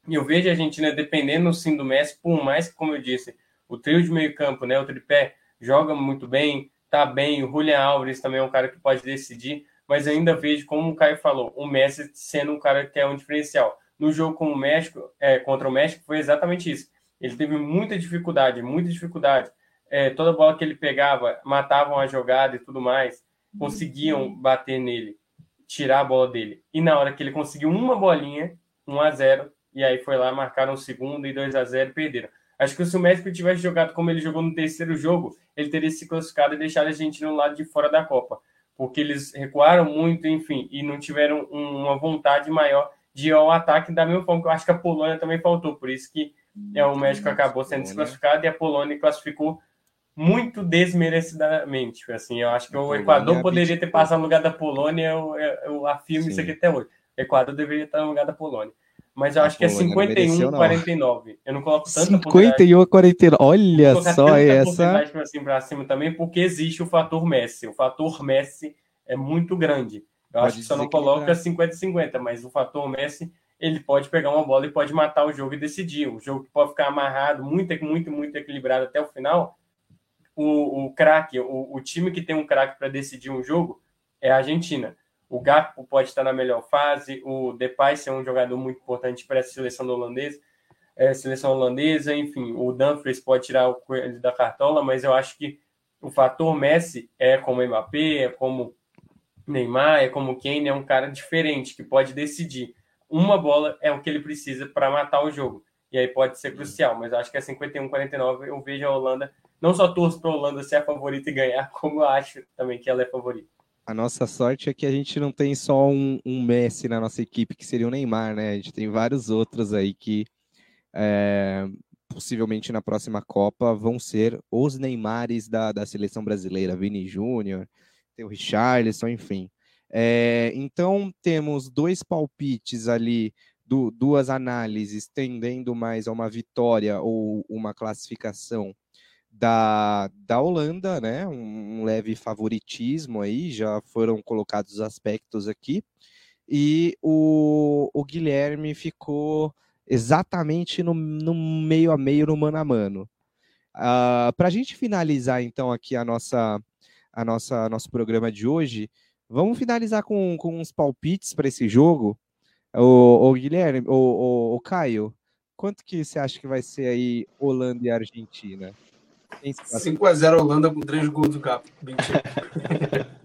D: E eu vejo a Argentina dependendo sim do Messi, por mais que, como eu disse, o trio de meio campo, né, o tripé, joga muito bem, tá bem. O Julian Alves também é um cara que pode decidir, mas ainda vejo, como o Caio falou, o Messi sendo um cara que é um diferencial no jogo com o México, é, contra o México foi exatamente isso. Ele teve muita dificuldade, muita dificuldade. É, toda bola que ele pegava, matavam a jogada e tudo mais, conseguiam bater nele. tirar a bola dele. E na hora que ele conseguiu uma bolinha, 1 a 0 e aí foi lá, marcaram o segundo e 2 a 0 e perderam. Acho que se o México tivesse jogado como ele jogou no terceiro jogo, ele teria se classificado e deixado a gente no lado de fora da Copa. Porque eles recuaram muito, enfim, e não tiveram uma vontade maior de ao ataque da mesma forma que eu acho que a Polônia também faltou. Por isso que é, o México acabou sendo desclassificado e a Polônia classificou muito desmerecidamente. Assim, eu acho que o Equador poderia ter passado no lugar da Polônia, eu, eu afirmo Sim. isso aqui até hoje. O Equador deveria estar no lugar da Polônia mas eu a acho que é 51 49. Eu não coloco tanta
B: 51 49. Olha só essa.
D: Para cima, para cima também, porque existe o fator Messi. O fator Messi é muito grande. Eu acho que só não coloca 50-50, mas o fator Messi ele pode pegar uma bola e pode matar o jogo e decidir. O jogo que pode ficar amarrado, muito, muito, muito equilibrado até o final. O, o craque, o, o time que tem um craque para decidir um jogo é a Argentina. O Gakpo pode estar na melhor fase, o Depay ser um jogador muito importante para a seleção holandesa, é, seleção holandesa, enfim, o Dumfries pode tirar o coelho da cartola, mas eu acho que o fator Messi é como Mbappé, é como Neymar, é como Kane, é um cara diferente que pode decidir. Uma bola é o que ele precisa para matar o jogo. E aí pode ser crucial, mas acho que é 51-49. Eu vejo a Holanda, não só torço para a Holanda ser a favorita e ganhar, *laughs* como acho também que ela é favorita.
B: A nossa sorte é que a gente não tem só um, um, Messi na nossa equipe, que seria o Neymar, né? A gente tem vários outros aí que é, possivelmente na próxima Copa vão ser os Neymares da, da seleção brasileira, Vini Júnior, tem o Richarlison, enfim. É, então temos dois palpites ali, do, duas análises tendendo mais a uma vitória ou uma classificação da, da Holanda, né? Um, um, leve favoritismo aí, já foram colocados os aspectos aqui. E o, o Guilherme ficou exatamente no, no, meio a meio, no mano a mano. Uh, ah, Para a gente finalizar, então, aqui a nossa, a nossa nosso programa de hoje, vamos finalizar com, com uns palpites para esse jogo. O, o Guilherme, o, o, o Caio, quanto que você acha que vai ser aí Holanda e Argentina?
C: 5x0 Holanda com 3 gols do Capo. *laughs*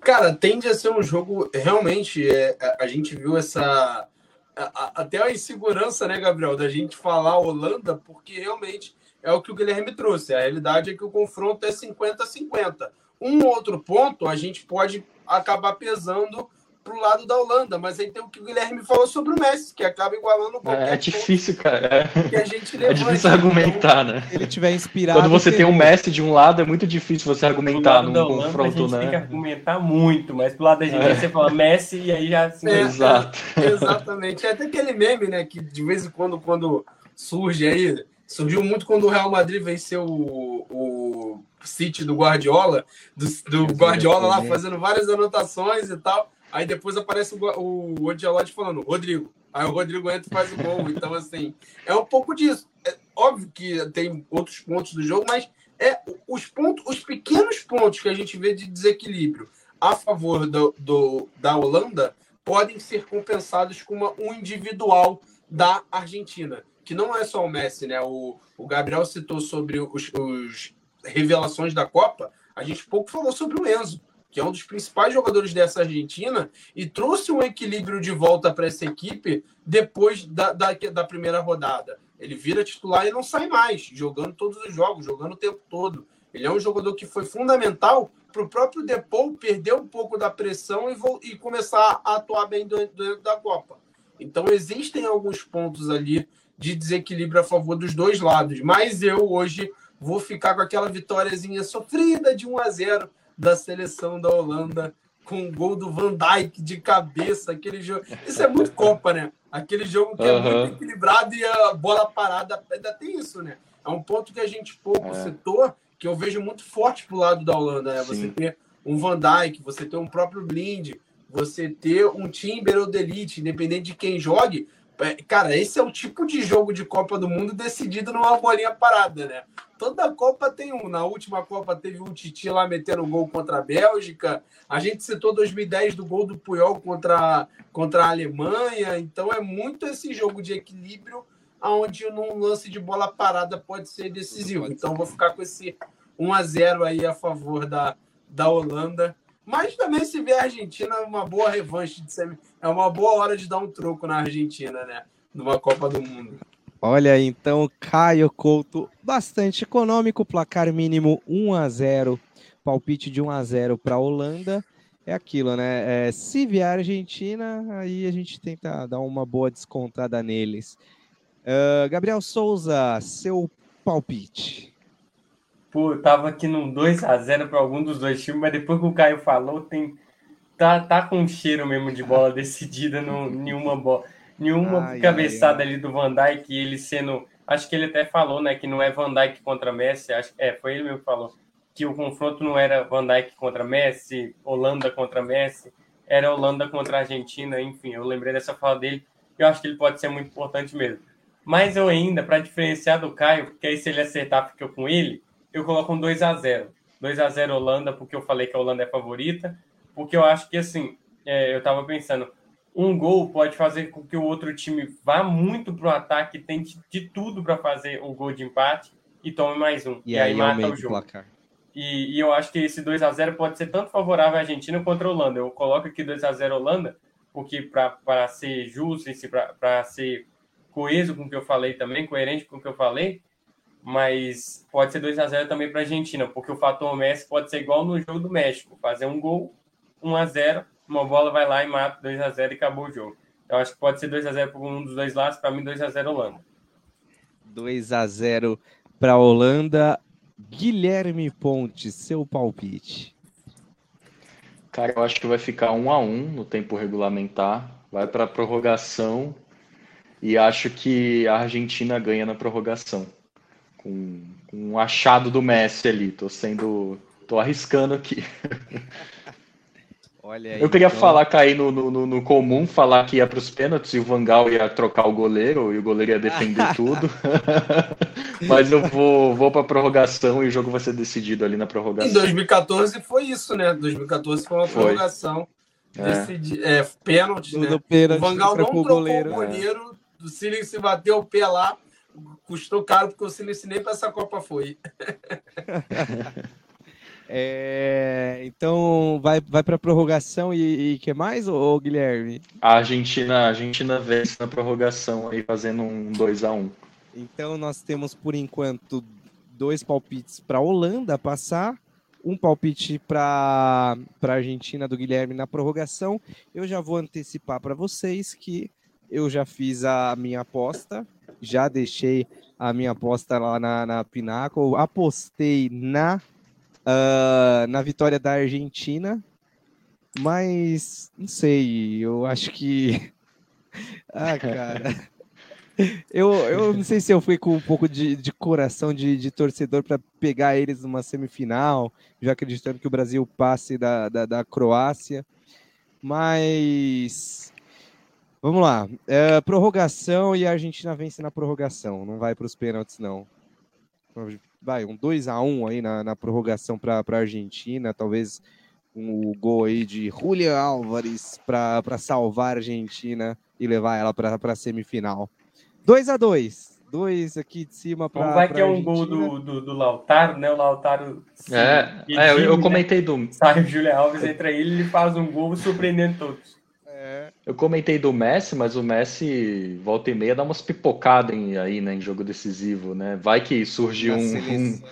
C: Cara, tende a ser um jogo realmente. É, a gente viu essa. A, até a insegurança, né, Gabriel, da gente falar Holanda, porque realmente é o que o Guilherme trouxe. A realidade é que o confronto é 50-50. Um outro ponto a gente pode acabar pesando pro lado da Holanda, mas aí tem o que o Guilherme falou sobre o Messi, que acaba igualando
E: qualquer É difícil, cara.
C: Que a gente
E: é difícil argumentar,
B: né? Ele tiver inspirado.
E: Quando você tem um Messi de um lado, é muito difícil você argumentar num Holanda, confronto, a gente
D: né? Tem que argumentar muito, mas pro lado da gente é. você fala Messi e aí já assim,
C: é, Exato. exatamente. É até aquele meme, né, que de vez em quando quando surge aí, surgiu muito quando o Real Madrid venceu o, o City do Guardiola, do, do Guardiola lá fazendo várias anotações e tal. Aí depois aparece o, o Odilode falando, Rodrigo. Aí o Rodrigo entra e faz o gol. Então, assim, é um pouco disso. É óbvio que tem outros pontos do jogo, mas é os pontos, os pequenos pontos que a gente vê de desequilíbrio a favor do, do da Holanda podem ser compensados com uma, um individual da Argentina, que não é só o Messi, né? O, o Gabriel citou sobre os, os revelações da Copa, a gente pouco falou sobre o Enzo que é um dos principais jogadores dessa Argentina, e trouxe um equilíbrio de volta para essa equipe depois da, da, da, primeira rodada. Ele vira titular e não sai mais, jogando todos os jogos, jogando o tempo todo. Ele é um jogador que foi fundamental para o próprio Depou perder um pouco da pressão e, e começar a atuar bem dentro da Copa. Então, existem alguns pontos ali de desequilíbrio a favor dos dois lados, mas eu hoje vou ficar com aquela vitóriazinha sofrida de 1 a 0 da seleção da Holanda com o gol do Van Dijk de cabeça, aquele jogo. Isso é muito Copa, né? Aquele jogo que uhum. é muito equilibrado e a bola parada ainda tem isso, né? É um ponto que a gente pouco é. citou, que eu vejo muito forte pro lado da Holanda, né? Sim. Você ter um Van Dijk, você ter um próprio Blind, você ter um Timber ou Delite, independente de quem jogue, cara, esse é o tipo de jogo de Copa do Mundo decidido numa bolinha parada, né? Toda Copa tem um. Na última Copa teve um Titi lá metendo gol contra a Bélgica. A gente citou 2010 do gol do Puyol contra, contra a Alemanha. Então é muito esse jogo de equilíbrio onde num lance de bola parada pode ser decisivo. Então vou ficar com esse 1 a 0 aí a favor da, da Holanda. Mas também se vier a Argentina, uma boa revanche de semi... é uma boa hora de dar um troco na Argentina, né? Numa Copa do Mundo.
B: Olha, então, Caio Couto, bastante econômico, placar mínimo 1 a 0, palpite de 1 a 0 para a Holanda. É aquilo, né? É, se vier a Argentina, aí a gente tenta dar uma boa descontada neles. Uh, Gabriel Souza, seu palpite.
D: Pô, tava aqui num 2 a 0 para algum dos dois times, mas depois que o Caio falou, tem tá, tá com um cheiro mesmo de bola *laughs* decidida, no, nenhuma bola, nenhuma ai, cabeçada ai, ai. ali do Van Dijk, ele sendo, acho que ele até falou, né, que não é Van Dijk contra Messi, acho, é, foi ele mesmo que falou, que o confronto não era Van Dijk contra Messi, Holanda contra Messi, era Holanda contra Argentina, enfim, eu lembrei dessa fala dele, eu acho que ele pode ser muito importante mesmo. Mas eu ainda, para diferenciar do Caio, porque aí se ele acertar, fica com ele, eu coloco um 2 a 0 2 a 0 Holanda, porque eu falei que a Holanda é favorita, porque eu acho que, assim, é, eu estava pensando, um gol pode fazer com que o outro time vá muito para o ataque, tente de tudo para fazer um gol de empate e tome mais um.
B: E, e aí, aí mata o jogo.
D: E, e, eu acho que esse 2 a 0 pode ser tanto favorável à Argentina quanto a Holanda. Eu coloco aqui 2 a 0 Holanda, porque para ser justo, para ser coeso com o que eu falei também, coerente com o que eu falei, mas pode ser 2 a 0 também para a Argentina, porque o fator Messi pode ser igual no jogo do México, fazer um gol, 1 a 0, uma bola vai lá e mata 2 a 0 e acabou o jogo. Eu acho que pode ser 2 a 0 para um dos dois lados, para mim 2 a 0 Holanda.
B: 2 a 0 para a Holanda. Guilherme Ponte, seu palpite.
E: Cara, eu acho que vai ficar 1 a 1 no tempo regulamentar, vai para a prorrogação e acho que a Argentina ganha na prorrogação com, com um achado do Messi ali. Tô sendo. tô arriscando aqui. *laughs* Olha aí, eu queria então... falar, cair no, no, no, comum, falar que ia para os pênaltis e o Vangal ia trocar o goleiro e o goleiro ia defender *laughs* tudo. *laughs* Mas eu vou, vou para prorrogação e o jogo vai ser decidido ali na prorrogação.
C: Em 2014 foi isso, né? 2014 foi uma prorrogação. Foi. Decidi... É. é, pênalti, né?
B: Pênalti,
C: o Vangal não trocou o goleiro. O goleiro é. se bateu o pé lá, custou caro porque o Silêncio nem para essa Copa foi. *laughs*
B: É, então vai, vai para prorrogação e, e que mais, ô, Guilherme?
E: A Argentina, a Argentina vence na prorrogação aí fazendo um 2 a 1
B: Então nós temos por enquanto dois palpites para a Holanda passar, um palpite para a Argentina do Guilherme na prorrogação. Eu já vou antecipar para vocês que eu já fiz a minha aposta já deixei a minha aposta lá na, na apostei na, uh, na vitória da Argentina, mas não sei, eu acho que. *laughs* ah, cara. Eu, eu não sei se eu fui com um pouco de, de coração de, de torcedor para pegar eles numa semifinal, já acreditando que o Brasil passe da, da, da Croácia, mas Vamos lá. É, prorrogação e a Argentina vence na prorrogação. Não vai para os pênaltis, não. Vai, um 2 a 1 aí na, na prorrogação para a Argentina. Talvez um, o gol aí de Julian Álvares para salvar a Argentina e levar ela para a semifinal. 2 a 2 Dois aqui de cima para.
D: Vai que é um gol do, do, do, Lautaro, né? O Lautaro.
E: É, é eu, eu, comentei né? do.
D: Sai o Julian Alves, entra ele ele faz um gol surpreendendo todos.
E: Eu comentei do Messi, mas o Messi volta e meia dá umas pipocadas em, aí, né, em jogo decisivo, né? Vai que surge na um, um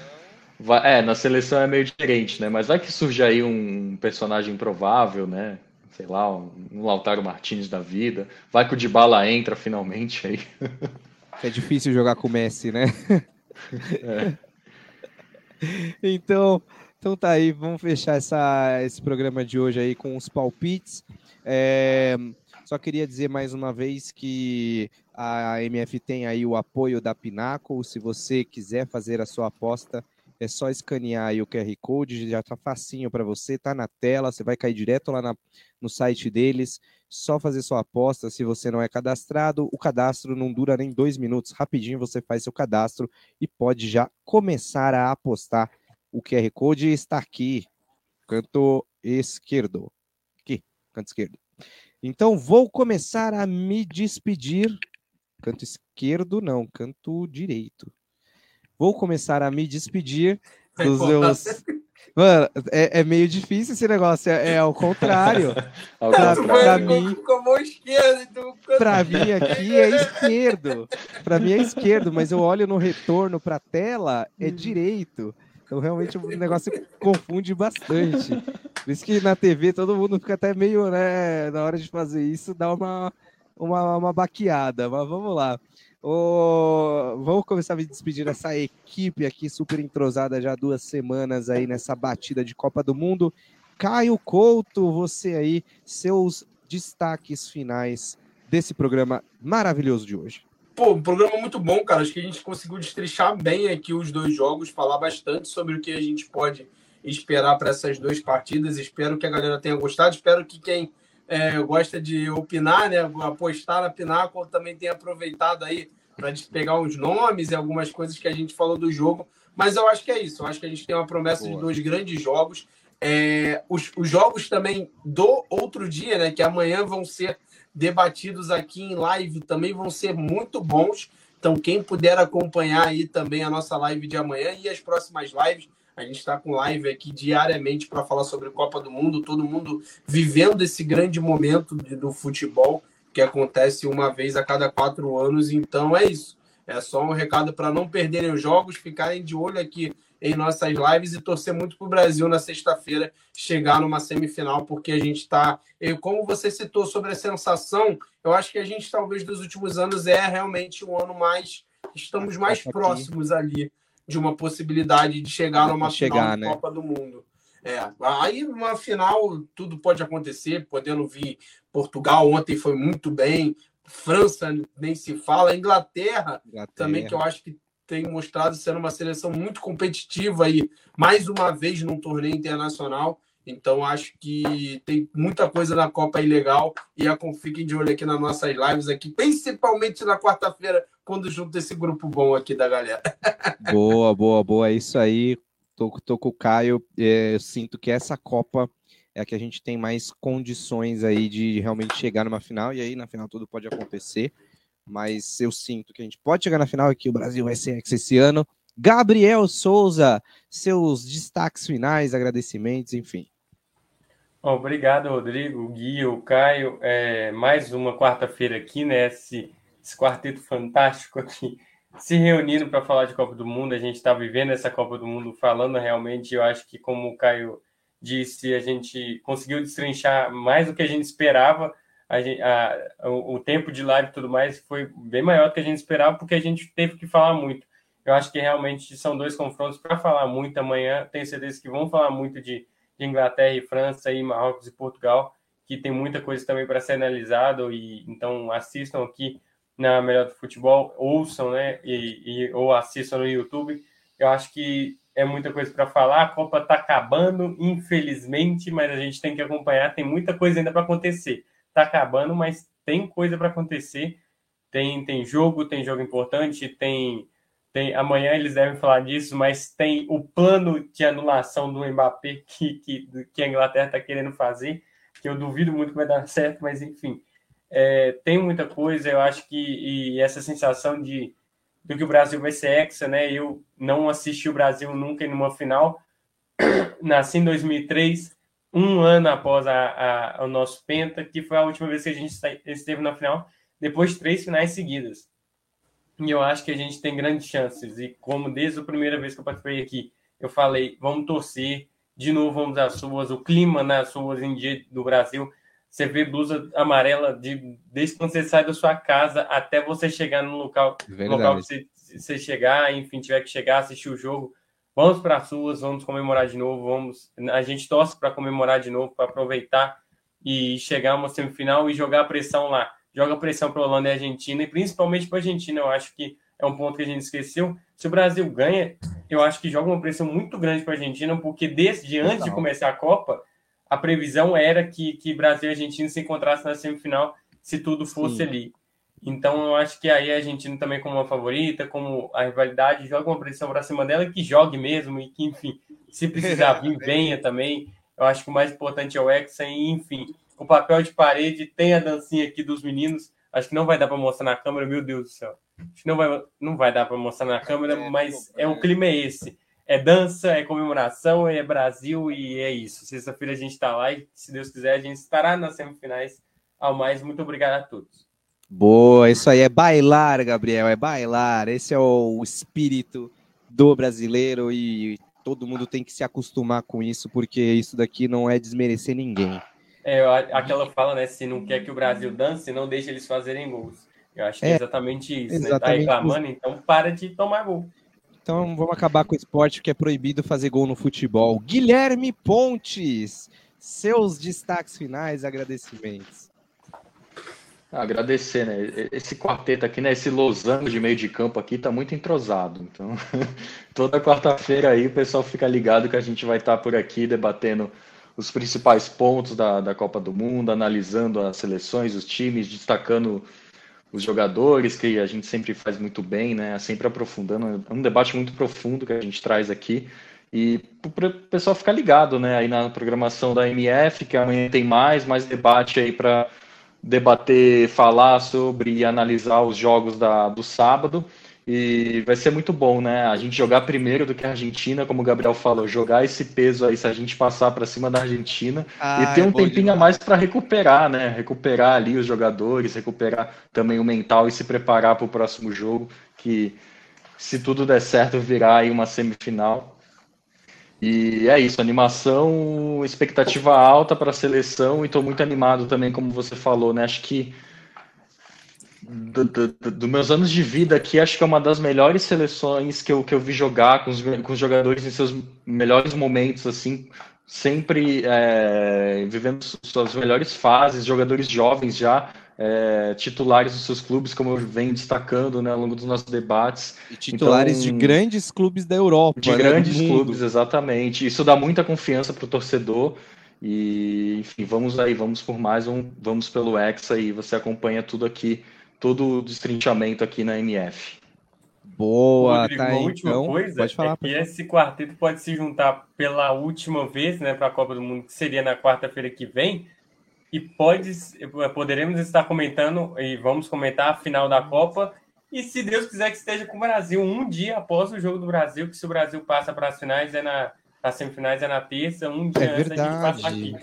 E: vai, é, na seleção é meio diferente, né? Mas vai que surge aí um personagem improvável, né? Sei lá, um, um Lautaro Martins da vida. Vai que o Dybala entra finalmente aí. *laughs*
B: É difícil jogar com o Messi, né? *laughs* É. então, então tá aí, vamos fechar essa, esse programa de hoje aí com os palpites. É, só queria dizer mais uma vez que a MF tem aí o apoio da Pinacle. Se você quiser fazer a sua aposta, é só escanear o QR Code, já tá facinho para você, tá na tela, você vai cair direto lá na, no site deles, só fazer sua aposta. Se você não é cadastrado, o cadastro não dura nem dois minutos, rapidinho você faz seu cadastro e pode já começar a apostar. O QR Code está aqui, canto esquerdo, aqui, canto esquerdo. Então vou começar a me despedir. Canto esquerdo, não, canto direito. Vou começar a me despedir dos meus, Mano, é, é, meio difícil esse negócio, é, é ao contrário. *laughs*
E: Ao
B: pra,
E: contrário.
B: pra
C: Com-
B: mim,
C: Com a mão esquerda. Então,
B: pra mim aqui é esquerdo. Pra mim é esquerdo, mas eu olho no retorno pra tela, é direito. Então realmente o negócio confunde bastante. Por isso que na TV todo mundo fica até meio, né, na hora de fazer isso, dá uma, uma, uma baqueada. Mas vamos lá. Ô, vamos começar a me despedir dessa equipe aqui super entrosada já há duas semanas aí nessa batida de Copa do Mundo. Caio Couto, você aí, seus destaques finais desse programa maravilhoso de hoje.
C: Pô, um programa muito bom, cara. Acho que a gente conseguiu destrinchar bem aqui os dois jogos, falar bastante sobre o que a gente pode esperar para essas duas partidas. Espero que a galera tenha gostado. Espero que quem é, gosta de opinar, né, apostar na Pináculo, também tenha aproveitado aí para pegar uns nomes e algumas coisas que a gente falou do jogo. Mas eu acho que é isso. Eu acho que a gente tem uma promessa
B: Boa.
C: de dois grandes jogos. É, os, os jogos também do outro dia, né, que amanhã vão ser debatidos aqui em live também vão ser muito bons. Então, quem puder acompanhar aí também a nossa live de amanhã e as próximas lives, a gente está com live aqui diariamente para falar sobre Copa do Mundo, todo mundo vivendo esse grande momento do futebol que acontece uma vez a cada quatro anos. Então, é isso. É só um recado para não perderem os jogos, ficarem de olho aqui em nossas lives e torcer muito para o Brasil na sexta-feira chegar numa semifinal, porque a gente está. Como você citou sobre a sensação, eu acho que a gente, talvez, dos últimos anos, é realmente um ano mais. Estamos mais
B: aqui.
C: próximos ali de uma possibilidade de chegar numa
B: Chegar,
C: final de
B: né?
C: Copa do Mundo. É, aí uma final tudo pode acontecer, podendo vir Portugal ontem foi muito bem, França nem se fala, Inglaterra também que eu acho que tem mostrado ser uma seleção muito competitiva aí, mais uma vez num torneio internacional. Então acho que tem muita coisa na Copa aí legal e a, fiquem de olho aqui nas nossas lives aqui, principalmente na quarta-feira, quando junto esse grupo bom aqui da galera. *laughs*
B: Boa, boa, boa. É isso aí. Tô, tô com o Caio. É, sinto que essa Copa é a que a gente tem mais condições aí de realmente chegar numa final, e aí na final tudo pode acontecer. Mas eu sinto que a gente pode chegar na final e que o Brasil vai ser ex esse ano. Gabriel Souza, seus destaques finais, agradecimentos, enfim.
D: Obrigado, Rodrigo, Gui, o Caio. É, mais uma quarta-feira aqui, né? Esse, esse quarteto fantástico aqui se reunindo para falar de Copa do Mundo. A gente está vivendo essa Copa do Mundo, falando realmente. Eu acho que, como o Caio disse, a gente conseguiu destrinchar mais do que a gente esperava. A a, o, o tempo de live e tudo mais foi bem maior do que a gente esperava, porque a gente teve que falar muito. Eu acho que realmente são dois confrontos para falar muito amanhã. Tenho certeza que vão falar muito de, de Inglaterra e França e Marrocos e Portugal, que tem muita coisa também para ser analisado. E então assistam aqui na Melhor do Futebol, ouçam, né? E, e, ou assistam no YouTube. Eu acho que é muita coisa para falar. A Copa está acabando, infelizmente, mas a gente tem que acompanhar. Tem muita coisa ainda para acontecer. Está acabando, mas tem coisa para acontecer. Tem, tem jogo, tem jogo importante, tem tem, amanhã eles devem falar disso, mas tem o plano de anulação do Mbappé *laughs* que, que, que a Inglaterra está querendo fazer, que eu duvido muito que vai dar certo, mas enfim, é, tem muita coisa. Eu acho que e essa sensação de do que o Brasil vai ser hexa, né? Eu não assisti o Brasil nunca em uma final, *clears throat* nasci em 2003, um ano após a, a, o nosso Penta, que foi a última vez que a gente esteve na final, depois de três finais seguidas. E eu acho que a gente tem grandes chances. E como desde a primeira vez que eu participei aqui, eu falei, vamos torcer, de novo vamos às ruas, o clima nas ruas em dia do Brasil, você vê blusa amarela de, desde quando você sai da sua casa até você chegar no local, local que você, você chegar, enfim, tiver que chegar, assistir o jogo. Vamos para as ruas, vamos comemorar de novo, vamos. A gente torce para comemorar de novo, para aproveitar e chegar a uma semifinal e jogar a pressão lá joga pressão para a Holanda e a Argentina, e principalmente para a Argentina, eu acho que é um ponto que a gente esqueceu. Se o Brasil ganha, eu acho que joga uma pressão muito grande para a Argentina, porque desde antes de começar a Copa, a previsão era que, que Brasil e Argentina se encontrassem na semifinal se tudo fosse Sim. ali. Então, eu acho que aí a Argentina também como uma favorita, como a rivalidade, joga uma pressão para cima dela, que jogue mesmo, e que, enfim, se precisar *laughs* vir, venha também. Eu acho que o mais importante é o Hexa, e, enfim, o papel de parede, tem a dancinha aqui dos meninos. Acho que não vai dar para mostrar na câmera, meu Deus do céu. Acho que não vai, não vai dar para mostrar na câmera, mas é o clima é esse. é dança, é comemoração, é Brasil e é isso. Sexta-feira a gente está lá e, se Deus quiser, a gente estará nas semifinais. Ao mais, muito obrigado a todos.
B: Boa, isso aí é bailar, Gabriel, é bailar. Esse é o espírito do brasileiro e todo mundo tem que se acostumar com isso, porque isso daqui não é desmerecer ninguém.
D: É, aquela fala, né? Se não quer que o Brasil dance, não deixa eles fazerem gols. Eu acho que é, é exatamente isso, exatamente né? Tá reclamando, então para de tomar gol.
B: Então vamos acabar com o esporte que é proibido fazer gol no futebol. Guilherme Pontes, seus destaques finais, agradecimentos.
E: Agradecer, né? Esse quarteto aqui, né? Esse losango de meio de campo aqui tá muito entrosado. Então, *laughs* toda quarta-feira aí o pessoal fica ligado que a gente vai estar tá por aqui debatendo os principais pontos da, da Copa do Mundo, analisando as seleções, os times, destacando os jogadores, que a gente sempre faz muito bem, né? Sempre aprofundando. É um debate muito profundo que a gente traz aqui. E para o pessoal ficar ligado, né? Aí na programação da MF, que amanhã tem mais, mais debate aí para debater, falar sobre e analisar os jogos da, do sábado. E vai ser muito bom, né? A gente jogar primeiro do que a Argentina, como o Gabriel falou, jogar esse peso aí, se a gente passar para cima da Argentina ah, e ter um é tempinho demais. a mais para recuperar, né? Recuperar ali os jogadores, recuperar também o mental e se preparar para o próximo jogo, que se tudo der certo virá aí uma semifinal. E é isso, animação, expectativa alta para a seleção e estou muito animado também, como você falou, né? Acho que dos do, do meus anos de vida aqui, acho que é uma das melhores seleções que eu, que eu vi jogar com os, com os jogadores em seus melhores momentos, assim, sempre é, vivendo suas melhores fases, jogadores jovens já, é, titulares dos seus clubes, como eu venho destacando né, ao longo dos nossos debates.
B: E titulares então, de grandes clubes da Europa.
E: De né, grandes clubes, exatamente. Isso dá muita confiança para o torcedor. E, enfim, vamos aí, vamos por mais um, vamos pelo Hexa e você acompanha tudo aqui, todo o destrinchamento aqui na MF.
B: Boa, Rodrigo,
D: tá aí, última então, coisa pode falar, é que esse quarteto pode se juntar pela última vez, né, para a Copa do Mundo, que seria na quarta-feira que vem, e pode, poderemos estar comentando e vamos comentar a final da Copa. E se Deus quiser que esteja com o Brasil um dia após o jogo do Brasil, que se o Brasil passa para as finais é na as semifinais é na terça, um dia é antes verdade. a gente passa aqui.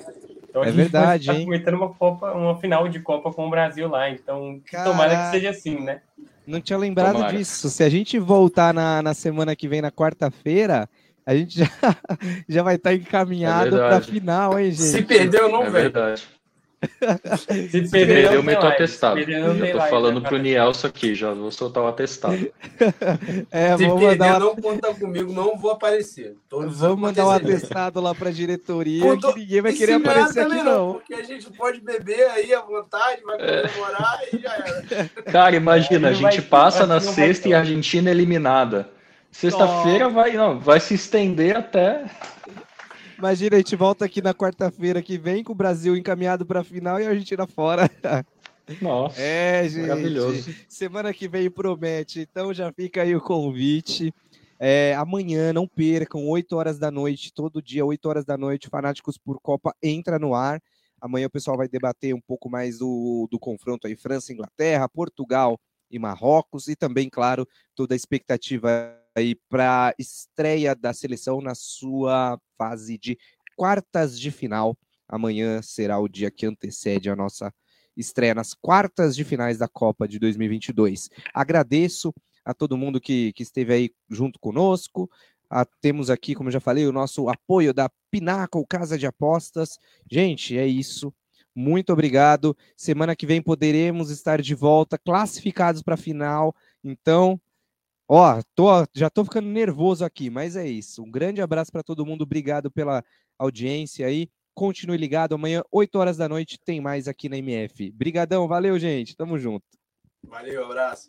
D: Então,
B: é verdade, hein?
D: comentando uma Copa, uma final de Copa com o Brasil lá. Então, Caraca. tomara que seja assim, né?
B: Não tinha lembrado tomara. disso. Se a gente voltar na, na semana que vem, na quarta-feira, a gente já, *laughs* já vai estar encaminhado é para a final, hein, gente?
C: Se perdeu, não, é
E: velho. Verdade. Se perder, eu meto o atestado. Eu tô falando né, pro Nielso aqui, já vou soltar o atestado. *laughs*
C: É, Se perder, mandar não conta comigo, não vou aparecer.
B: Todos vamos mandar um atestado lá pra diretoria, Conto... que ninguém vai querer aparecer aqui, não.
C: Porque a gente pode beber aí à vontade, vai comemorar é. e já era. *laughs*
E: Cara, imagina, a gente passa na sexta e a Argentina é eliminada. Sexta-feira vai, não, vai se estender até
B: Imagina, a gente volta aqui na quarta-feira que vem com o Brasil encaminhado para a final e a Argentina fora.
E: Nossa,
B: é, gente. Maravilhoso. Semana que vem promete. Então já fica aí o convite. É, amanhã, não percam, 8 horas da noite, todo dia, 8 horas da noite, Fanáticos por Copa entra no ar. Amanhã o pessoal vai debater um pouco mais do, do confronto aí, França, Inglaterra, Portugal e Marrocos, e também, claro, toda a expectativa aí para a estreia da seleção na sua fase de quartas de final. Amanhã será o dia que antecede a nossa estreia nas quartas de finais da Copa de 2022. Agradeço a todo mundo que, que esteve aí junto conosco. Temos aqui, como já falei, o nosso apoio da Pinnacle Casa de Apostas. Gente, é isso. Muito obrigado. Semana que vem poderemos estar de volta, classificados para a final. Então, Ó, tô, já tô ficando nervoso aqui, mas é isso. Um grande abraço para todo mundo. Obrigado pela audiência aí. Continue ligado. Amanhã, 8 horas da noite, tem mais aqui na MF. Brigadão, valeu, gente. Tamo junto.
C: Valeu, abraço.